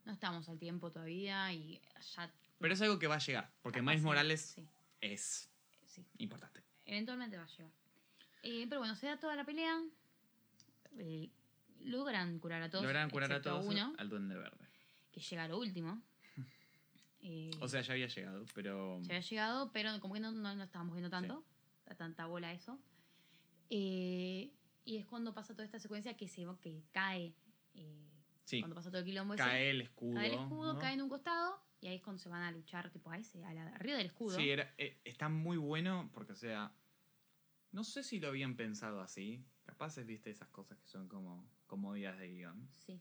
No estamos al tiempo todavía y ya... pero es algo que va a llegar, porque capaz Miles. Morales Sí, es importante. Eventualmente va a llegar. Eh, pero bueno, se da toda la pelea. eh, logran curar a todos. Logran curar a todos uno, al Duende Verde. que llega a lo último. Eh, O sea, ya había llegado, pero. se había llegado, pero como que no, no, no estábamos viendo tanto. Tanta bola eso. Eh, y es cuando pasa toda esta secuencia que se que cae. eh, Sí, Cuando pasa todo el quilombo ese. cae el escudo. Cae el escudo, ¿no? cae en un costado. Y ahí es cuando se van a luchar, tipo, a ese, a la- arriba del escudo. Sí, era, eh, está muy bueno porque, o sea, no sé si lo habían pensado así. Capaz es, viste, esas cosas que son como comodidades de guion. Sí,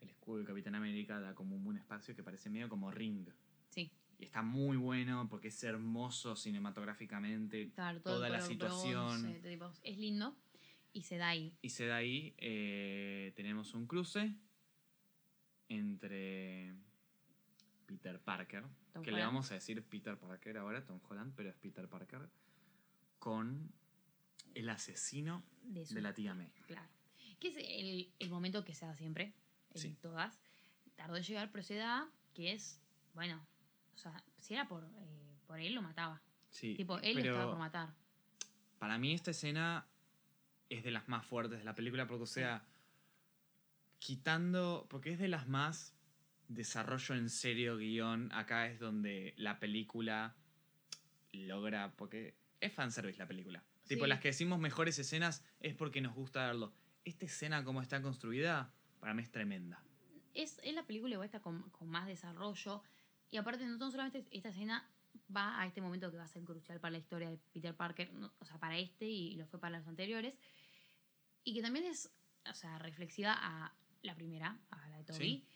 El escudo de Capitán América da como un buen espacio que parece medio como ring. Y está muy bueno porque es hermoso cinematográficamente. Claro, todo el Toda la situación. bronce, de tipo, es lindo. Y se da ahí. Y se da ahí, eh, tenemos un cruce entre Peter Parker, Tom que le vamos a decir Peter Parker ahora, Tom Holland, pero es Peter Parker, con el asesino De, su, de la tía May. Claro. Que es el, el momento que se da siempre. En Sí. todas. Tardó en llegar, pero se da. Que es, bueno. O sea, si era por, eh, por él, lo mataba. Sí, tipo, él lo pero estaba por matar. para mí esta escena es de las más fuertes de la película porque, o sea, quitando, porque es de las más desarrollo en serio guion, acá es donde la película logra, porque es fanservice la película. Tipo, las que decimos mejores escenas es porque nos gusta verlo. Esta escena como está construida, para mí es tremenda. Es, es la película igual está con, con más desarrollo. Y aparte, no solamente esta escena va a este momento que va a ser crucial para la historia de Peter Parker, no- o sea, para este y lo fue para los anteriores. Y que también es, o sea, reflexiva a la primera, a la de Toby, Sí.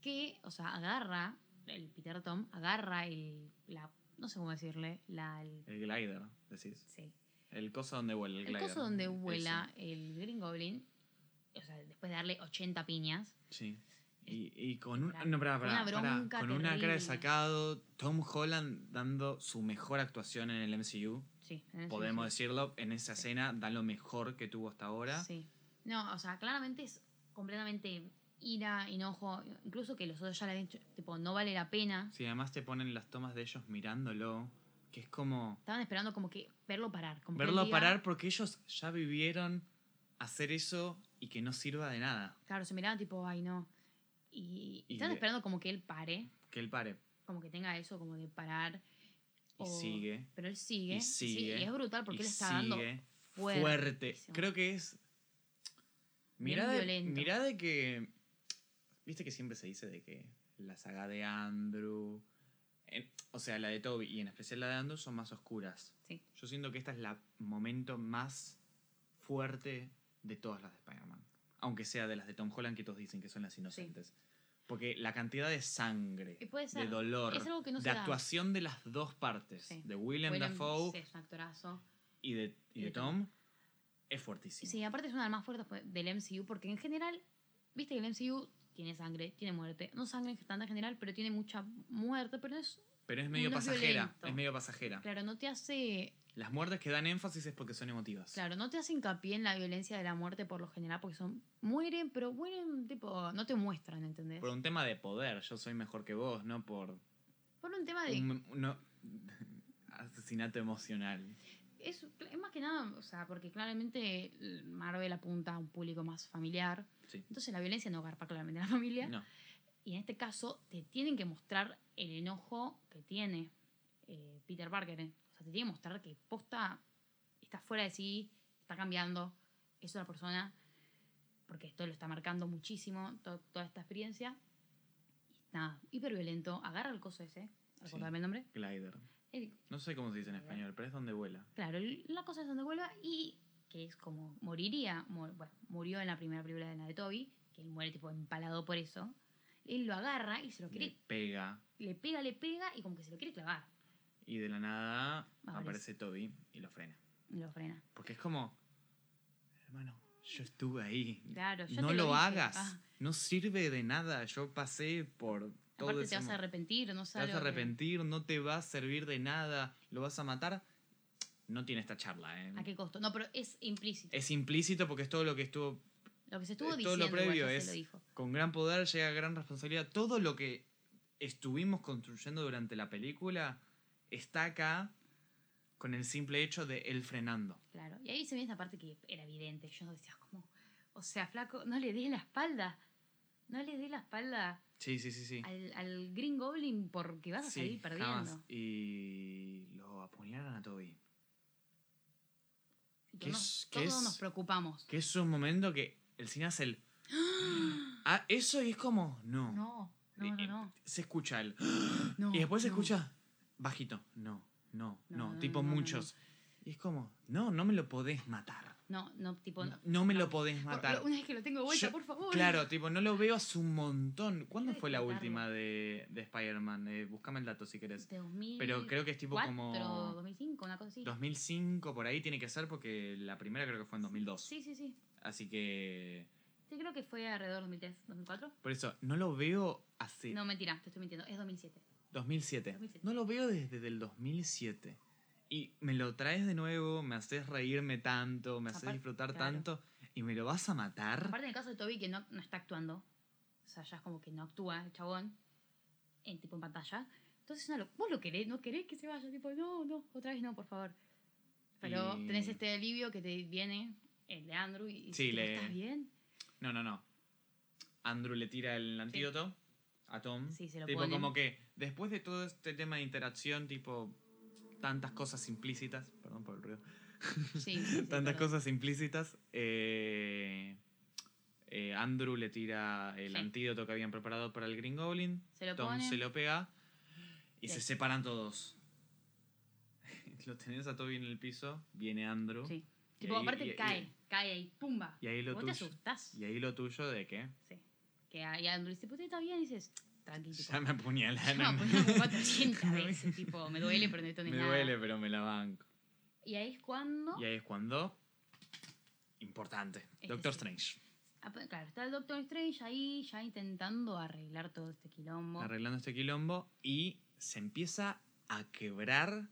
que, o sea, agarra, el Peter Tom, agarra el, la, no sé cómo decirle, la, el, El glider, decís. sí, El coso donde vuela, el, el glider. coso donde vuela el Green Goblin, o sea, después de darle 80 piñas, Sí. Y, y con, un, no, pará, pará, una pará. con una cara de sacado, Tom Holland dando su mejor actuación en el MCU, sí, en el podemos sí. decirlo, en esa Sí. escena da lo mejor que tuvo hasta ahora. Sí. No, o sea, claramente es completamente ira, enojo, incluso que los otros ya le han dicho, tipo, no vale la pena. Sí, además te ponen las tomas de ellos mirándolo, que es como Estaban esperando como que verlo parar. Como verlo diga- parar porque ellos ya vivieron hacer eso y que no sirva de nada, Claro, se miraban tipo, ay no. Y, de- esperando como que él pare, que él pare como que tenga eso como de parar. y o- sigue. Pero él sigue. Y sigue, sí, y es brutal porque él está dando sigue fuerte. fuerte. Creo que es. Mirá de, mirá de que. Viste que siempre se dice de que la saga de Andrew. en- o sea, la de Toby y en especial la de Andrew son más oscuras. Sí. Yo siento que esta es la momento más fuerte de todas las de Spider-Man. Aunque sea de las de Tom Holland que todos dicen que son las inocentes. Porque la cantidad de sangre, de dolor, no de da. actuación de las dos partes, Sí. de William, William, Dafoe sí, y de, y Tom. Es fuertísimo. Sí, aparte es una de las más fuertes del MCU, porque en general, viste que el MCU tiene sangre, tiene muerte. No sangre en tanta general, pero tiene mucha muerte, pero es, Pero es medio No pasajera. Es medio pasajera. claro, no te hace, Las muertes que dan énfasis es porque son emotivas. claro, no te hace hincapié en la violencia de la muerte por lo general, porque son, mueren, pero mueren, tipo, no te muestran, ¿entendés? Por un tema de poder. Yo soy mejor que vos, no por Por un tema de, un no- asesinato emocional. es, es más que nada, o sea, porque claramente Marvel apunta a un público más familiar, Sí. entonces la violencia no garpa claramente a la familia. No. Y en este caso te tienen que mostrar el enojo que tiene eh, Peter Parker. ¿eh? O sea, te tienen que mostrar que posta está fuera de sí, está cambiando, es una persona, porque esto lo está marcando muchísimo, to- toda esta experiencia. Y nada, hiper violento, agarra el coso ese, recordarme el nombre. Glider. El- No sé cómo se dice en español, pero es donde vuela. claro, la cosa es donde vuelva y que es como moriría, mu- bueno, murió en la primera película de la de Toby, que él muere tipo empalado por eso. Él lo agarra y se lo quiere Le pega. Le pega, le pega y como que se lo quiere clavar. Y de la nada Aparece. aparece Toby y lo frena. Y lo frena. Porque es como. Hermano, yo estuve ahí. Claro, yo no te lo, dije. hagas. Ah, No sirve de nada. Yo pasé por todo aparte te vas a arrepentir, no Te sabes. vas a arrepentir, no te va a servir de nada, lo vas a matar. No tiene esta charla, ¿eh? ¿A qué costo? No, pero es implícito. Es implícito porque es todo lo que estuvo. lo que se estuvo eh, diciendo. todo lo previo es- lo dijo. Con gran poder llega gran responsabilidad. Todo lo que estuvimos construyendo durante la película está acá con el simple hecho de él frenando. Claro. Y ahí se ve esa parte que era evidente. Yo decía, como, o sea, flaco, no le des la espalda. No le des la espalda Sí, sí, sí, sí. al, al Green Goblin porque vas a Sí, salir perdiendo. jamás. Y lo apuñalan a Toby. Y ¿Qué todos, es- todos es? nos preocupamos. Que es un momento que el cine hace el... Ah, eso y es como... No. No, no, no, no. Se escucha el... no, y después se escucha bajito. No, no, No, tipo no, no, no. muchos. Y es como... No, no me lo podés matar. No, no, tipo. No, no me lo podés Por- matar. Una vez que lo tengo de vuelta, Yo- por favor. Claro, tipo, no lo veo hace un montón. ¿Cuándo fue la última de, de Spider-Man? Eh, búscame el dato si querés. De 2000. Pero creo que es tipo como 2005, una cosa así. 2005, por ahí tiene que ser, porque la primera creo que fue en 2002. Sí, sí, sí. Así que... Sí, creo que fue alrededor de 2003, 2004. Por eso, no lo veo hace No, mentira, te estoy mintiendo. Es 2007. 2007. 2007. No lo veo desde el 2007. Y me lo traes de nuevo, me haces reírme tanto, me haces disfrutar claro. tanto, y me lo vas a matar. Aparte, en el caso de Toby, que no, no está actuando. O sea, ya es como que no actúa el chabón. En tipo en pantalla. Entonces, no, vos lo querés, no querés que se vaya. Tipo, no, no, otra vez no, por favor. Pero Y- tenés este alivio que te viene, el de Andrew, y Sí, le- ¿estás bien? No, no, no. Andrew le tira el antídoto a Tom. Sí, se lo tipo, ponen. como que después de todo este tema de interacción, tipo, tantas cosas implícitas, perdón por el ruido, Sí, tantas perdón. cosas implícitas, eh, eh, Andrew le tira el Sí. antídoto que habían preparado para el Green Goblin, Se lo Tom se lo pega y se separan todos. lo tenés a Toby en el piso, viene Andrew. Sí. Tipo, ahí- aparte y- y- cae, cae ahí, pumba. Y ahí lo Vos te tuyo. asustás. Y ahí lo tuyo de que Sí. Que ahí Andrew dice, pues está bien, y dices, tranqui, tipo. ya me apuñalaron. No, pues no, 400 veces, tipo, me duele, pero no esto ni Me nada. duele, pero me la banco. Y ahí es cuando. Y ahí es cuando. Importante. Doctor sí. Strange. Ah, pues, Claro, está el Doctor Strange ahí ya intentando arreglar todo este quilombo. Arreglando este quilombo. Y se empieza a quebrar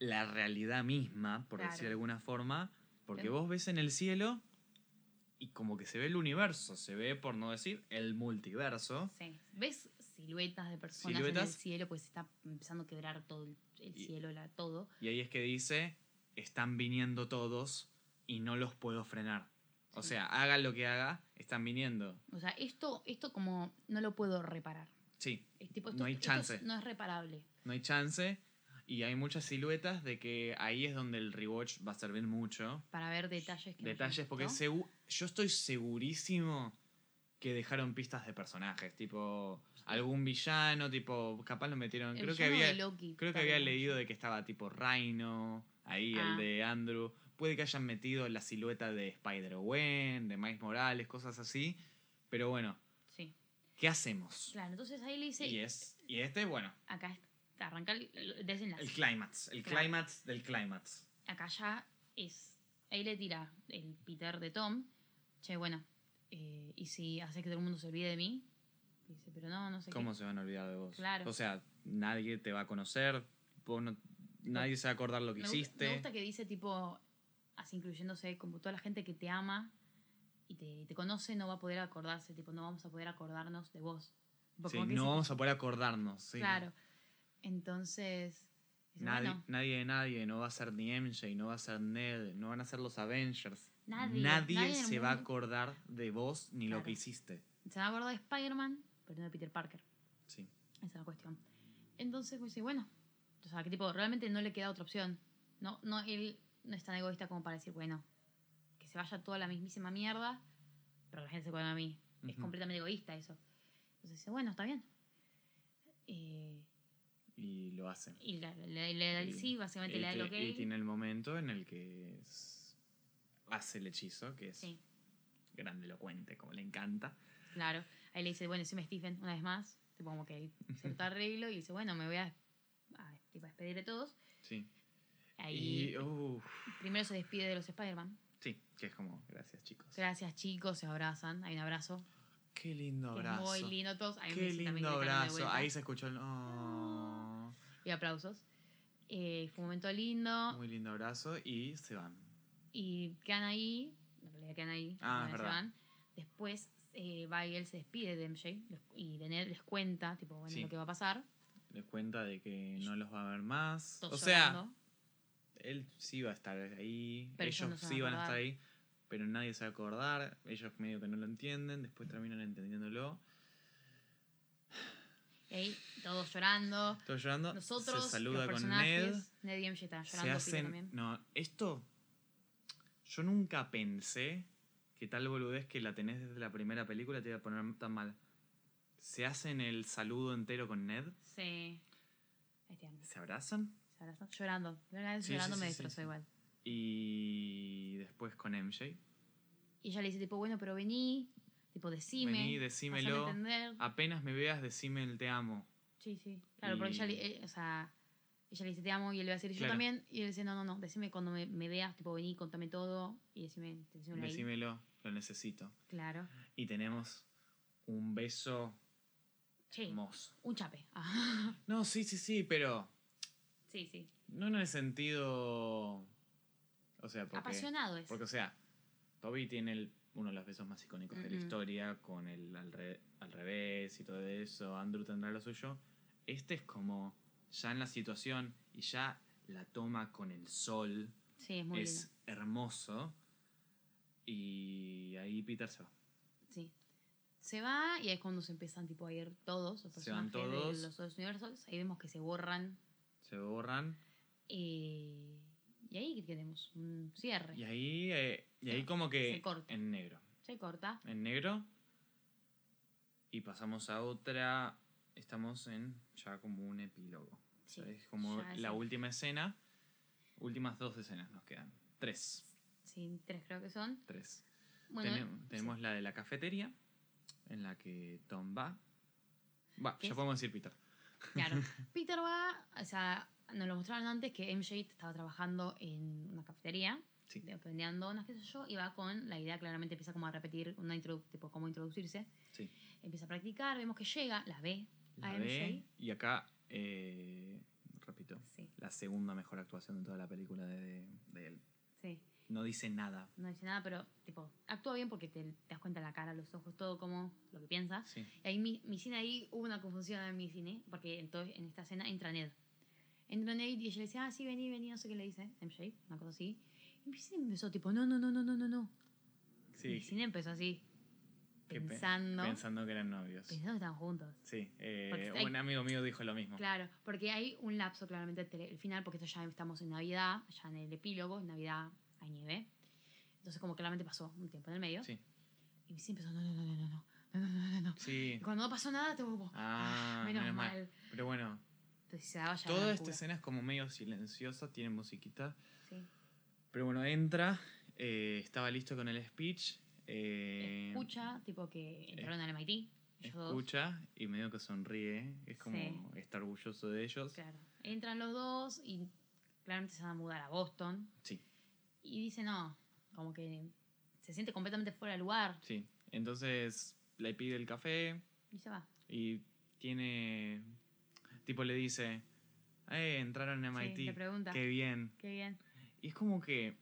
la realidad misma, por Claro. decir de alguna forma. Porque vos ves en el cielo. Y como que se ve el universo. Se ve, por no decir, el multiverso. Sí. ¿Ves siluetas de personas en Siluetas. el cielo? Pues está empezando a quebrar todo el, el Y- cielo, la, todo. Y ahí es que dice. Están viniendo todos. Y no los puedo frenar. O Sí. sea, haga lo que haga, están viniendo. O sea, esto, esto como no lo puedo reparar. Sí, No hay chance. es- no es reparable. no hay chance. Y hay muchas siluetas de que ahí es donde el rewatch va a servir mucho. Para ver detalles que Detalles, porque segu- yo estoy segurísimo que dejaron pistas de personajes. Tipo, algún villano, tipo, capaz lo metieron. El creo que había, Loki, creo que había leído de que estaba tipo Rhino, ahí Ah. el de Andrew. Puede que hayan metido la silueta de Spider-Gwen, de Miles Morales, cosas así. Pero bueno, Sí. ¿qué hacemos? Claro, entonces ahí le dice. Y, es, y este, bueno, Acá arranca el, el desenlace. el clímax, el Claro. clímax del clímax. acá ya es. Ahí le tira el Peter de Tom. Che, bueno, eh, ¿y si hace que todo el mundo se olvide de mí? Dice, pero no, no sé ¿Cómo qué. se van a olvidar de vos? Claro. O sea, nadie te va a conocer, vos no- nadie se va a acordar lo que me, hiciste. me gusta que dice, tipo, así incluyéndose, como toda la gente que te ama y te, te conoce no va a poder acordarse, tipo, no vamos a poder acordarnos de vos. Sí, no vamos a poder acordarnos. sí. Claro. Entonces. Nadie, bueno, nadie de nadie, no va a ser ni MJ, no va a ser Ned, no van a ser los Avengers. Nadie, nadie se va a acordar de vos ni lo Claro. que hiciste. se va a acordar de Spider-Man, pero no de Peter Parker. Sí. Esa es la cuestión. Entonces, pues dice, bueno, o sea, que tipo, realmente no le queda otra opción. No, no, él no es tan egoísta como para decir, bueno, que se vaya toda la mismísima mierda, pero la gente se acuerda de mí. Es completamente egoísta eso. Entonces dice, bueno, está bien. Eh, Y lo hacen. y le, le- le da el sí, básicamente y, le da el te- y tiene el momento en el que es- hace el hechizo, que es Sí, grandelocuente, como le encanta. claro. Ahí le dice, bueno, decime Stephen, una vez más. Tipo, como que cierto arreglo. Y dice, bueno, me voy a, a, tipo, a despedir de todos. Sí. Ahí Y, primero se despide de los Spider-Man. sí, que es como, gracias chicos. Gracias, chicos, se abrazan. Hay un abrazo. Qué lindo que es abrazo. muy lindo todos. Qué lindo que abrazo. Ahí se escuchó el. oh, Y aplausos. Eh, fue un momento lindo. muy lindo abrazo y se van. Y quedan ahí. En realidad quedan ahí. Ah, no es se verdad. van. Después eh, va y él se despide de MJ. Y de Ned les cuenta, tipo, bueno, Sí. lo que va a pasar. Les cuenta de que no los va a ver más. Todos o sea, llorando. él sí va a estar ahí, Pero ellos ellos no se sí van a estar ahí, pero nadie se va a acordar, ellos medio que no lo entienden, después terminan entendiéndolo. Ahí todos llorando. Todo llorando, Nosotros, se saluda los con Ned, Ned y MJ están se llorando, Peter hacen... también. No, esto... Yo nunca pensé que tal boludez que la tenés desde la primera película te iba a poner tan mal. Se hacen el saludo entero con Ned, Sí. Se abrazan Se abrazan. Llorando. De Sí, llorando sí, me sí, destrozó igual. y después con MJ. Y ella le dice, tipo, bueno, pero vení. Tipo, decime. Vení, decímelo. Apenas me veas, decime el te amo. Sí, sí. Claro, porque ella, Y- le- eh, o sea, ella le dice te amo y él le va a decir yo Claro. también. Y él dice, no, no, no, decime cuando me, me veas, tipo, vení, contame todo. Y decime, decímelo ahí. Decímelo, lo necesito. Claro. Y tenemos un beso Sí, hermoso. un chape. Ah. No, sí, sí, sí, pero sí, sí. no en el sentido... O sea, porque... Apasionado es. Porque, o sea, Toby tiene el- uno de los besos más icónicos de la historia, con el al, re- al revés y todo eso. Andrew tendrá lo suyo. Este es como ya en la situación y ya la toma con el sol. Sí, es muy es hermoso. Y ahí Peter se va. Sí. Se va y ahí es cuando se empiezan tipo, a ir todos los Se van personajes todos. de los dos universos. Ahí vemos que se borran. Se borran. eh, y ahí tenemos un cierre. Y ahí, eh, y ahí como que se corta. en negro. Se corta. En negro. Y pasamos a otra. Estamos en ya como un epílogo. Sí, O sea, es como es la el- última escena. Últimas dos escenas nos quedan. Tres. Sí, tres creo que son. Tres. Bueno, Tenem- tenemos la de la cafetería. En la que Tom va. Va, ¿Qué ya podemos decir Peter. Claro. Peter va, o sea, nos lo mostraron antes que MJ estaba trabajando en una cafetería, Sí. vendiendo donas, qué sé yo, y va con la idea, claramente empieza como a repetir, una introdu- tipo cómo introducirse. Sí. Empieza a practicar, vemos que llega, la ve La a ve. MJ. Y acá, eh, repito, Sí, la segunda mejor actuación de toda la película de, de él. sí. No dice nada. No dice nada, pero tipo, actúa bien porque te, te das cuenta la cara, los ojos, todo como lo que piensa. Sí. Y ahí mi, mi cine ahí hubo una confusión en mi cine, porque entonces en esta escena entra Ned. Entra Ned y ella le dice, ah, sí, vení, vení, no sé qué le dice, MJ, una cosa así. Y mi cine empezó tipo, no, no, no, no, no, no, no. Sí. cine empezó así, pensando, Pensando que eran novios. pensando que estaban juntos. Sí, eh, hay- un amigo mío dijo lo mismo. Claro, porque hay un lapso claramente el final, porque esto ya estamos en Navidad, ya en el epílogo, en Navidad hay nieve. Entonces como claramente pasó un tiempo en el medio. Sí. Y mi cine empezó, no, no, no, no, no, no, no, no, no, no. Sí. Y cuando no pasó nada, te como, Ah, menos, menos mal. mal. Pero bueno, Entonces se daba ya toda esta escena es como medio silenciosa, tiene musiquita. Sí. Pero bueno, entra, eh, estaba listo con el speech. eh, Escucha, tipo que entraron al MIT. escucha y medio que sonríe. Es como Sí. está orgulloso de ellos. Claro. Entran los dos y claramente se van a mudar a Boston. Sí, Y dice, no, como que se siente completamente fuera de lugar. sí. Entonces le pide el café Y se va. y tiene. Tipo le dice: Eh, entraron Sí, MIT. le pregunta. Qué bien. Qué bien. Y es como que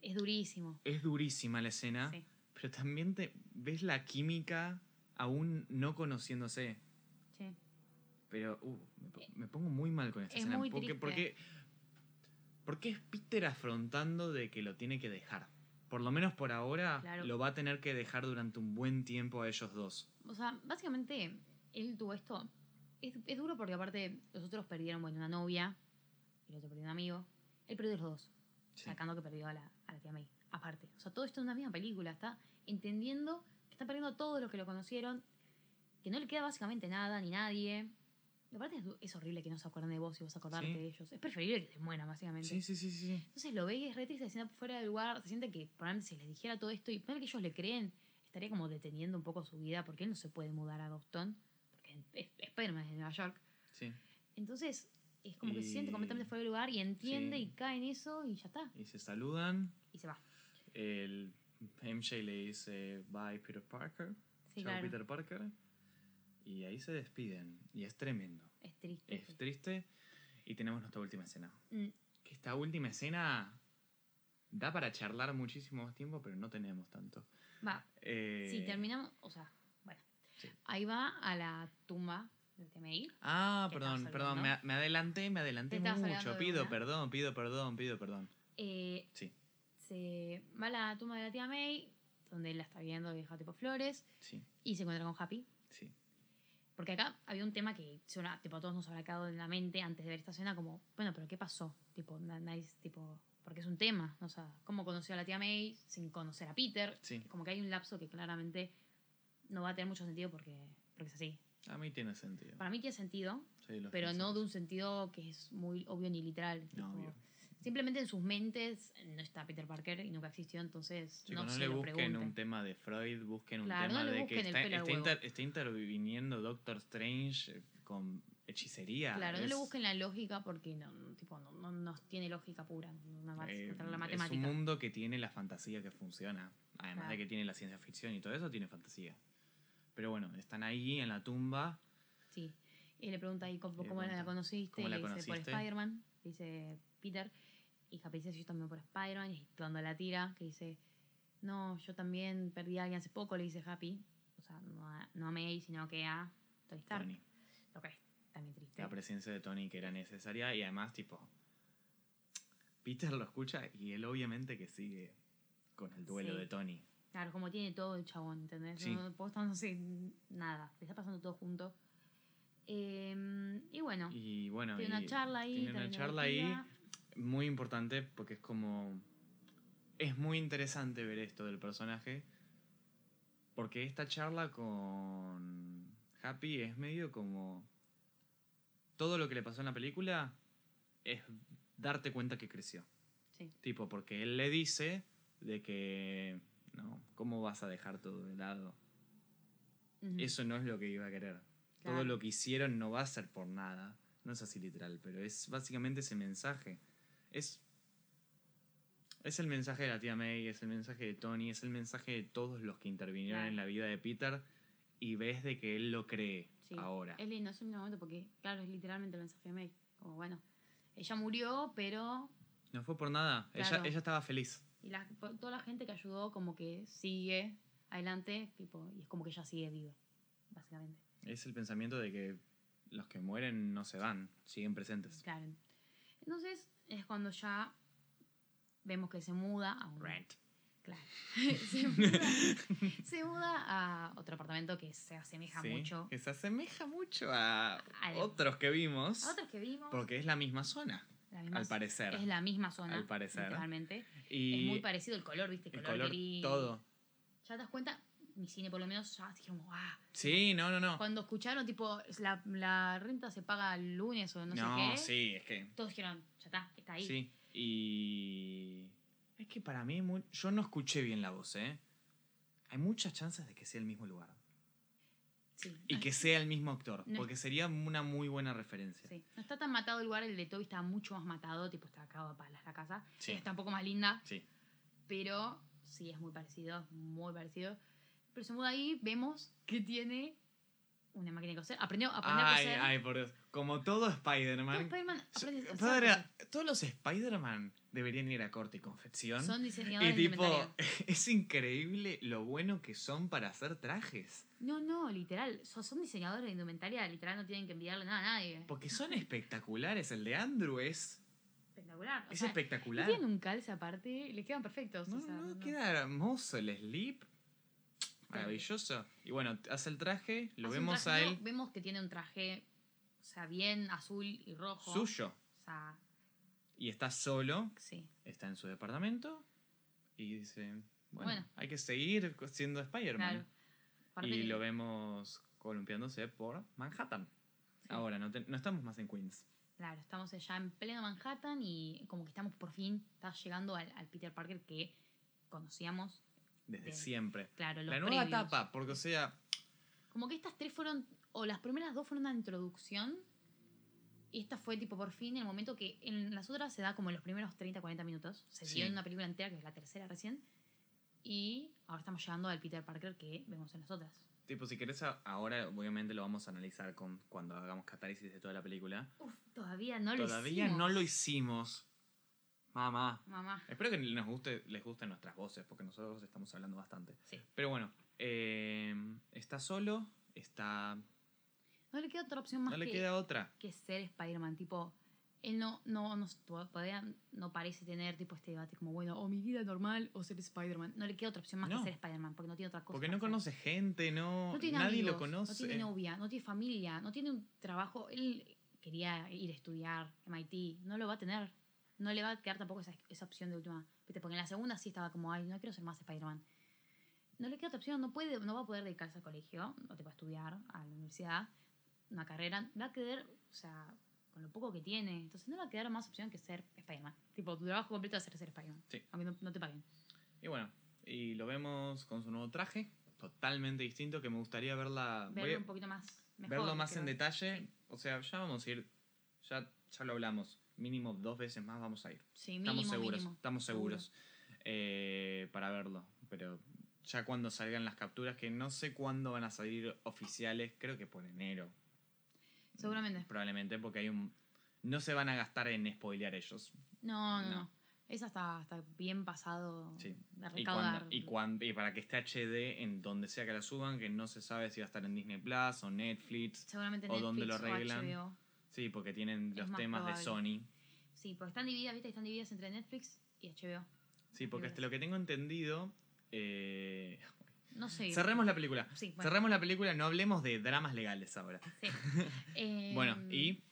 Es durísimo. es durísima la escena, Sí. pero también te ves la química aún no conociéndose. Sí. Pero uh, me, po- me pongo muy mal con esta Es escena. muy porque, porque, porque es Peter afrontando de que lo tiene que dejar. Por lo menos por ahora Claro. lo va a tener que dejar durante un buen tiempo a ellos dos. O sea, básicamente, él tuvo esto. Es, es duro porque aparte los otros perdieron, bueno, una novia. Y el otro perdió un amigo. Él perdió los dos. Sí. sacando que perdió a la, a la tía May. Aparte. O sea, todo esto es una misma película. Está entendiendo que está perdiendo a todos los que lo conocieron. Que no le queda básicamente nada ni nadie. Y aparte es, es horrible que no se acuerden de vos y vos acordarte Sí. de ellos. Es preferible que se mueran, básicamente. Sí, sí, sí, sí. Entonces lo ve y es re triste, se siente fuera del lugar. Se siente que probablemente si les dijera todo esto y poner que ellos le creen, estaría como deteniendo un poco su vida porque él no se puede mudar a Boston. Porque es, es Spider-Man de Nueva York. sí. Entonces es como que se siente Y- completamente fuera del lugar y entiende Sí. y cae en eso y ya está. Y se saludan. Y se va. El MJ le dice bye Peter Parker. Sí, Chao claro. Peter Parker. Y ahí se despiden. Y es tremendo. Es triste. Es triste. Y tenemos nuestra última escena. Mm, Que esta última escena da para charlar muchísimo más tiempo, pero no tenemos tanto. Va, Eh, si terminamos, o sea, bueno. sí. Ahí va a la tumba de TMI. Ah, ¿Qué perdón, perdón, me, me adelanté, me adelanté ¿Te estabas mucho. Pido perdón, pido perdón, pido perdón. Eh, Sí, se va a la tumba de la tía May, donde él la está viendo vieja tipo flores, sí, y se encuentra con Happy. sí. Porque acá había un tema que suena, tipo, a todos nos habrá quedado en la mente antes de ver esta escena, como, bueno, pero ¿qué pasó? Tipo, nadie, tipo, porque es un tema, o sea, ¿cómo conoció a la tía May sin conocer a Peter? Sí. Como que hay un lapso que claramente no va a tener mucho sentido porque, porque es así. A mí tiene sentido. Para mí tiene sentido, Sí, pero no de un sentido que es muy obvio ni literal. No, obvio. Simplemente en sus mentes no está Peter Parker y nunca existió, entonces Chicos, no, no, se le lo busquen pregunten. un tema de Freud, busquen Claro, un tema no de que está, está, inter- está interviniendo Doctor Strange eh, con hechicería. Claro, no Es- le busquen la lógica porque no, no, tipo, no, no, no tiene lógica pura, no eh, la es matemática. un mundo que tiene la fantasía que funciona. Además Claro. de que tiene la ciencia ficción y todo eso, tiene fantasía. Pero bueno, están ahí en la tumba. Sí. Y le pregunta ahí cómo, cómo la conociste. ¿cómo y la le dice por conociste? Spider-Man. Dice Peter. Y Happy dice yo también por Spider-Man. Y cuando la tira, que dice, no, yo también perdí a alguien hace poco, le dice Happy. O sea, no a, no a May, sino que a Tony Stark. Tony. Lo que es también triste. La presencia de Tony que era necesaria y además, tipo, Peter lo escucha y él obviamente que sigue con el duelo Sí. de Tony. Claro, como tiene todo el chabón, ¿entendés? Sí. No, estás, no sé, nada. Le está pasando todo junto. Eh, y bueno, Y bueno, tiene una charla ahí. tiene una charla ahí muy importante porque es como. Es muy interesante ver esto del personaje. Porque esta charla con Happy es medio como. Todo lo que le pasó en la película es darte cuenta que creció. Sí. Tipo, porque él le dice de que. No, ¿cómo vas a dejar todo de lado? Eso no es lo que iba a querer. Todo lo que hicieron no va a ser por nada. No es así literal, pero es básicamente ese mensaje. Es. Es el mensaje de la tía May, es el mensaje de Tony, es el mensaje de todos los que intervinieron Claro. en la vida de Peter y ves de que él lo cree Sí. ahora. Es lindo, es un momento porque, claro, es literalmente el mensaje de May. Como, bueno, ella murió, pero. No fue por nada, Claro. ella, ella estaba feliz. Y la- toda la gente que ayudó, como que sigue adelante, tipo, y es como que ella sigue viva, básicamente. Es el pensamiento de que los que mueren no se van, siguen presentes. Claro. Entonces, es cuando ya vemos que se muda a un. Rent. Claro. se, muda, se muda a otro apartamento que se asemeja Sí, mucho Que se asemeja mucho a otros que vimos. a otros que vimos. Porque es la misma zona, misma- al parecer. Es la misma zona. Al parecer. Literalmente. Y Es muy parecido el color, ¿viste? el color, gris. todo. Ya te das cuenta, mi cine por lo menos ya dijeron, ah. Sí, no, no, no. Cuando escucharon, tipo, la, la renta se paga el lunes o no, No, sé qué. sí, es que. Todos dijeron, ya está, está ahí. Sí. Y. Es que para mí, yo no escuché bien la voz, ¿eh? Hay muchas chances de que sea el mismo lugar. Sí. Y que sea el mismo actor. No es- Porque sería una muy buena referencia. sí. No está tan matado el lugar, el de Toby está mucho más matado, tipo, está acá a palas la casa. Sí. Está un poco más linda, Sí. pero sí, es muy parecido, muy parecido. Pero se muda ahí, vemos que tiene una máquina de coser. Aprendió, aprendió a Ay, coser. ay, por Dios. Como todo Spider-Man. Spider-Man so- aprende a padre, coser. todos los Spider-Man deberían ir a corte y confección. Son y diseñadores de tipo, es increíble lo bueno que son para hacer trajes. No, no, literal. Son, son diseñadores de indumentaria, literal, no tienen que enviarle nada a nadie. Porque son espectaculares. El de Andrew es, Espectacular. o es sea, espectacular. Tienen un calce aparte, le quedan perfectos. No, o sea, no, no- queda hermoso el slip. Maravilloso. Y bueno, hace el traje, lo Hace vemos traje a él Vemos que tiene un traje, o sea, bien azul y rojo. suyo. O sea, Y está solo, sí. está en su departamento y dice, bueno, Bueno. hay que seguir siendo Spider-Man. Claro. Y lo vemos columpiándose por Manhattan. sí, Ahora, no, te- no estamos más en Queens. Claro, estamos ya en pleno Manhattan y como que estamos por fin, está llegando al, al Peter Parker que conocíamos. Desde siempre. Claro, los La nueva previos. etapa, porque o sea, Como que estas tres fueron, o las primeras dos fueron una introducción. Y esta fue tipo por fin el momento que en las otras se da como en los primeros 30, 40 minutos. Se Sí. dio en una película entera, que es la tercera recién. Y ahora estamos llegando al Peter Parker que vemos en las otras. tipo, si querés, ahora obviamente lo vamos a analizar con, cuando hagamos catálisis de toda la película. Uf, todavía no lo Todavía hicimos. no lo hicimos. Mamá. Mamá. Espero que nos guste, les gusten nuestras voces, porque nosotros estamos hablando bastante. Sí. Pero bueno, eh, está solo, está No le queda otra opción más No le que, queda otra. que ser Spider-Man. Tipo, él no, no, no, todavía no parece tener tipo este debate como, bueno, o mi vida normal o ser Spider-Man. No le queda otra opción más No. que ser Spider-Man, porque no tiene otra cosa. Porque no hacer. conoce gente, no, No tiene nadie amigos, lo conoce. No tiene novia, no tiene familia, no tiene un trabajo. Él quería ir a estudiar MIT, no lo va a tener. No le va a quedar tampoco esa, esa opción de última. Porque en la segunda sí estaba como, ay, no quiero ser más Spider-Man. No le queda otra opción, no, puede, no va a poder dedicarse al colegio, no te va a estudiar, a la universidad, una carrera. Va a quedar, o sea, con lo poco que tiene. Entonces no le va a quedar más opción que ser Spider-Man. Tipo, tu trabajo completo va a ser ser Spider-Man. Sí. Aunque no, no te paguen. Y bueno, y lo vemos con su nuevo traje, totalmente distinto, que me gustaría verla. Verlo a- un poquito más. Mejor, verlo más en detalle. Sí. O sea, ya vamos a ir. Ya, ya lo hablamos. Mínimo dos veces más vamos a ir. Sí, mínimo, estamos seguros. mínimo. Estamos Seguro. seguros. eh, para verlo. Pero ya cuando salgan las capturas, que no sé cuándo van a salir oficiales, creo que por enero. Seguramente. Probablemente, porque hay un. No se van a gastar en spoilear ellos. No, no, No. no. Esa está, está bien pasado Sí. de Y, recaudar. cuando, y, cuan- y para que esté HD en donde sea que la suban, que no se sabe si va a estar en Disney Plus o Netflix. Seguramente o Netflix dónde lo arreglan. Sí, porque tienen Es los temas de. Sony. Sí, porque están divididas, ¿viste? Están divididas entre Netflix y HBO. Sí, porque hasta lo que tengo entendido. eh, No sé. Cerremos la película. Sí, bueno. Cerremos la película, no hablemos de dramas legales ahora. Sí. Eh, Bueno, y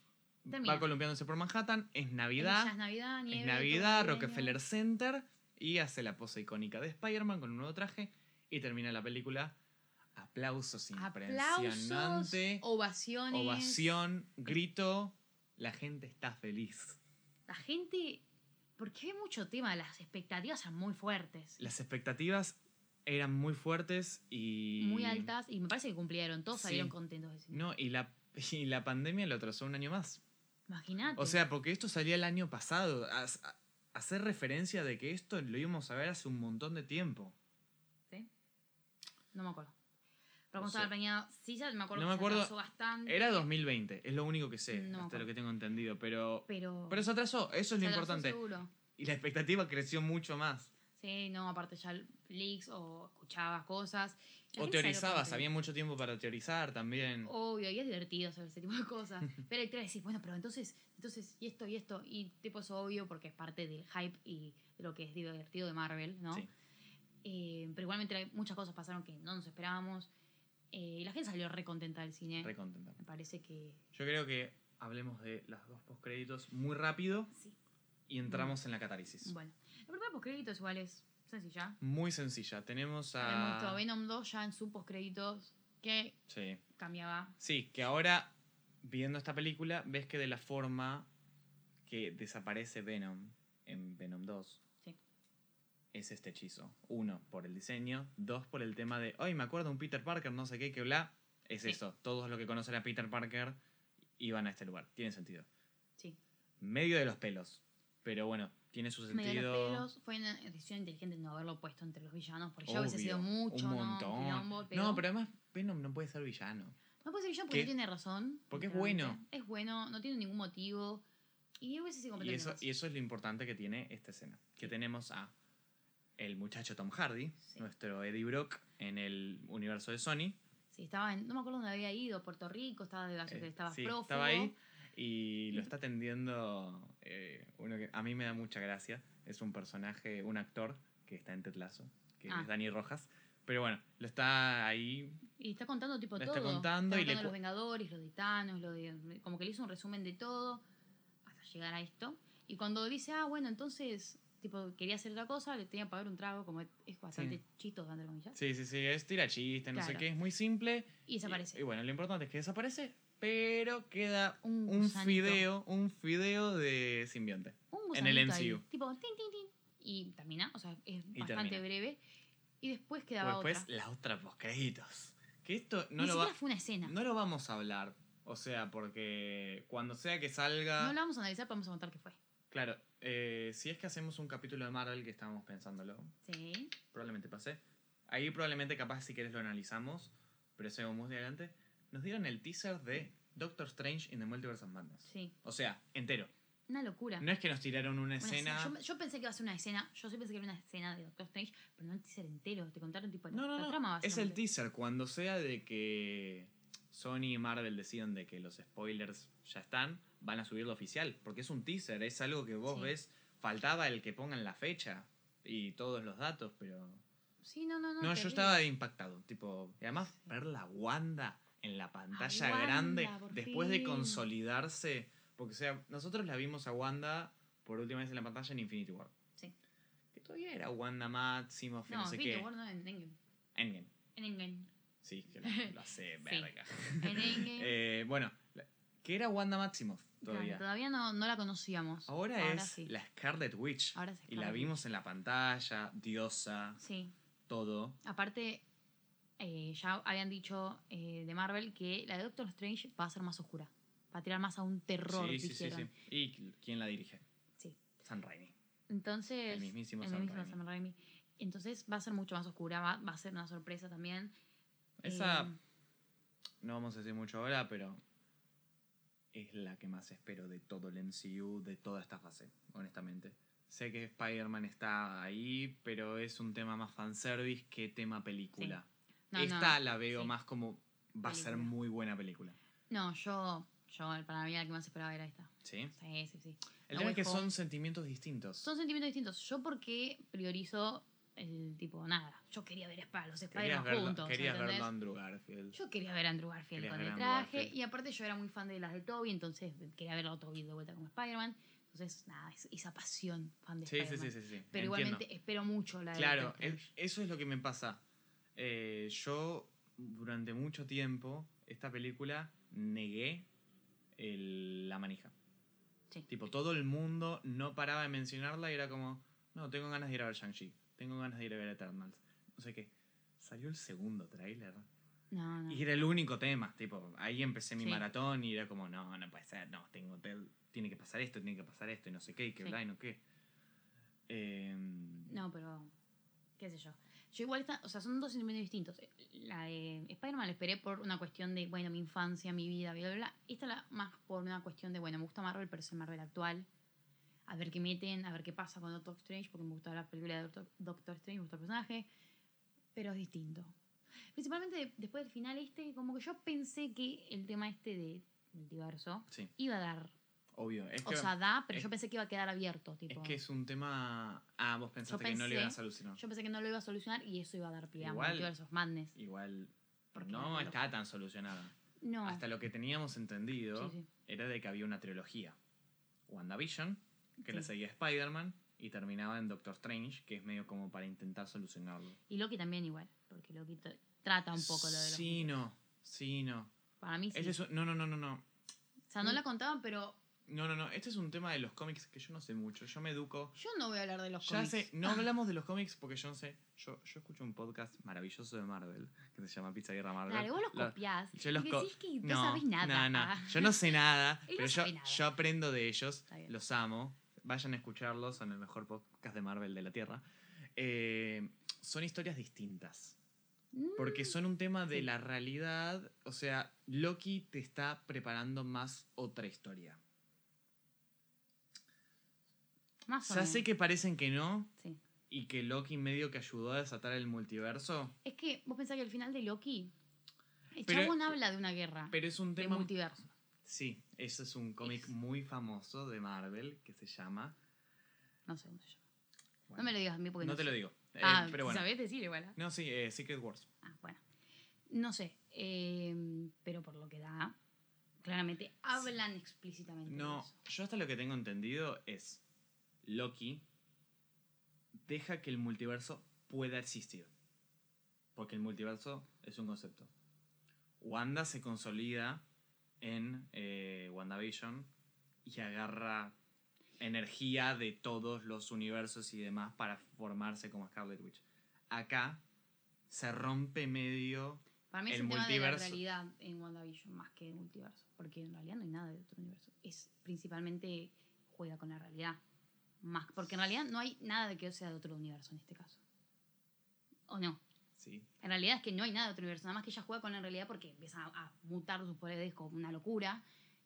termina. va columpiándose por Manhattan, es Navidad, es Navidad, nieve. es todo Navidad, navideño. Rockefeller Center, y hace la pose icónica de Spider-Man con un nuevo traje, y termina la película. Aplausos Aplausos, impresionante, ovaciones. ovación, grito, la gente está feliz. La gente. Porque hay mucho tema, las expectativas son muy fuertes. Las expectativas eran muy fuertes y... Muy altas y me parece que cumplieron. Todos Sí. salieron contentos de. No, y la, y la pandemia lo atrasó un año más. Imagínate. O sea, porque esto salía el año pasado. A- a- hacer referencia de que esto lo íbamos a ver hace un montón de tiempo. ¿Sí? No me acuerdo. Pero No sé. estaba planeado, sí, ya me acuerdo No que me acuerdo. se atrasó bastante. Era 2020, es lo único que sé, No hasta lo que tengo entendido. Pero, Pero. pero se atrasó, eso es lo importante. seguro. Y la expectativa creció mucho más. Sí, no, aparte ya leaks o escuchabas cosas. La O teorizabas, había mucho tiempo para teorizar también. Obvio, y es divertido saber ese tipo de cosas. Pero el decís, bueno, pero entonces, entonces, y esto, y esto. Y tipo es obvio porque es parte del hype y de lo que es divertido de Marvel, ¿no? Sí. Eh, pero igualmente muchas cosas pasaron que no nos esperábamos. Eh, y la gente salió re contenta del cine. Re contenta. Me parece que Yo creo que hablemos de las dos postcréditos muy rápido sí. y entramos en la catálisis. Bueno, la primera postcréditos igual es sencilla. Muy sencilla. Tenemos a. visto Venom 2 ya en su postcréditos que Sí. cambiaba. Sí, que ahora, viendo esta película, ves que de la forma que desaparece Venom en Venom 2 Sí. Es este hechizo. Uno, por el diseño. Dos, por el tema de, ay, me acuerdo un Peter Parker, no sé qué, que bla. Es Sí. eso. Todos los que conocen a Peter Parker iban a este lugar. Tiene sentido. Sí. Medio de los pelos. Pero bueno, tiene su Medio de sentido. los pelos. Fue una decisión inteligente no haberlo puesto entre los villanos, porque ya hubiese sido mucho, un ¿no? montón. No, pero además Venom no puede ser villano. No puede ser villano porque ¿Qué? no tiene razón. Porque es bueno. Es bueno, no tiene ningún motivo. Y hubiese sido Y eso, y eso es lo importante que tiene esta escena. Que tenemos a el muchacho Tom Hardy, Sí. nuestro Eddie Brock, en el universo de Sony. Sí, estaba en, no me acuerdo dónde había ido, Puerto Rico, estaba de Eh, estaba sí, prófugo. estaba ahí y lo está atendiendo eh, uno que a mí me da mucha gracia. Es un personaje, un actor que está en Tetlazo, que Ah. es Dani Rojas. Pero bueno, lo está ahí. Y está contando tipo Le todo. está contando y le los Vengadores, los de Thanos, lo de, como que le hizo un resumen de todo hasta llegar a esto. Y cuando dice, ah, bueno, entonces, tipo, quería hacer otra cosa, le tenía que pagar un trago, como es bastante Sí. chisto, entre comillas. Sí, sí, sí, es tira chiste, no sé Claro. qué, es muy simple. Y desaparece. Y, y bueno, lo importante es que desaparece, pero queda un fideo, un fideo de simbionte. Un en el ahí, MCU. tipo, tin, tin, tin. Y termina, o sea, es Y bastante termina. breve. Y después quedaba O después otra. la otra postcréditos. Que esto no Ni lo, va, fue una escena. No, no lo vamos a hablar. O sea, porque cuando sea que salga. lo vamos a analizar, podemos contar qué fue. Claro, eh, si es que hacemos un capítulo de Marvel que estábamos pensándolo, Sí. probablemente pase. Ahí probablemente capaz si quieres lo analizamos, pero eso vamos de adelante. Nos dieron el teaser de Doctor Strange in the Multiverse of Madness. Sí. O sea, entero. Una locura. No es que nos tiraron una Una escena. Yo, yo pensé que iba a ser una escena, yo sí pensé que era una escena de Doctor Strange, pero no el teaser entero, te contaron tipo la, No, no, la no. trama Es el teaser. Cuando sea de que Sony y Marvel deciden de que los spoilers ya están, van a subirlo oficial. Porque es un teaser, es algo que vos Sí. ves. Faltaba el que pongan la fecha y todos los datos, pero. Sí, no, no, no. No, yo estaba impactado. Tipo, y además, Sí. ver la Wanda en la pantalla Wanda, grande después de consolidarse. Porque, o sea, nosotros la vimos a Wanda por última vez en la pantalla en Infinity War. Sí. Que todavía era Wanda Maximoff no, No, sé Infinity qué. War no, en Endgame. Endgame. En Endgame. Sí, que lo, lo hace verga. En Endgame. Eh, bueno, que era Wanda Maximoff todavía. Claro, todavía no, no la conocíamos. Ahora, es sí. la Scarlet Witch. Ahora es y la vimos en la pantalla, diosa, Sí. todo. Aparte, eh, ya habían dicho eh, de Marvel que la de Doctor Strange va a ser más oscura. Va a tirar más a un terror, sí, sí, sí. ¿Y quién la dirige? Sí. Sam Raimi. Entonces. El mismísimo el Raimi. Sam Raimi. Entonces va a ser mucho más oscura, va, va a ser una sorpresa también. Esa, Eh, no vamos a decir mucho ahora, pero es la que más espero de todo el MCU, de toda esta fase, honestamente. Sé que Spider-Man está ahí, pero es un tema más fanservice que tema película. no, Esta no, la veo sí. más como va a ser muy buena película. No, yo, yo para mí la que más esperaba era esta. ¿Sí? Sí, sí, sí. El tema es que son sentimientos distintos. Son sentimientos distintos. Yo porque priorizo el tipo, nada, yo quería ver a los Querías Spider-Man verlo, juntos. querías ¿entendés? verlo a Andrew Garfield. Yo quería ver a Andrew Garfield Querías con ver el traje. Y aparte yo era muy fan de las de Toby, entonces quería verlo a Toby de vuelta como Spider-Man. Entonces, nada, es- esa pasión fan de Sí, sí, Spider-Man. sí, sí, sí. Pero entiendo. igualmente espero mucho la de Claro, Doctor es- eso es lo que me pasa. Eh, yo, durante mucho tiempo, esta película negué el- la manija. Sí. Tipo, todo el mundo no paraba de mencionarla y era como, no, tengo ganas de ir a ver Shang-Chi, tengo ganas de ir a ver Eternals. No sé qué. Salió el segundo tráiler. No, no. Y era el único tema. Tipo, ahí empecé mi Sí. maratón y era como, no, no puede ser, no, tengo, te- tiene que pasar esto, tiene que pasar esto, y no sé qué, y que Sí. bla, y no qué. Em, No, pero qué sé yo. Yo igual, está, o sea, son dos sentimientos distintos. La de Spider-Man la esperé por una cuestión de, bueno, mi infancia, mi vida, bla, bla, bla. Esta la más por una cuestión de, bueno, me gusta Marvel, pero es el Marvel actual. A ver qué meten, a ver qué pasa con Doctor Strange, porque me gusta la película de Doctor, Doctor Strange, me gusta el personaje, pero es distinto. Principalmente de- después del final este, como que yo pensé que el tema este de multiverso sí, iba a dar, obvio. Es o que, sea, da, pero es- yo pensé que iba a quedar abierto, es tipo. que es un tema... Ah, vos pensaste que no pensé- iban a solucionar. Yo pensé que no lo iba a solucionar y eso iba a dar pie a multiversos madness. Igual Porque no la está tan solucionada. No. Hasta lo que teníamos entendido Sí, sí. era de que había una trilogía. WandaVision, que Sí. seguía a Spider-Man, y terminaba en Doctor Strange, que es medio como para intentar solucionarlo. Y Loki también igual, porque Loki tra- trata un poco lo de los Sí, multiversos. no. Sí, no. Para mí sí. Este es un- no, no, no, no, no. O sea, no la contaban, pero No, no, no. Este es un tema de los cómics que yo no sé mucho. Yo me educo. yo no voy a hablar de los Ya cómics. sé, no hablamos de los cómics porque yo no sé. Yo, yo escucho un podcast maravilloso de Marvel que se llama Pizza Guerra Marvel. Claro, vos los Lo- copiás. yo los co- decís que no, sabes nada. No, no. Ah. Yo no sé nada, Él no pero yo, nada. yo aprendo de ellos. Los amo. Vayan a escucharlos, son el mejor podcast de Marvel de la Tierra. Eh, son historias distintas. Mm, Porque son un tema de la realidad. O sea, Loki te está preparando más otra historia. más o Ya menos. sé que parecen que no, Sí. y que Loki medio que ayudó a desatar el multiverso, Es que vos pensás que al final de Loki, el Pero- chabón habla de una guerra, pero es un de tema... multiverso. Sí, ese es un cómic muy famoso de Marvel que se llama... No sé cómo se llama. bueno, no me lo digas a mí porque no, no te sé. lo digo. eh, Ah, pero bueno. ¿sabés decir igual? ah? No, sí, eh, Secret Wars. Ah, bueno. No sé, eh, pero por lo que da, claramente hablan explícitamente. de No, eso. yo hasta lo que tengo entendido es Loki deja que el multiverso pueda existir. Porque el multiverso es un concepto. Wanda se consolida en eh, WandaVision y agarra energía de todos los universos y demás para formarse como Scarlet Witch. Acá se rompe medio Para mí es el un tema de la realidad en WandaVision más que de multiverso. Porque en realidad no hay nada de otro universo. Es principalmente juega con la realidad. Más, porque en realidad no hay nada de que sea de otro universo en este caso. ¿O no? Sí. En realidad es que no hay nada de otro universo. Nada más que ella juega con la realidad porque empieza a, a mutar sus poderes como una locura.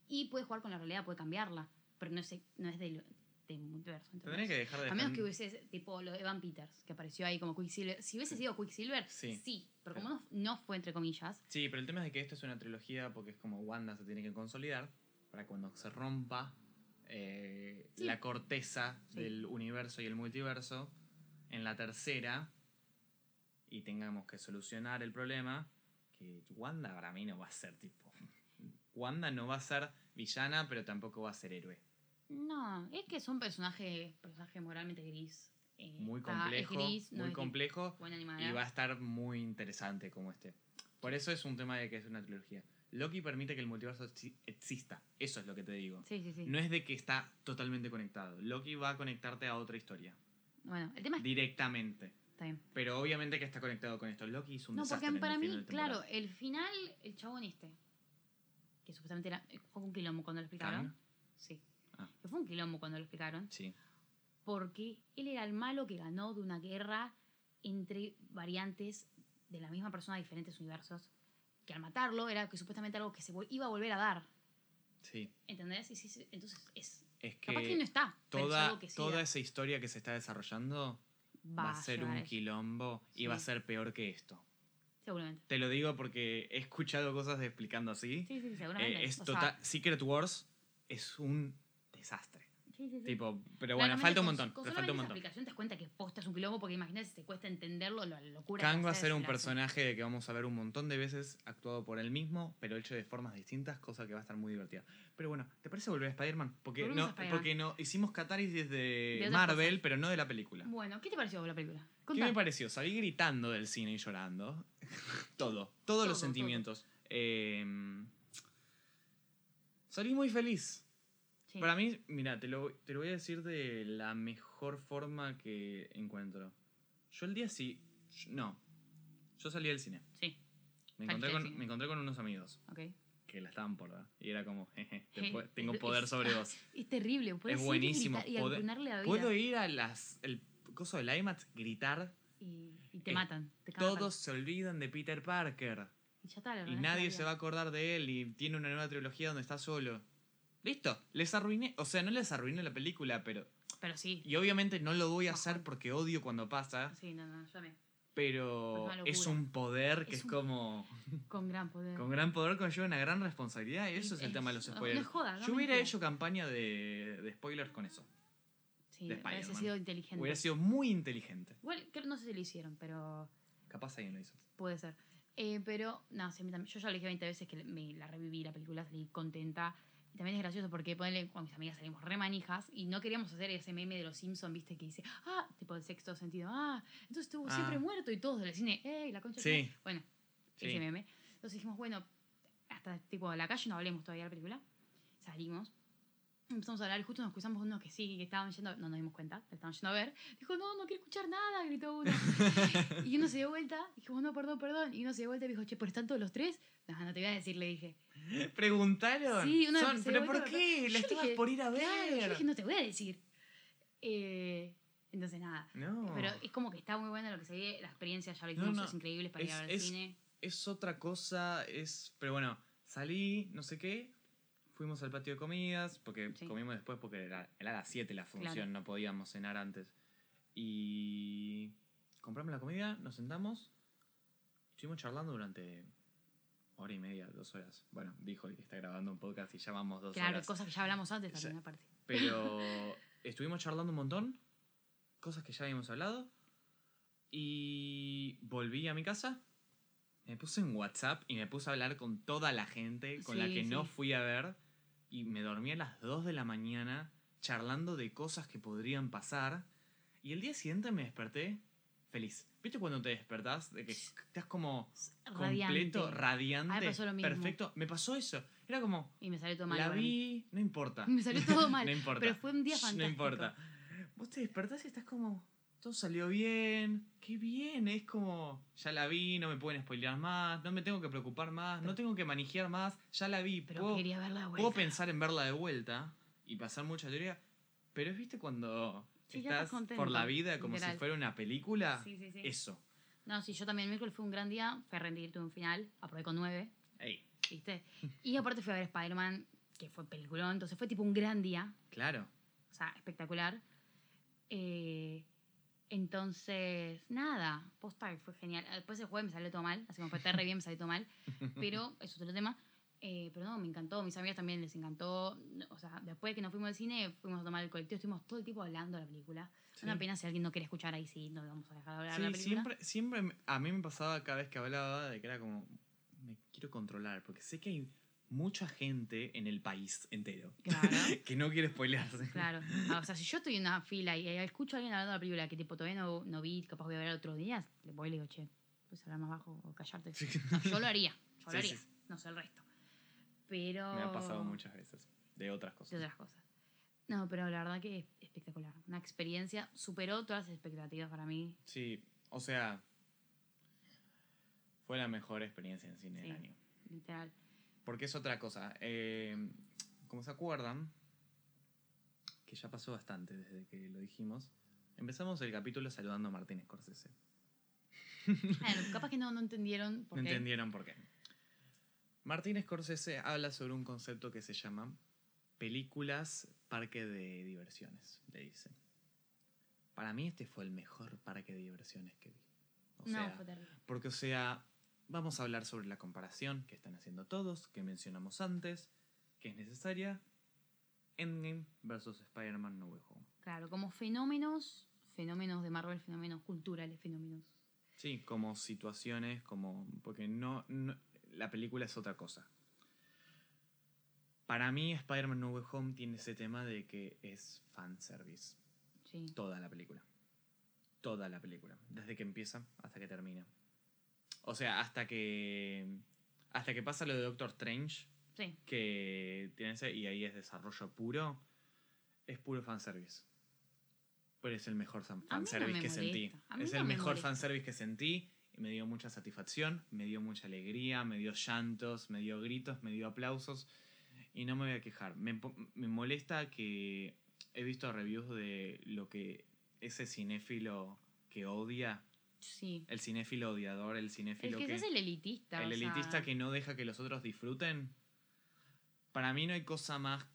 Y puede jugar con la realidad, puede cambiarla. Pero no es, no es del, del multiverso. Tendría que dejar de A menos que hubiese, tipo, lo de Evan Peters, que apareció ahí como Quicksilver. Si hubiese sido Quicksilver, Sí. sí. Pero como no, no fue, entre comillas, Sí, pero el tema es de que esto es una trilogía porque es como Wanda se tiene que consolidar para cuando se rompa eh, Sí. la corteza Sí. del universo y el multiverso en la tercera y tengamos que solucionar el problema que Wanda para mí no va a ser tipo Wanda no va a ser villana pero tampoco va a ser héroe no, es que son personajes personaje moralmente gris. eh, muy es complejo gris, muy es complejo y va a estar muy interesante como este. Por eso es un tema de que es una trilogía. Loki permite que el multiverso exi- exista. Eso es lo que te digo. Sí, sí, sí. No es de que está totalmente conectado. Loki va a conectarte a otra historia. Bueno, el tema es Directamente. Está bien. Pero obviamente que está conectado con esto. Loki hizo un No, desastre porque en para el mí, final de claro, temporada. el final, el chabón este, que supuestamente era, eh, fue un quilombo cuando lo explicaron. Kang. Sí. Ah. Que fue un quilombo cuando lo explicaron. Sí. Porque él era el malo que ganó de una guerra entre variantes de la misma persona de diferentes universos. Que al matarlo era que supuestamente algo que se iba a volver a dar. Sí. ¿Entendés? Y sí, sí, entonces es. Es Capaz que que no está. pero es toda, algo que sí toda da. esa historia que se está desarrollando va, a ser un quilombo y va a ser peor que esto. Seguramente. Te lo digo porque he escuchado cosas explicando así. Sí, sí, sí, seguramente. Eh, es O sea. Secret Wars es un desastre. Sí, sí, sí. Tipo, pero bueno, falta un montón. Pero falta un montón. aplicación te das cuenta que posta es un quilombo porque imagínate si te cuesta entenderlo, la locura. Kang va a ser un personaje de que vamos a ver un montón de veces actuado por él mismo, pero hecho de formas distintas, cosa que va a estar muy divertida. Pero bueno, ¿te parece volver a Spider-Man? Porque Volvemos no, Spider-Man. porque no hicimos catálisis de, De Marvel, cosas. pero no de la película. Bueno, ¿qué te pareció la película? ¿Qué Contá. me pareció? Salí gritando del cine y llorando. todo, todos Todo, los sentimientos. Eh, salí muy feliz. Sí. Para mí, mira, te lo, te lo voy a decir de la mejor forma que encuentro. Yo el día sí. No. Yo salí del cine. Sí, Me encontré, con, cine. me encontré con unos amigos ok. que la estaban por dar. Y era como, jeje, te Je, tengo poder es- sobre vos. Es terrible. podés Es buenísimo. Y arruinarle la vida. Puedo ir a las el coso del IMAX, gritar. Y, y te Eh, matan. Te Todos se olvidan de Peter Parker. Y ya está, Y nadie se va a acordar de él y tiene una nueva trilogía donde está solo. Listo, les arruiné, o sea, no les arruiné la película, pero... Pero sí. Y obviamente no lo voy a hacer porque odio cuando pasa, Sí, no, no, yo también. pero Es un poder que Es es, un- como... Con gran poder. Con gran poder conlleva una gran responsabilidad y eso es, el tema de los no- no spoilers. es joda, no Yo hubiera hecho campaña de, de spoilers con eso. sí, hubiese sido inteligente. Hubiera sido muy inteligente. Igual, creo, no sé si lo hicieron, pero Capaz alguien lo hizo. puede ser. Eh, pero, no, sí, yo ya lo dije 20 veces que me la reviví la película, salí contenta. Y también es gracioso porque ponele, con mis amigas salimos re manijas y no queríamos hacer ese meme de los Simpsons, viste, que dice, ah, tipo el sexto sentido, ah, entonces estuvo Ah. siempre muerto y todos del cine, ey, la concha. Sí. tu-". Bueno, Sí. ese meme. Entonces dijimos, bueno, hasta tipo de la calle no hablemos todavía de la película. Salimos. Empezamos a hablar y justo nos cruzamos unos que sí, que estaban yendo, no nos dimos cuenta, que estaban yendo a ver. Dijo, no, no quiero escuchar nada, gritó uno. y uno se dio vuelta, dijo, no, perdón, perdón. Y uno se dio vuelta y dijo, che, ¿pero están todos los tres? No, no te voy a decir, le dije. ¿Preguntaron? Sí, una Son- se ¿Pero por qué? La estabas por ir a ver. Claro, yo dije, no te voy a decir. Eh, entonces, nada. No. Pero es como que está muy buena lo que se ve, la experiencia, ya lo No, dijimos, no. es increíble para ir a ver es- cine. es otra cosa, es... Pero bueno, salí, no sé qué, fuimos al patio de comidas, porque Sí. comimos después porque era, era a las 7 la función, Claro. no podíamos cenar antes. Y compramos la comida, nos sentamos, estuvimos charlando durante hora y media, dos horas. Bueno, dijo que está grabando un podcast y ya vamos dos Claro, horas. cosas que ya hablamos antes también, aparte. Pero estuvimos charlando un montón, cosas que ya habíamos hablado. Y volví a mi casa, me puse en WhatsApp y me puse a hablar con toda la gente con la Sí, que no sí. fui a ver. Y me dormí a las 2 de la mañana charlando de cosas que podrían pasar. Y el día siguiente me desperté feliz. ¿Viste cuando te despertás? De que estás como completo, Radiante. radiante, A mí me pasó lo mismo. perfecto. Me pasó eso. Era como, Y me salió todo mal. la vi, no importa. Me salió todo mal. no importa. Pero fue un día fantástico. No importa. Vos te despertás y estás como, todo salió bien, qué bien, es como, ya la vi, no me pueden spoilear más, no me tengo que preocupar más, no tengo que manejar más, ya la vi, Pero puedo, quería verla de vuelta. puedo pensar en verla de vuelta y pasar mucha teoría, pero es, viste, cuando Sí, estás contento, por la vida como literal. si fuera una película, Sí, sí, sí. eso. No, sí, yo también. El miércoles fue un gran día. Fui a rendir, tuve un final. Aprobé con nueve, Ey, ¿viste? Y aparte fui a ver Spider-Man, que fue peliculón. Entonces fue tipo un gran día. claro. O sea, espectacular. Eh, entonces, nada, posta fue genial. Después el jueves me salió todo mal, así como fue re bien, me salió todo mal. Pero eso es otro tema. Eh, pero no, me encantó. Mis amigas también les encantó. O sea, después de que nos fuimos al cine, fuimos a tomar el colectivo, estuvimos todo el tiempo hablando de la película. Sí. Una pena si alguien no quiere escuchar ahí, sí, no le vamos a dejar de hablar de la Sí, película. siempre, siempre a mí me pasaba cada vez que hablaba de que era como, me quiero controlar, porque sé que hay mucha gente en el país entero Claro. que no quiere spoilearse. Claro. Ah, o sea, si yo estoy en una fila y eh, escucho a alguien hablando de la película que tipo todavía no, no vi, capaz voy a ver otros días, le voy y le digo, che, puedes hablar más bajo o callarte. Sí. No, yo lo haría, yo lo Sí, haría. sí. No sé el resto. Pero. Me ha pasado muchas veces, de otras de cosas. otras cosas. No, pero la verdad que es espectacular. Una experiencia, superó todas las expectativas para mí. Sí, o sea, fue la mejor experiencia en cine del año. Literal. Porque es otra cosa. eh, como se acuerdan, que ya pasó bastante desde que lo dijimos, empezamos el capítulo saludando a Martín Scorsese. Bueno, capaz que no, no entendieron por No qué. entendieron por qué. Martín Scorsese habla sobre un concepto que se llama películas parque de diversiones, le dice. Para mí este fue el mejor parque de diversiones que vi. O no, sea, fue terrible. porque o sea, vamos a hablar sobre la comparación que están haciendo todos, que mencionamos antes, que es necesaria. Endgame versus Spider-Man No Way Home. Claro, como fenómenos, fenómenos de Marvel, fenómenos culturales, fenómenos. Sí, como situaciones, como. Porque no, no- La película es otra cosa. Para mí, Spider-Man No Way Home tiene ese tema de que es fanservice. Sí. Toda la película. Toda la película. Desde que empieza hasta que termina. O sea, hasta que. Hasta que pasa lo de Doctor Strange, Sí. que tiene ese. Y ahí es desarrollo puro. Es puro fanservice. Pero es el mejor no fanservice me que sentí. molesta. Es no el me mejor molesta. fanservice que sentí. Y me dio mucha satisfacción, me dio mucha alegría, me dio llantos, me dio gritos, me dio aplausos. Y no me voy a quejar. Me, me molesta que he visto reviews de lo que ese cinéfilo que odia, Sí. el cinéfilo odiador, el cinéfilo que que, se hace el elitista. el o sea, elitista que no deja que los otros disfruten. Para mí no hay cosa más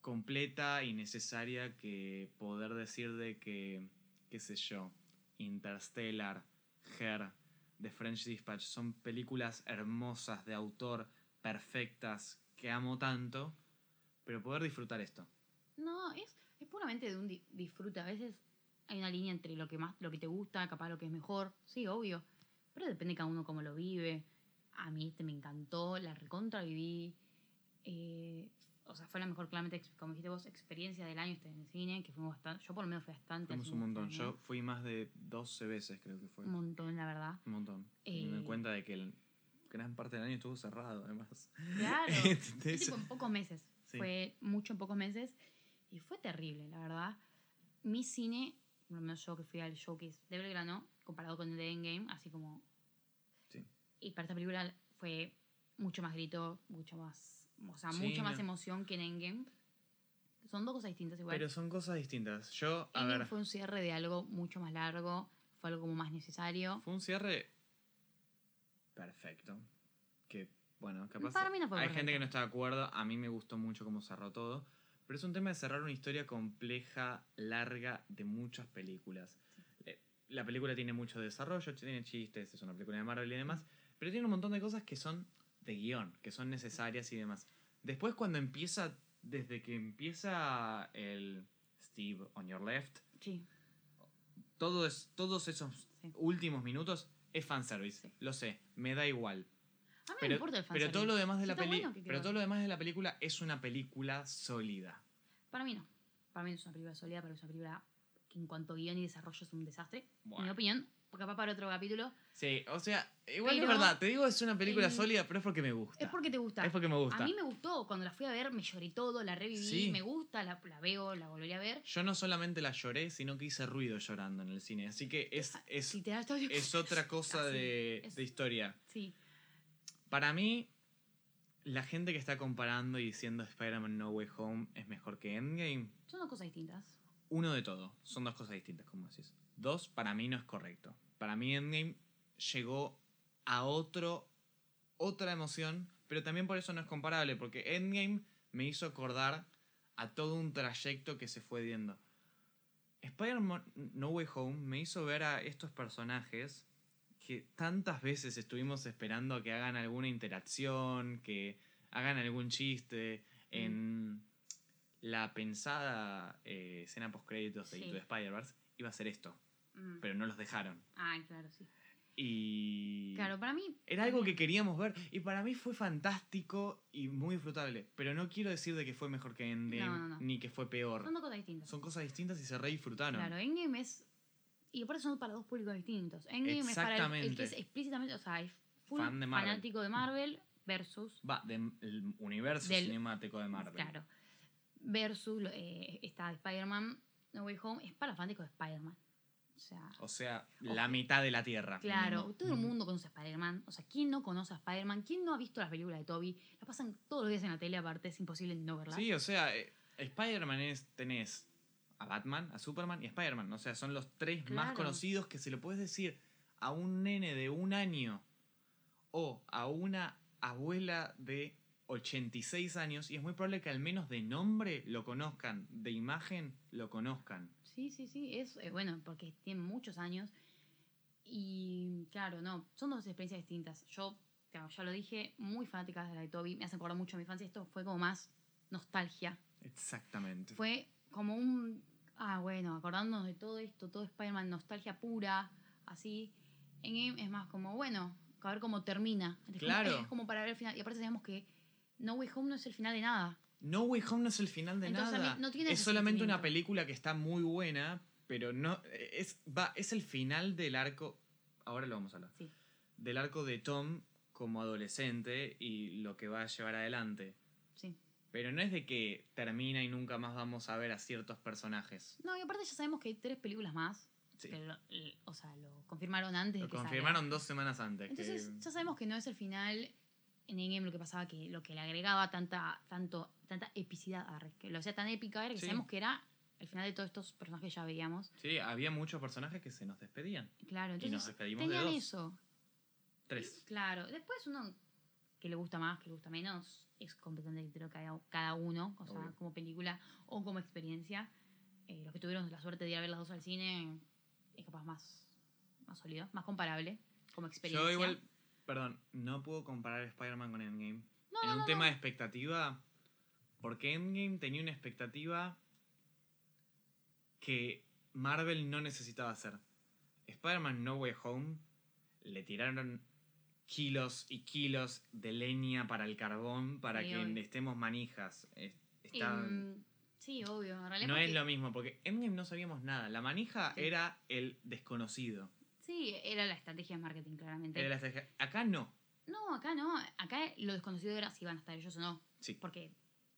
completa y necesaria que poder decir de que, qué sé yo, Interstellar, Her, The French Dispatch son películas hermosas de autor, perfectas, que amo tanto, pero poder disfrutar esto. No, es, es puramente de un di- disfrute. A veces hay una línea entre lo que más, lo que te gusta, capaz lo que es mejor. Sí, obvio. Pero depende cada uno cómo lo vive. A mí este me encantó, la recontra viví. Eh, o sea, fue la mejor, claramente, como dijiste vos, experiencia del año este en el cine, que fuimos bastante. Yo por lo menos fui bastante. Fuimos un montón. Yo fui más de 12 veces, creo que fue. Un montón, la verdad. Un montón. Teniendo en Eh, cuenta de que el- gran parte del año estuvo cerrado, además. Claro. Tipo en pocos meses. Sí. Fue mucho en pocos meses. Y fue terrible, la verdad. Mi cine, por lo menos yo que fui al showcase de Belgrano, comparado con el de Endgame, así como. Sí. Y para esta película fue mucho más grito, mucho más. O sea, Sí, mucha más emoción que en Endgame. Son dos cosas distintas igual. Pero son cosas distintas. Yo, a Endgame ver, fue un cierre de algo mucho más largo, fue algo como más necesario. fue un cierre perfecto. Que, bueno, capaz. Para mí no fue hay perfecto. gente que no está de acuerdo. A mí me gustó mucho cómo cerró todo. Pero es un tema de cerrar una historia compleja, larga, de muchas películas. Eh, La película tiene mucho desarrollo, tiene chistes, es una película de Marvel y demás. Pero tiene un montón de cosas que son de guion, que son necesarias y demás. Después, cuando empieza, desde que empieza el Steve on your left, Sí. todo es, todos esos Sí. últimos minutos es fanservice. Lo sé, me da igual. A mí Pero, me importa el pero todo lo demás de la peli- bueno, que pero todo lo demás de la película es una película sólida. Para mí no. Para mí no es una película sólida, pero es una película que en cuanto a guion y desarrollo es un desastre. En mi Bueno. opinión, porque capaz para otro capítulo. Sí, o sea, igual Pero, es verdad, te digo es una película eh, sólida, pero es porque me gusta. Es porque te gusta. Es porque me gusta. A mí me gustó. Cuando la fui a ver, me lloré todo, la reviví, Sí. me gusta, la, la veo, la volvería a ver. Yo no solamente la lloré, sino que hice ruido llorando en el cine. Así que es, es, Si te es otra cosa de, es- de historia. Sí. Para mí, la gente que está comparando y diciendo Spider-Man No Way Home es mejor que Endgame, Son dos cosas distintas. uno de todo. Son dos cosas distintas, como decís. Dos, para mí no es correcto. Para mí Endgame llegó a otro, otra emoción, pero también por eso no es comparable, porque Endgame me hizo acordar a todo un trayecto que se fue viendo. Spider-Man No Way Home me hizo ver a estos personajes que tantas veces estuvimos esperando a que hagan alguna interacción, que hagan algún chiste. En la pensada eh, escena post-créditos de Sí. Into the Spider-Verse iba a ser esto, Mm. pero no los dejaron. Ay, claro, sí. Y. Claro, para mí. Era algo que queríamos ver y para mí fue fantástico y muy disfrutable. Pero no quiero decir de que fue mejor que Endgame No, no, no. ni que fue peor. Son dos cosas distintas. Son cosas distintas y se re disfrutaron. Claro, Endgame es. Y aparte son para dos públicos distintos. Endgame es para el, el que es explícitamente, o sea, es full Fan de Marvel. fanático de Marvel versus. Va, del universo Del- cinemático de Marvel. Claro. Versus eh, está Spider-Man No Way Home. Es para fanáticos de Spider-Man. O sea. O sea, la mitad de la Tierra. Claro, todo el mundo conoce a Spider-Man. O sea, ¿quién no conoce a Spider-Man? ¿Quién no ha visto las películas de Toby? La pasan todos los días en la tele, aparte, es imposible no verlas. Sí, o sea, eh, Spider-Man es, tenés a Batman, a Superman y a Spider-Man. O sea, son los tres más conocidos que se lo puedes decir a un nene de un año o a una abuela de 86 años y es muy probable que al menos de nombre lo conozcan, de imagen lo conozcan. Sí, sí, sí, es eh, bueno, porque tiene muchos años. Y claro, no, son dos experiencias distintas. Yo, claro, ya lo dije, muy fanática de la de Toby, me hace acordar mucho a mi infancia. Esto fue como más nostalgia. Exactamente. Fue como un. Ah, bueno, acordándonos de todo esto, todo Spider-Man, nostalgia pura, así. En Game es más como, bueno, a ver cómo termina. Es como- Claro. es como para ver el final. Y aparte sabemos que No Way Home no es el final de nada. No Way Home no es el final de Entonces, nada. no tiene es solamente una película que está muy buena, pero no es va es el final del arco. Ahora lo vamos a hablar. Sí. Del arco de Tom como adolescente y lo que va a llevar adelante. Sí. Pero no es de que termina y nunca más vamos a ver a ciertos personajes. No, y aparte ya sabemos que hay tres películas más. Sí. o sea, lo confirmaron antes Lo de que salga. confirmaron dos semanas antes. que- Entonces, ya sabemos que no es el final. En Endgame lo que pasaba que lo que le agregaba tanta, tanto, tanta epicidad, arre, que lo hacía tan épica, era que Sí. sabemos que era el final de todos estos personajes que ya veíamos. Sí, había muchos personajes que se nos despedían. Claro, Y nos entonces despedimos de tenían dos. eso. Tres. Claro, después uno que le gusta más, que le gusta menos, es completamente criterio cada, cada uno, o sea, Obvio. como película o como experiencia. Eh, los que tuvieron la suerte de ir a ver las dos al cine es capaz más, más sólido, más comparable como experiencia. Yo igual, perdón, no puedo comparar Spider-Man con Endgame. No, en no, un no, tema de expectativa, porque Endgame tenía una expectativa que Marvel no necesitaba hacer. Spider-Man No Way Home le tiraron kilos y kilos de leña para el carbón para Sí, que obvio. estemos manijas. Es- está- Em, sí, obvio. En no es lo mismo, porque Endgame no sabíamos nada. La manija Sí. era el desconocido. Sí, era la estrategia de marketing, claramente. Era la estrategia. Acá no. No, acá no. Acá lo desconocido era si iban a estar ellos o no. Sí. Porque,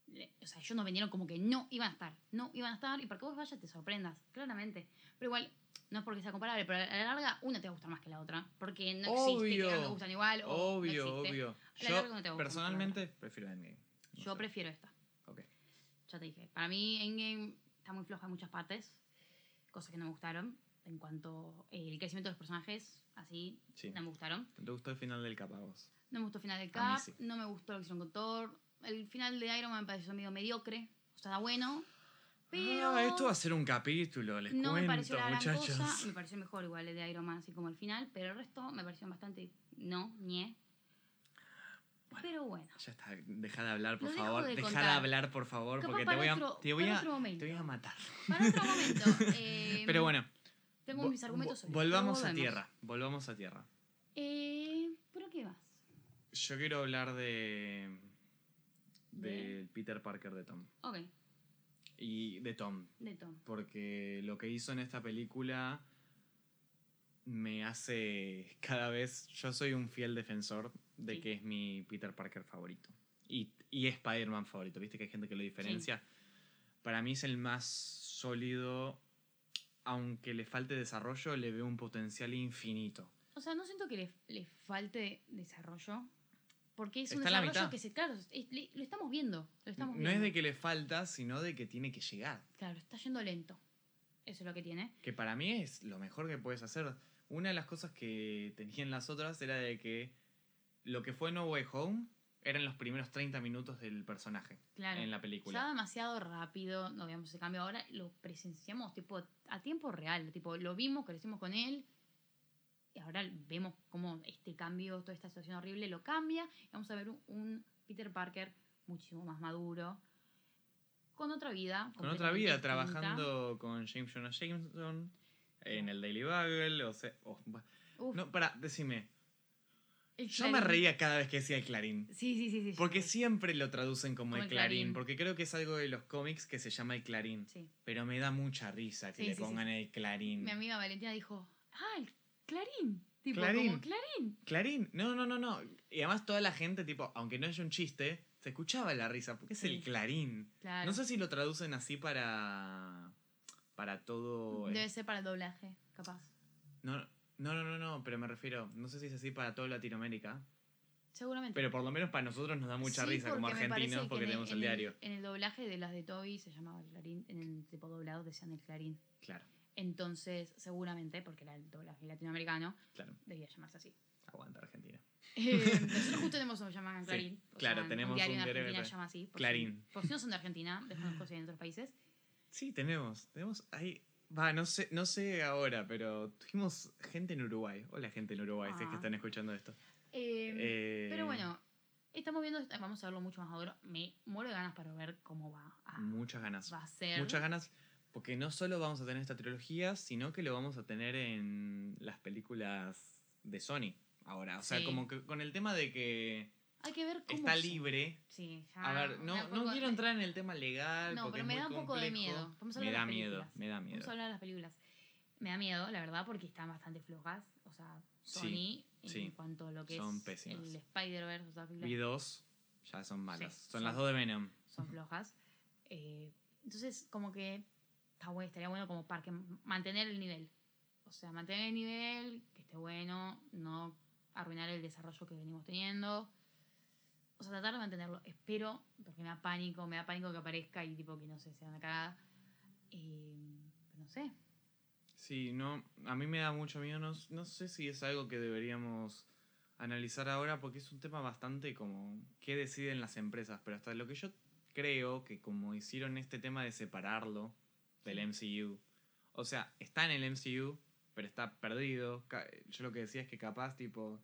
le- o sea, ellos nos vendieron como que no iban a estar. No iban a estar y para que vos vayas te sorprendas, claramente. Pero igual, no es porque sea comparable, pero a la larga una te va a gustar más que la otra. Porque no existe Obvio. que no te gustan igual o no Obvio, existe. obvio. A la Yo larga no te gusta personalmente prefiero Endgame. No Yo sé. prefiero esta. Ok. Ya te dije. Para mí, Endgame está muy floja en muchas partes. Cosas que no me gustaron. En cuanto el crecimiento de los personajes, así, Sí. no me gustaron. ¿Te gustó el final del cap a vos? No me gustó el final de A mí Cap, sí. no me gustó lo que hicieron con Thor. El final de Iron Man me pareció medio mediocre. O sea, está bueno. Pero Ah, esto va a ser un capítulo, les no me cuento, pareció la gran muchachos. cosa. Me pareció mejor igual el de Iron Man, así como el final. Pero el resto me pareció bastante no, ñe. Pero bueno. Ya está, deja de hablar, por Lo favor. de deja de contar. hablar, por favor, Capaz porque te voy, a, otro- te, voy a, te voy a matar. Para otro momento. eh, Pero bueno, Tengo mis argumentos sobre volvamos a tierra. Volvamos a tierra. Eh, ¿Pero qué más? Yo quiero hablar de. De- del Peter Parker de Tom. Ok, Y de Tom. de Tom. Porque lo que hizo en esta película me hace cada vez. Yo soy un fiel defensor de Sí. que es mi Peter Parker favorito. Y, y Spider-Man favorito. Viste que hay gente que lo diferencia. Para mí es el más sólido. Aunque le falte desarrollo, le veo un potencial infinito. O sea, no siento que le, le falte desarrollo. Porque es un Está en la desarrollo mitad. que se, claro, es- le- lo estamos viendo. Lo estamos No viendo. es de que le falta, sino de que tiene que llegar. Claro, está yendo lento. Eso es lo que tiene. Que para mí es lo mejor que puedes hacer. Una de las cosas que tenían las otras era de que lo que fue No Way Home eran los primeros 30 minutos del personaje Claro. en la película. demasiado rápido, no veíamos ese cambio. Ahora lo presenciamos tipo a tiempo real. Tipo, lo vimos, crecimos con él. Y ahora vemos cómo este cambio, toda esta situación horrible lo cambia. Y vamos a ver un, un Peter Parker muchísimo más maduro. Con otra vida. Con otra vida, distinta. trabajando con James Jonah Jameson en el Daily Bugle. O sea, oh, no, para, decime. Yo me reía cada vez que decía el Clarín. Sí, sí, sí. sí Porque sí. siempre lo traducen como, Como el clarín, Clarín. porque creo que es algo de los cómics que se llama el clarín. Sí. Pero me da mucha risa que le pongan el clarín. Mi amiga Valentina dijo, ah, el Clarín. Tipo, Clarín. como Clarín. Clarín, no, no, no, no. Y además toda la gente, tipo, aunque no haya un chiste, se escuchaba la risa, porque es Sí. el clarín. Claro. No sé si lo traducen así para. para todo. Debe ser para el doblaje, capaz. No, no, no, no, no, pero me refiero, no sé si es así para toda Latinoamérica, Seguramente. pero por lo menos para nosotros nos da mucha Sí, risa como argentinos que porque en tenemos el diario. En el doblaje de las de Toby se llamaba el Clarín, en el tipo doblado decían el Clarín. Claro, Entonces, seguramente, porque era el doblaje latinoamericano, claro. debía llamarse así. Aguanta Argentina. Eh, nosotros justo tenemos un llaman Sí, Clarín. o claro, sea, tenemos un diario un en Argentina llama así. por Clarín. Si, por si no son de Argentina, desconozco si hay en otros países. Sí, tenemos. Tenemos ahí. Va, no sé, no sé ahora, pero tuvimos gente en Uruguay. Hola, gente en Uruguay, si es que Ah. están escuchando esto. Eh, Eh, Pero bueno, estamos viendo, vamos a verlo mucho más maduro. Me muero de ganas para ver cómo va a, Muchas ganas. va a ser. Muchas ganas. Porque no solo vamos a tener esta trilogía, sino que lo vamos a tener en las películas de Sony ahora. O sea, Sí. como que con el tema de que Hay que ver cómo está libre. Sí, ya, A ver, no, no poco- quiero entrar en el tema legal. No, porque pero es me muy da un poco de complejo. miedo. Vamos a me de da miedo, me da miedo. Vamos a hablar de las películas. Me da miedo, la verdad, porque están bastante flojas. O sea, Sony, Sí, en sí. cuanto a lo que Son es pésimas. el Spider-Verse, o sea, Vi dos, ya son malas. Son- las dos de Venom. son flojas. Eh, entonces, como que estaría bueno como para que mantener el nivel. O sea, mantener el nivel, que esté bueno, no arruinar el desarrollo que venimos teniendo. O sea, tratar de mantenerlo. Espero, porque me da pánico, me da pánico que aparezca y tipo que no sé, sea una cagada. Eh, no sé. Sí, no, a mí me da mucho miedo. No, no sé si es algo que deberíamos analizar ahora porque es un tema bastante como qué deciden las empresas. Pero hasta lo que yo creo que como hicieron este tema de separarlo del MCU. O sea, está en el MCU, pero está perdido. Yo lo que decía es que capaz, tipo,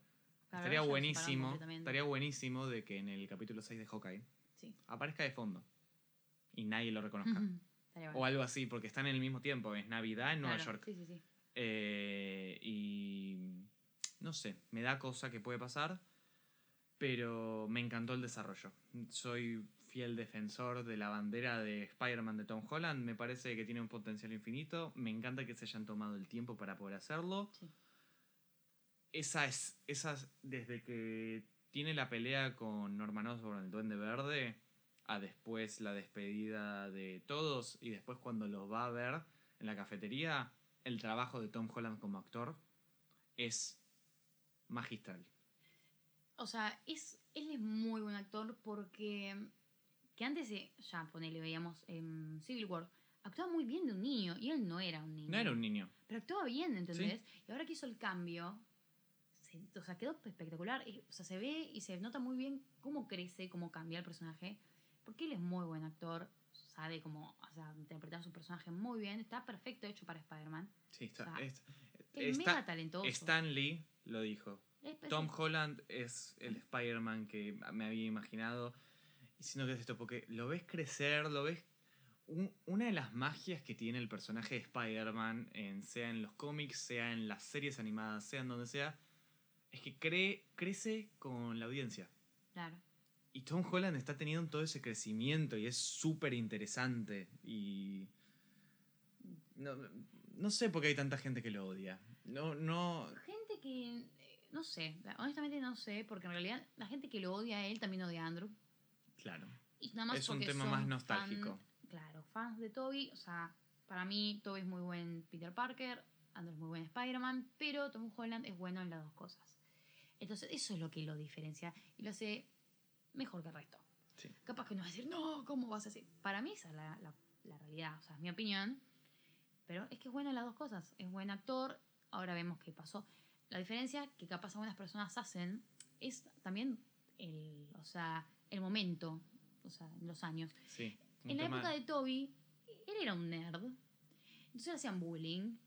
Claro, estaría buenísimo, estaría buenísimo de que en el capítulo 6 de Hawkeye Sí. aparezca de fondo y nadie lo reconozca. Bueno. O algo así, porque están en el mismo tiempo. Es Navidad en Nueva Claro, York. Sí, sí, sí. Eh, y no sé, me da cosa que puede pasar, pero me encantó el desarrollo. Soy fiel defensor de la bandera de Spider-Man de Tom Holland, me parece que tiene un potencial infinito, me encanta que se hayan tomado el tiempo para poder hacerlo. Sí. Esa es, esas, desde que tiene la pelea con Norman Osborn, el Duende Verde, a después la despedida de todos y después cuando los va a ver en la cafetería, el trabajo de Tom Holland como actor es magistral. O sea, es, él es muy buen actor porque que antes de, ya ponele, veíamos en Civil War, actuaba muy bien de un niño y él no era un niño. No era un niño. Pero actuaba bien, ¿entendés? Y ahora que hizo el cambio, se- o sea, quedó espectacular. y, o sea, se ve y se nota muy bien cómo crece, cómo cambia el personaje. Porque él es muy buen actor, sabe cómo o sea, interpretar su personaje muy bien. Está perfecto hecho para Spider-Man. Sí, está, O sea, es- Es está- mega talentoso. Stan Lee lo dijo. Tom. Holland es el Spider-Man que me había imaginado. Y siento que es esto, porque lo ves crecer, lo ves. un- una de las magias que tiene el personaje de Spider-Man, sea en los cómics, sea en las series animadas, sea en donde sea, es que cree, crece con la audiencia. Claro. Y Tom Holland está teniendo todo ese crecimiento y es súper interesante. Y. No, no sé por qué hay tanta gente que lo odia. No, no. Gente que. eh, No sé, honestamente no sé, porque en realidad la gente que lo odia a él también odia a Andrew. Claro. Y nada más Es un tema más fan- nostálgico. claro, fans de Toby. O sea, para mí Toby es muy buen Peter Parker, Andrew es muy buen Spider-Man, pero Tom Holland es bueno en las dos cosas. Entonces, eso es lo que lo diferencia y lo hace mejor que el resto. Sí. Capaz que no va a decir, no, ¿cómo vas a decir? Para mí esa es la, la- la realidad, o sea, es mi opinión. Pero es que es bueno en las dos cosas. Es buen actor, ahora vemos qué pasó. La diferencia que capaz algunas personas hacen es también el, o sea, el momento, o sea, en los años. Sí. En la época de Toby, él era un nerd. Entonces le hacían bullying.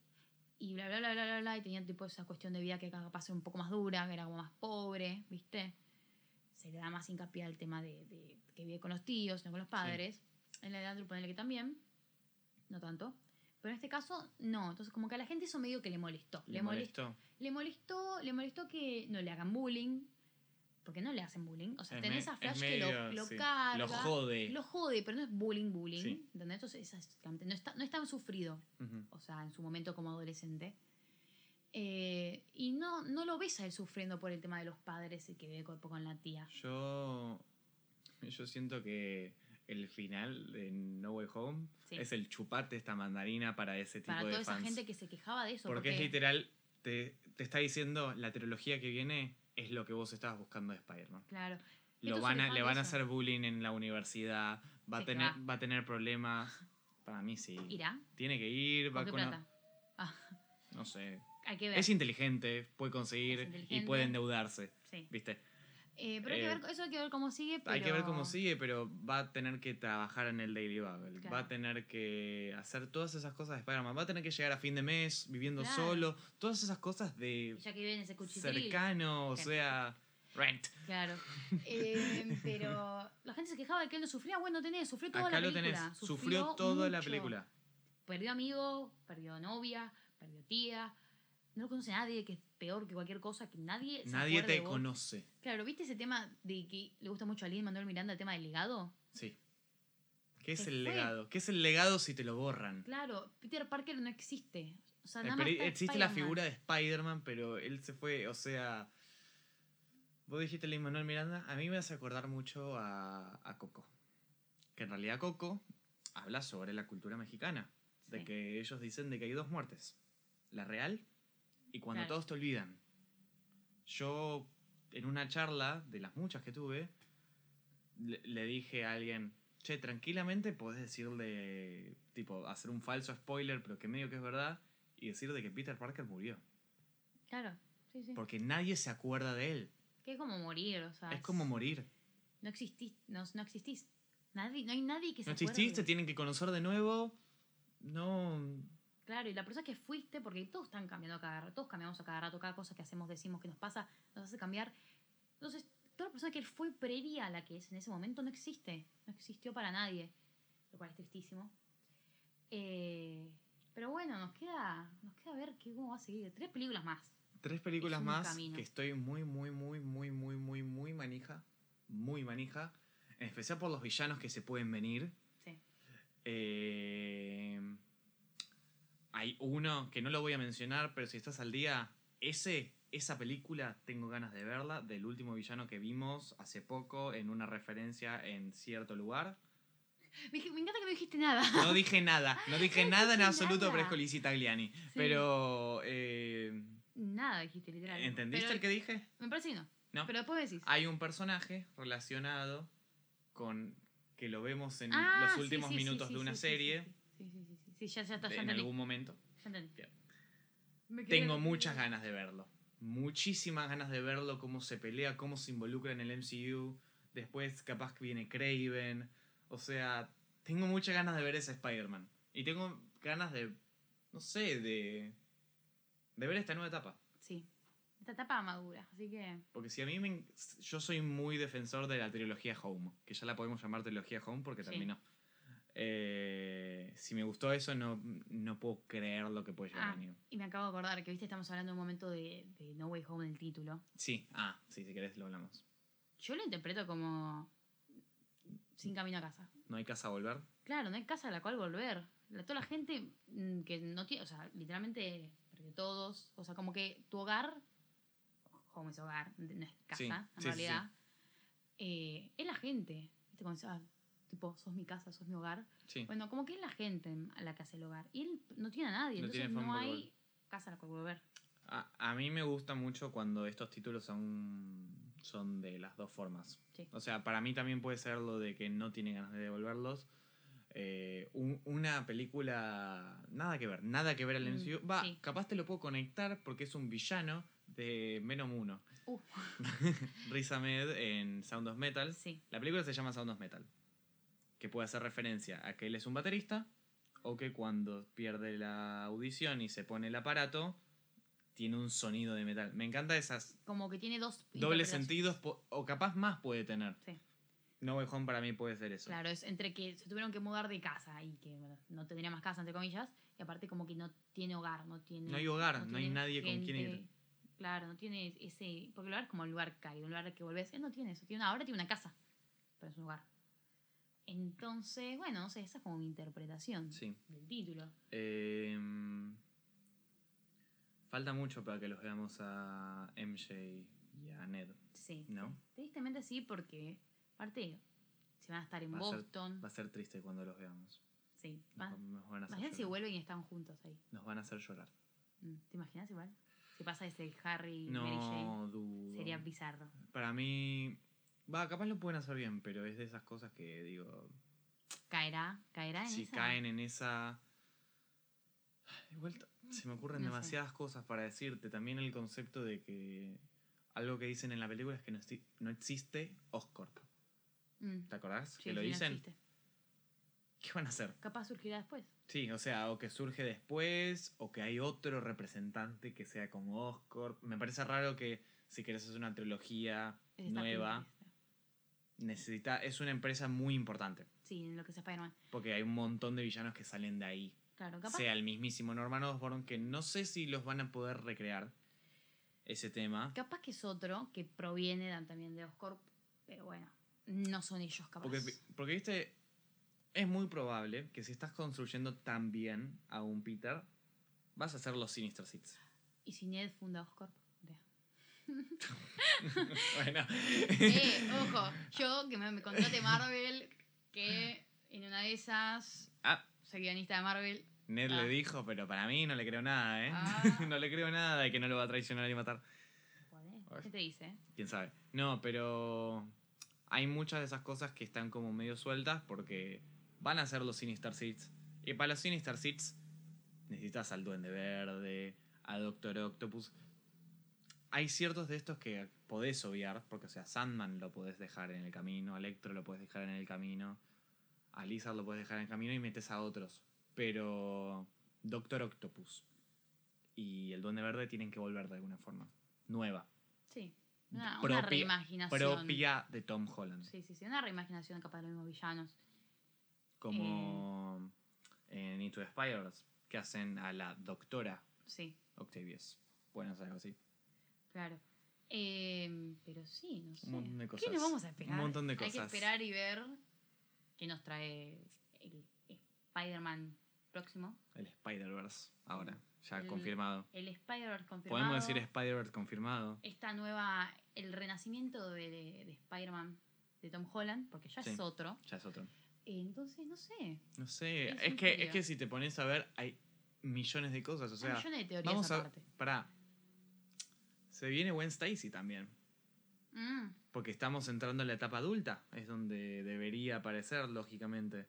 Y bla, bla, bla, bla, bla, bla. Y tenían tipo esa cuestión de vida que capaz era un poco más dura, que era como más pobre, ¿viste? Se le da más hincapié al tema de, de que vive con los tíos, no con los padres. En la de Andrew, ponele que también. No tanto. Pero en este caso, no. Entonces, como que a la gente eso medio que le molestó. ¿Le molestó? Le molestó, le molestó que no le hagan bullying. Porque no le hacen bullying. O sea, Es tenés a Flash que lo, lo sí. carga. Lo jode. Lo jode, pero no es bullying, bullying. Sí. ¿Entendés? Entonces, es- no, está, no es tan sufrido. O sea, en su momento como adolescente. Eh, y no, no lo ves a él sufriendo por el tema de los padres y que vive con, con la tía. Yo, yo siento que el final de No Way Home Sí. es el chuparte esta mandarina para ese tipo Para de toda esa fans. gente que se quejaba de eso. porque, es literal, te, te está diciendo la trilogía que viene es lo que vos estabas buscando de Spider-Man. Claro. Lo van a, le van a hacer bullying en la universidad, va, a tener, va. va a tener problemas. Para mí sí. ¿Irá? Tiene que ir, va ¿Con qué con... plata? Ah, No sé. hay que ver. Es inteligente, puede conseguir y puede endeudarse. Sí. ¿Viste? Eh, pero hay que Eh, ver, eso hay que ver cómo sigue. Hay que ver cómo pero- sigue, pero va a tener que trabajar en el Daily Bubble. Claro. Va a tener que hacer todas esas cosas de Spider-Man. Va a tener que llegar a fin de mes viviendo Claro. solo. Todas esas cosas de Ya que viene ese cercano, o sea, rent. Claro. Eh, pero la gente se quejaba de que él no sufría. Bueno, tenés, sufrió toda Acá la lo película. tenés. Sufrió toda la película. Perdió amigos, perdió novia, perdió tía. No lo conoce nadie, que peor que cualquier cosa, que nadie se Nadie te vos. conoce. Claro, ¿viste ese tema de que le gusta mucho a Lin Manuel Miranda, el tema del legado? Sí. ¿Qué es el fue. legado? ¿Qué es el legado si te lo borran? Claro, Peter Parker no existe. O sea, Eh, nada pero más está existe la figura de Spider-Man, pero él se fue, o sea... Vos dijiste Lin Manuel Miranda, a mí me hace acordar mucho a, a Coco. Que en realidad Coco habla sobre la cultura mexicana. De que ellos dicen de que hay dos muertes. La real y cuando Claro. todos te olvidan. Yo, en una charla de las muchas que tuve, le, le dije a alguien, che, tranquilamente podés decirle, tipo, hacer un falso spoiler, pero que medio que es verdad, y decir de que Peter Parker murió. Claro, sí, sí. Porque nadie se acuerda de él. Que es como morir, o sea. Es como morir. No existís, no, no existís. Nadie, no hay nadie que se No acuerde. exististe, tienen que conocer de nuevo. No. Claro, y la persona que fuiste, porque todos están cambiando a cada rato, todos cambiamos a cada rato, cada cosa que hacemos, decimos que nos pasa, nos hace cambiar. Entonces, toda la persona que él fue previa a la que es en ese momento no existe, no existió para nadie, lo cual es tristísimo. Eh, pero bueno, nos queda, nos queda ver qué, cómo va a seguir. Tres películas más. Tres películas más camino. que estoy muy, muy, muy, muy, muy, muy, muy manija. Muy manija. En especial por los villanos que se pueden venir. Sí. Eh, hay uno que no lo voy a mencionar, pero si estás al día, ese, esa película tengo ganas de verla, del último villano que vimos hace poco en una referencia en cierto lugar. Me, me encanta que no dijiste nada. No dije nada, no dije No nada en absoluto, pero es Tagliani. Sí. Pero, eh, Nada dijiste, literal. ¿entendiste Pero el que dije? Me parece que no. No. Pero después decís. Hay un personaje relacionado con que lo vemos en Ah, los últimos sí, sí, minutos de una sí, sí, serie, Sí, sí, sí, ya, ya está, ya en entendí. algún momento. Ya entendí. Bien. Tengo muchas ganas de verlo. Muchísimas ganas de verlo, cómo se pelea, cómo se involucra en el MCU. Después capaz que viene Craven. O sea, tengo muchas ganas de ver ese Spider-Man. Y tengo ganas de, no sé, de, de ver esta nueva etapa. Sí. Esta etapa madura, así que. Porque si a mí me... Yo soy muy defensor de la trilogía Home, que ya la podemos llamar trilogía Home porque Sí. terminó. Eh, si me gustó eso, no, no puedo creer lo que puede llegar Ah, a venir. y me acabo de acordar que, viste, estamos hablando un momento de, de No Way Home el título. Sí, ah, sí, si querés lo hablamos. Yo lo interpreto como. Sin camino a casa. ¿No hay casa a volver? Claro, no hay casa a la cual volver. La, toda la gente mm, que no tiene. O sea, literalmente, porque todos. O sea, como que tu hogar. Home es hogar, no es casa, Sí, en sí, sí, realidad. eh, es la gente. Ah, tipo, sos mi casa, sos mi hogar. Sí. Bueno, como que es la gente a la que hace el hogar. Y él no tiene a nadie, No entonces no hay volver. casa a la cual volver. A, a mí me gusta mucho cuando estos títulos son, son de las dos formas. Sí. O sea, para mí también puede ser lo de que no tiene ganas de devolverlos. Eh, un- una película nada que ver, nada que ver al Mm, MCU. Va, sí. capaz te lo puedo conectar porque es un villano de Venom 1. Uh, Riz Ahmed en Sound of Metal. sí. La película se llama Sound of Metal. Que puede hacer referencia a que él es un baterista o que cuando pierde la audición y se pone el aparato, tiene un sonido de metal. Me encanta esas Como que tiene dos. dobles sentidos o capaz más puede tener. Sí. No Way Home para mí puede ser eso. Claro, es entre que se tuvieron que mudar de casa y que bueno, no tendría más casa, entre comillas, y aparte como que no tiene hogar, no tiene... No hay hogar, no hay tiene nadie con quien ir. Claro, no tiene ese... Porque el lugar es como el lugar cálido, un lugar que volvés... Él no tiene eso, tiene una, ahora tiene una casa, pero es un lugar. Entonces, bueno, no sé, esa es como mi interpretación Sí. del título. Eh, falta mucho para que los veamos a MJ y a Ned. Sí. ¿No? Tristemente sí, porque aparte se van a estar en Va ser- Boston. Va a ser triste cuando los veamos. Sí. Nos, va- nos van a hacer si vuelven y están juntos ahí. Nos van a hacer llorar. Mm, ¿Te imaginas igual? Si pasa ese Harry y Mary Jane. No dudo. Sería bizarro. Para mí. Va, capaz lo pueden hacer bien, pero es de esas cosas que digo. ¿Caerá? ¿Caerá en Si esa? caen en esa. De vuelta, se me ocurren No sé. demasiadas cosas para decirte. También el concepto de que. Algo que dicen en la película es que no, no existe Oscorp. Mm, ¿Te acordás? sí, que lo sí, no dicen. existe. ¿Qué van a hacer? Capaz surgirá después. Sí, o sea, o que surge después, o que hay otro representante que sea como Oscorp. Me parece raro que si querés hacer una trilogía nueva. Necesita, es una empresa muy importante. Sí, en lo que es Spider-Man. Porque hay un montón de villanos que salen de ahí. Claro, capaz. Sea el mismísimo Norman Osborn, que no sé si los van a poder recrear ese tema. Capaz que es otro que proviene también de Oscorp. Pero bueno, no son ellos capaz. Porque, porque, viste, es muy probable que si estás construyendo tan bien a un Peter, vas a hacer los Sinister Six. ¿Y si Ned funda Oscorp? Bueno. eh, ojo, yo que me, me contrate Marvel, que en una de esas Ah, soy guionista de Marvel. Ned Ah. le dijo, pero para mí no le creo nada, ¿eh? Ah. no le creo nada de que no lo va a traicionar y matar. ¿Qué te dice? quién sabe. No, pero hay muchas de esas cosas que están como medio sueltas porque van a ser los Sinister Seeds. Y para los Sinister Seeds necesitas al Duende Verde, a Doctor Octopus. Hay ciertos de estos que podés obviar, porque o sea, Sandman lo podés dejar en el camino, Electro lo podés dejar en el camino, a Lizard lo podés dejar en el camino y metes a otros. Pero Doctor Octopus y el Duende Verde tienen que volver de alguna forma. Nueva Sí. Una, reimaginación. propia de Tom Holland. Sí, sí, sí. Una reimaginación capaz de los mismos villanos. Como en Into the Spider-Verse, que hacen a la doctora Sí, Octavius. Bueno, algo así. Claro. Eh, pero sí, no sé. Un montón de ¿Qué cosas. nos vamos a esperar? Un montón de Hay que cosas. esperar y ver qué nos trae el Spider-Man próximo. El Spider-Verse, ahora, ya El- confirmado. El Spider-Verse confirmado. Podemos decir Spider-Verse confirmado. Esta nueva, el renacimiento de, de- de Spider-Man de Tom Holland, porque ya Sí. es otro. Ya es otro. Entonces, no sé. No sé, Es que, es que si te pones a ver, hay millones de cosas. O sea, Hay millones de teorías vamos a. aparte. Pará. Se viene Gwen Stacy también. Mm, Porque estamos entrando en la etapa adulta. Es donde debería aparecer, lógicamente.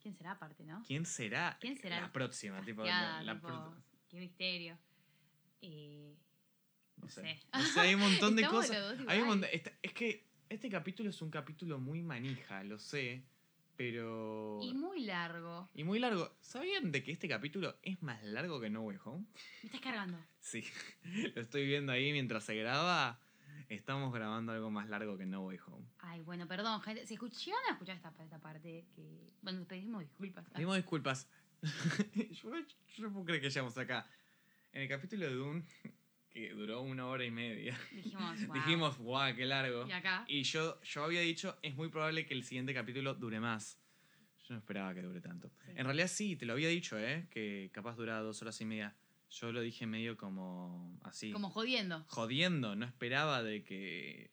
¿Quién será aparte, no? ¿Quién será, ¿Quién será la próxima? Tipo, la- la tipo, pro- qué misterio. Eh, no sé. sé. No sé, hay un montón de cosas. Hay un montón- es que este capítulo es un capítulo muy manija, lo sé. Pero. y muy largo. y muy largo. ¿Sabían de que este capítulo es más largo que No Way Home? Me estás cargando. Sí. lo estoy viendo ahí mientras se graba. Estamos grabando algo más largo que No Way Home. Ay, bueno, perdón, gente. Si escucharon a escuchar esta, esta parte, que. Bueno, pedimos disculpas. Pedimos disculpas. yo, yo no puedo creer que llegamos acá. En el capítulo de Dune, que duró una hora y media, Dijimos, wow. dijimos, guau, qué largo. Y acá. Y yo, yo había dicho, es muy probable que el siguiente capítulo dure más. Yo no esperaba que dure tanto. Sí. En realidad sí, te lo había dicho, ¿eh? Que capaz duraba dos horas y media. Yo lo dije medio como así. Como jodiendo. Jodiendo, no esperaba de que,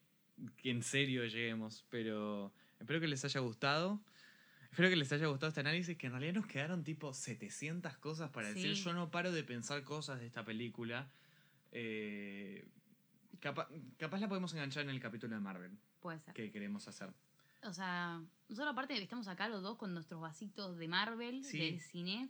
que en serio lleguemos. Pero espero que les haya gustado. Espero que les haya gustado este análisis, que en realidad nos quedaron tipo 700 cosas para decir. Sí. Yo no paro de pensar cosas de esta película. Eh, capa- capaz la podemos enganchar en el capítulo de Marvel Puede ser. que queremos hacer. O sea, nosotros aparte estamos acá los dos con nuestros vasitos de Marvel, Sí. del cine.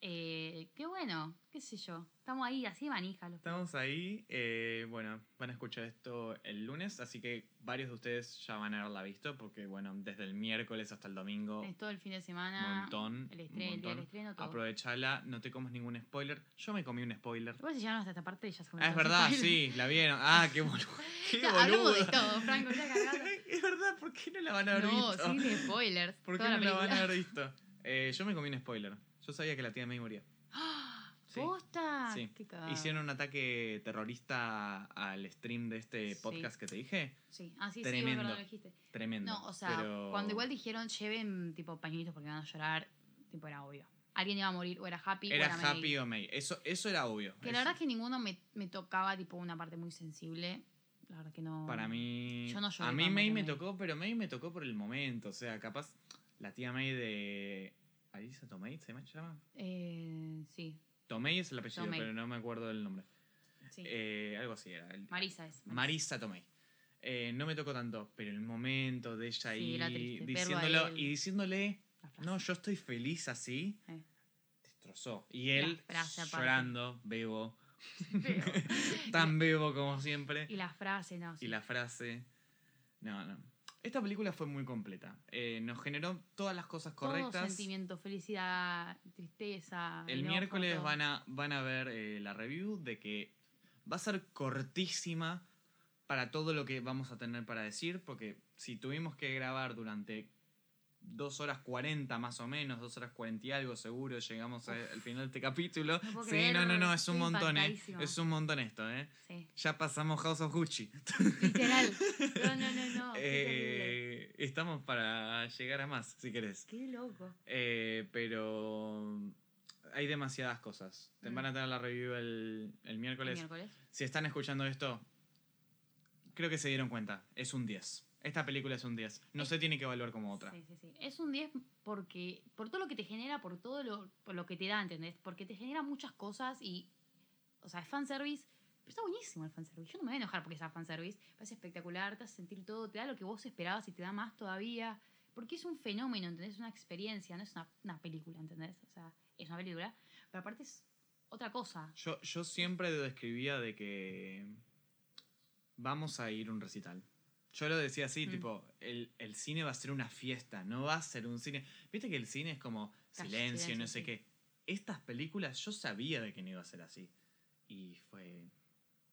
Eh, qué bueno, qué sé yo. Estamos ahí, así manija. Los Estamos ahí. eh, bueno, van a escuchar esto el lunes, así que varios de ustedes ya van a haberla visto, porque bueno, desde el miércoles hasta el domingo, Es todo el fin de semana. montón. El estreno, el día del montón. estreno, todo. Aprovechala, no te comas ningún spoiler. Yo me comí un spoiler. Igual si llegaron hasta esta parte ya se Ah, es verdad, sí, la vieron. Ah, qué boludo. Qué Ya, hablamos de boludo. todo, Franco, ya es verdad, ¿por qué no la van a haber No, visto? sin spoilers. ¿Por qué no la la van a haber visto? Eh, yo me comí un spoiler. Yo sabía que la tía May moría. ¡Ah! Sí. ¿Posta? Sí. Qué. Hicieron un ataque terrorista al stream de este Sí. podcast que te dije. Sí, ah, sí, sí, Tremendo. verdad, lo dijiste. Tremendo. No, o sea, pero- cuando igual dijeron lleven tipo pañuelitos porque van a llorar, tipo era obvio. Alguien iba a morir, o era Happy, Era o era Happy May. o May. Eso, eso era obvio. Que Eso- la verdad es que ninguno me, me tocaba tipo una parte muy sensible. La verdad que no. Para mí. Yo no lloré a mí May me May. tocó, pero May me tocó por el momento. O sea, capaz la tía May de. ¿Alisa Tomei se llama? Eh, sí, Tomei es el apellido, Tomei. pero no me acuerdo del nombre. sí. Eh, algo así era. el- Marisa es. Marisa Tomei. Eh, no me tocó tanto, pero el momento de ella Sí, ahí diciéndolo él. y diciéndole, no, yo estoy feliz así, Eh. destrozó. Y él frase aparte. llorando, bebo, tan bebo como siempre. y la frase, no. sí. Y la frase. No, no. Esta película fue muy completa. Eh, nos generó todas las cosas Todo correctas. sentimiento, felicidad, tristeza. El enojo, miércoles todo. van a, van a ver eh, la review de que va a ser cortísima para todo lo que vamos a tener para decir, porque si tuvimos que grabar durante dos horas 40 más o menos, dos horas 40 y algo seguro, llegamos al final de este capítulo. No sí, creer, no, no, no, es un montón, ¿eh? Es un montón esto, ¿eh? Sí, Ya pasamos House of Gucci. literal. No, no, no, no. Eh, estamos para llegar a más, si querés. Qué loco. Eh, pero hay demasiadas cosas. Te Mm. van a tener la review el, el El miércoles. miércoles. Si están escuchando esto, creo que se dieron cuenta. Es un 10. Esta película es un 10. No se tiene que evaluar como otra. Sí, sí, sí. Es un 10 porque por todo lo que te genera, por todo lo, por lo que te da, ¿entendés? Porque te genera muchas cosas y, o sea, es fanservice, pero está buenísimo el fanservice. Yo no me voy a enojar porque sea fanservice. Es espectacular, te hace sentir todo, te da lo que vos esperabas y te da más todavía. Porque es un fenómeno, ¿entendés? Es una experiencia, no es una, una película, ¿entendés? O sea, es una película, pero aparte es otra cosa. Yo, yo siempre describía de que vamos a ir a un recital. Yo lo decía así, Mm. tipo, el, el cine va a ser una fiesta, no va a ser un cine. Viste que el cine es como silencio, silencio, no sé sí. qué. Estas películas yo sabía de que no iba a ser así. Y fue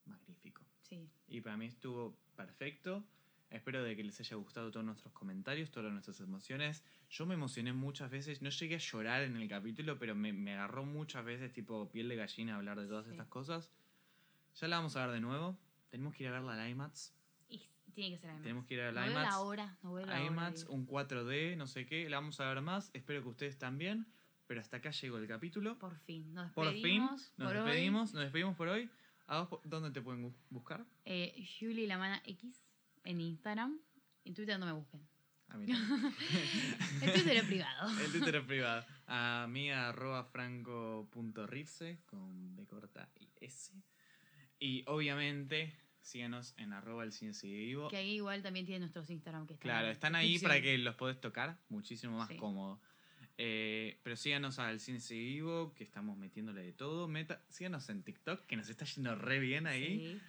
magnífico. Sí. Y para mí estuvo perfecto. Espero de que les haya gustado todos nuestros comentarios, todas nuestras emociones. Yo me emocioné muchas veces, no llegué a llorar en el capítulo, pero me, me agarró muchas veces tipo piel de gallina hablar de todas Sí. estas cosas. Ya la vamos a ver de nuevo. Tenemos que ir a ver la IMAX. Tiene que ser IMAX. Tenemos que ir a no IMAX. la hora, no la hora. IMAX, digo. un 4D, no sé qué. La vamos a ver más. Espero que ustedes también. Pero hasta acá llegó el capítulo. Por fin, nos Por fin, despedimos. nos por hoy. despedimos. Nos despedimos por hoy. ¿A vos, ¿Dónde te pueden bu- buscar? Eh, Julie Lamana X en Instagram. En Twitter no me busquen. A mí. En Twitter es privado. El Twitter es privado. A mí, arroba franco.ripse con B corta y S. Y obviamente, síganos en arroba el cine sigue vivo. Que ahí igual también tiene nuestros Instagram que están Claro, están ahí para que los podés tocar, muchísimo más Sí. cómodo. Eh, pero síganos al Cine Sigue Vivo, que estamos metiéndole de todo. Meta, síganos en TikTok, que nos está yendo re bien ahí. Sí.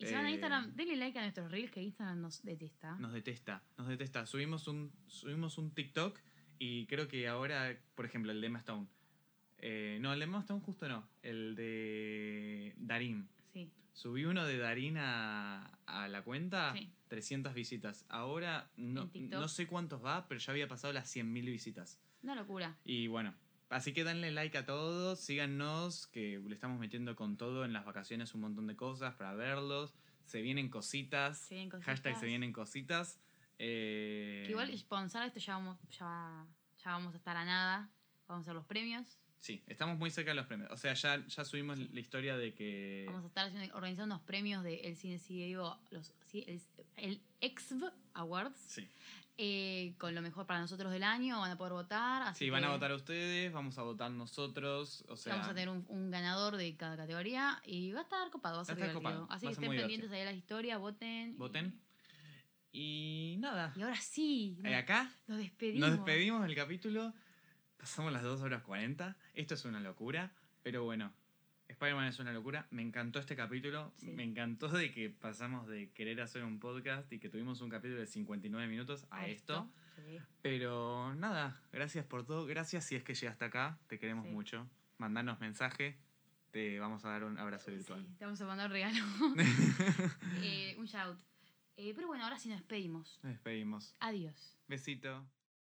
Y si van a Eh, Instagram, denle like a nuestros reels que Instagram nos detesta. Nos detesta, nos detesta. Subimos un, subimos un TikTok y creo que ahora, por ejemplo, el de Emma Stone. Eh, no, el de Emma Stone justo no. El de Darín. Subí uno de Darín a, a la cuenta, Sí. 300 visitas. Ahora no, no sé cuántos va, pero ya había pasado las 100.000 visitas. Una locura. Y bueno, así que denle like a todos, síganos, que le estamos metiendo con todo en las vacaciones un montón de cosas para verlos. Se vienen cositas. Se vienen cositas. Hashtag se vienen cositas. Eh, Que igual, avanzar esto ya vamos, ya, ya vamos a estar a nada. Vamos a hacer los premios. Sí, estamos muy cerca de los premios. O sea, ya, ya subimos la historia de que... Vamos a estar haciendo- organizando unos premios de El Cine Vivo, los, sí, el, el EXV Awards, Sí, eh, con lo mejor para nosotros del año. Van a poder votar. Así sí van a votar ustedes, vamos a votar nosotros. O sea, Vamos a tener un, un ganador de cada categoría y va a estar copado, va a ser Va copado, Así va que estén pendientes ahí de las historias, voten. voten. Y nada. Y ahora sí, Eh, acá nos despedimos. nos despedimos del capítulo. Pasamos las 2 horas 40. Esto es una locura, pero bueno. Spider-Man es una locura. Me encantó este capítulo. Sí. Me encantó de que pasamos de querer hacer un podcast y que tuvimos un capítulo de 59 minutos a, esto. Sí. Pero nada, gracias por todo. Gracias si es que llegaste acá. Te queremos Sí. mucho. Mandanos mensaje. Te vamos a dar un abrazo virtual. Sí, te vamos a mandar regalo. Eh, un shout. Eh, pero bueno, ahora sí nos despedimos. Nos despedimos. Adiós. Besito.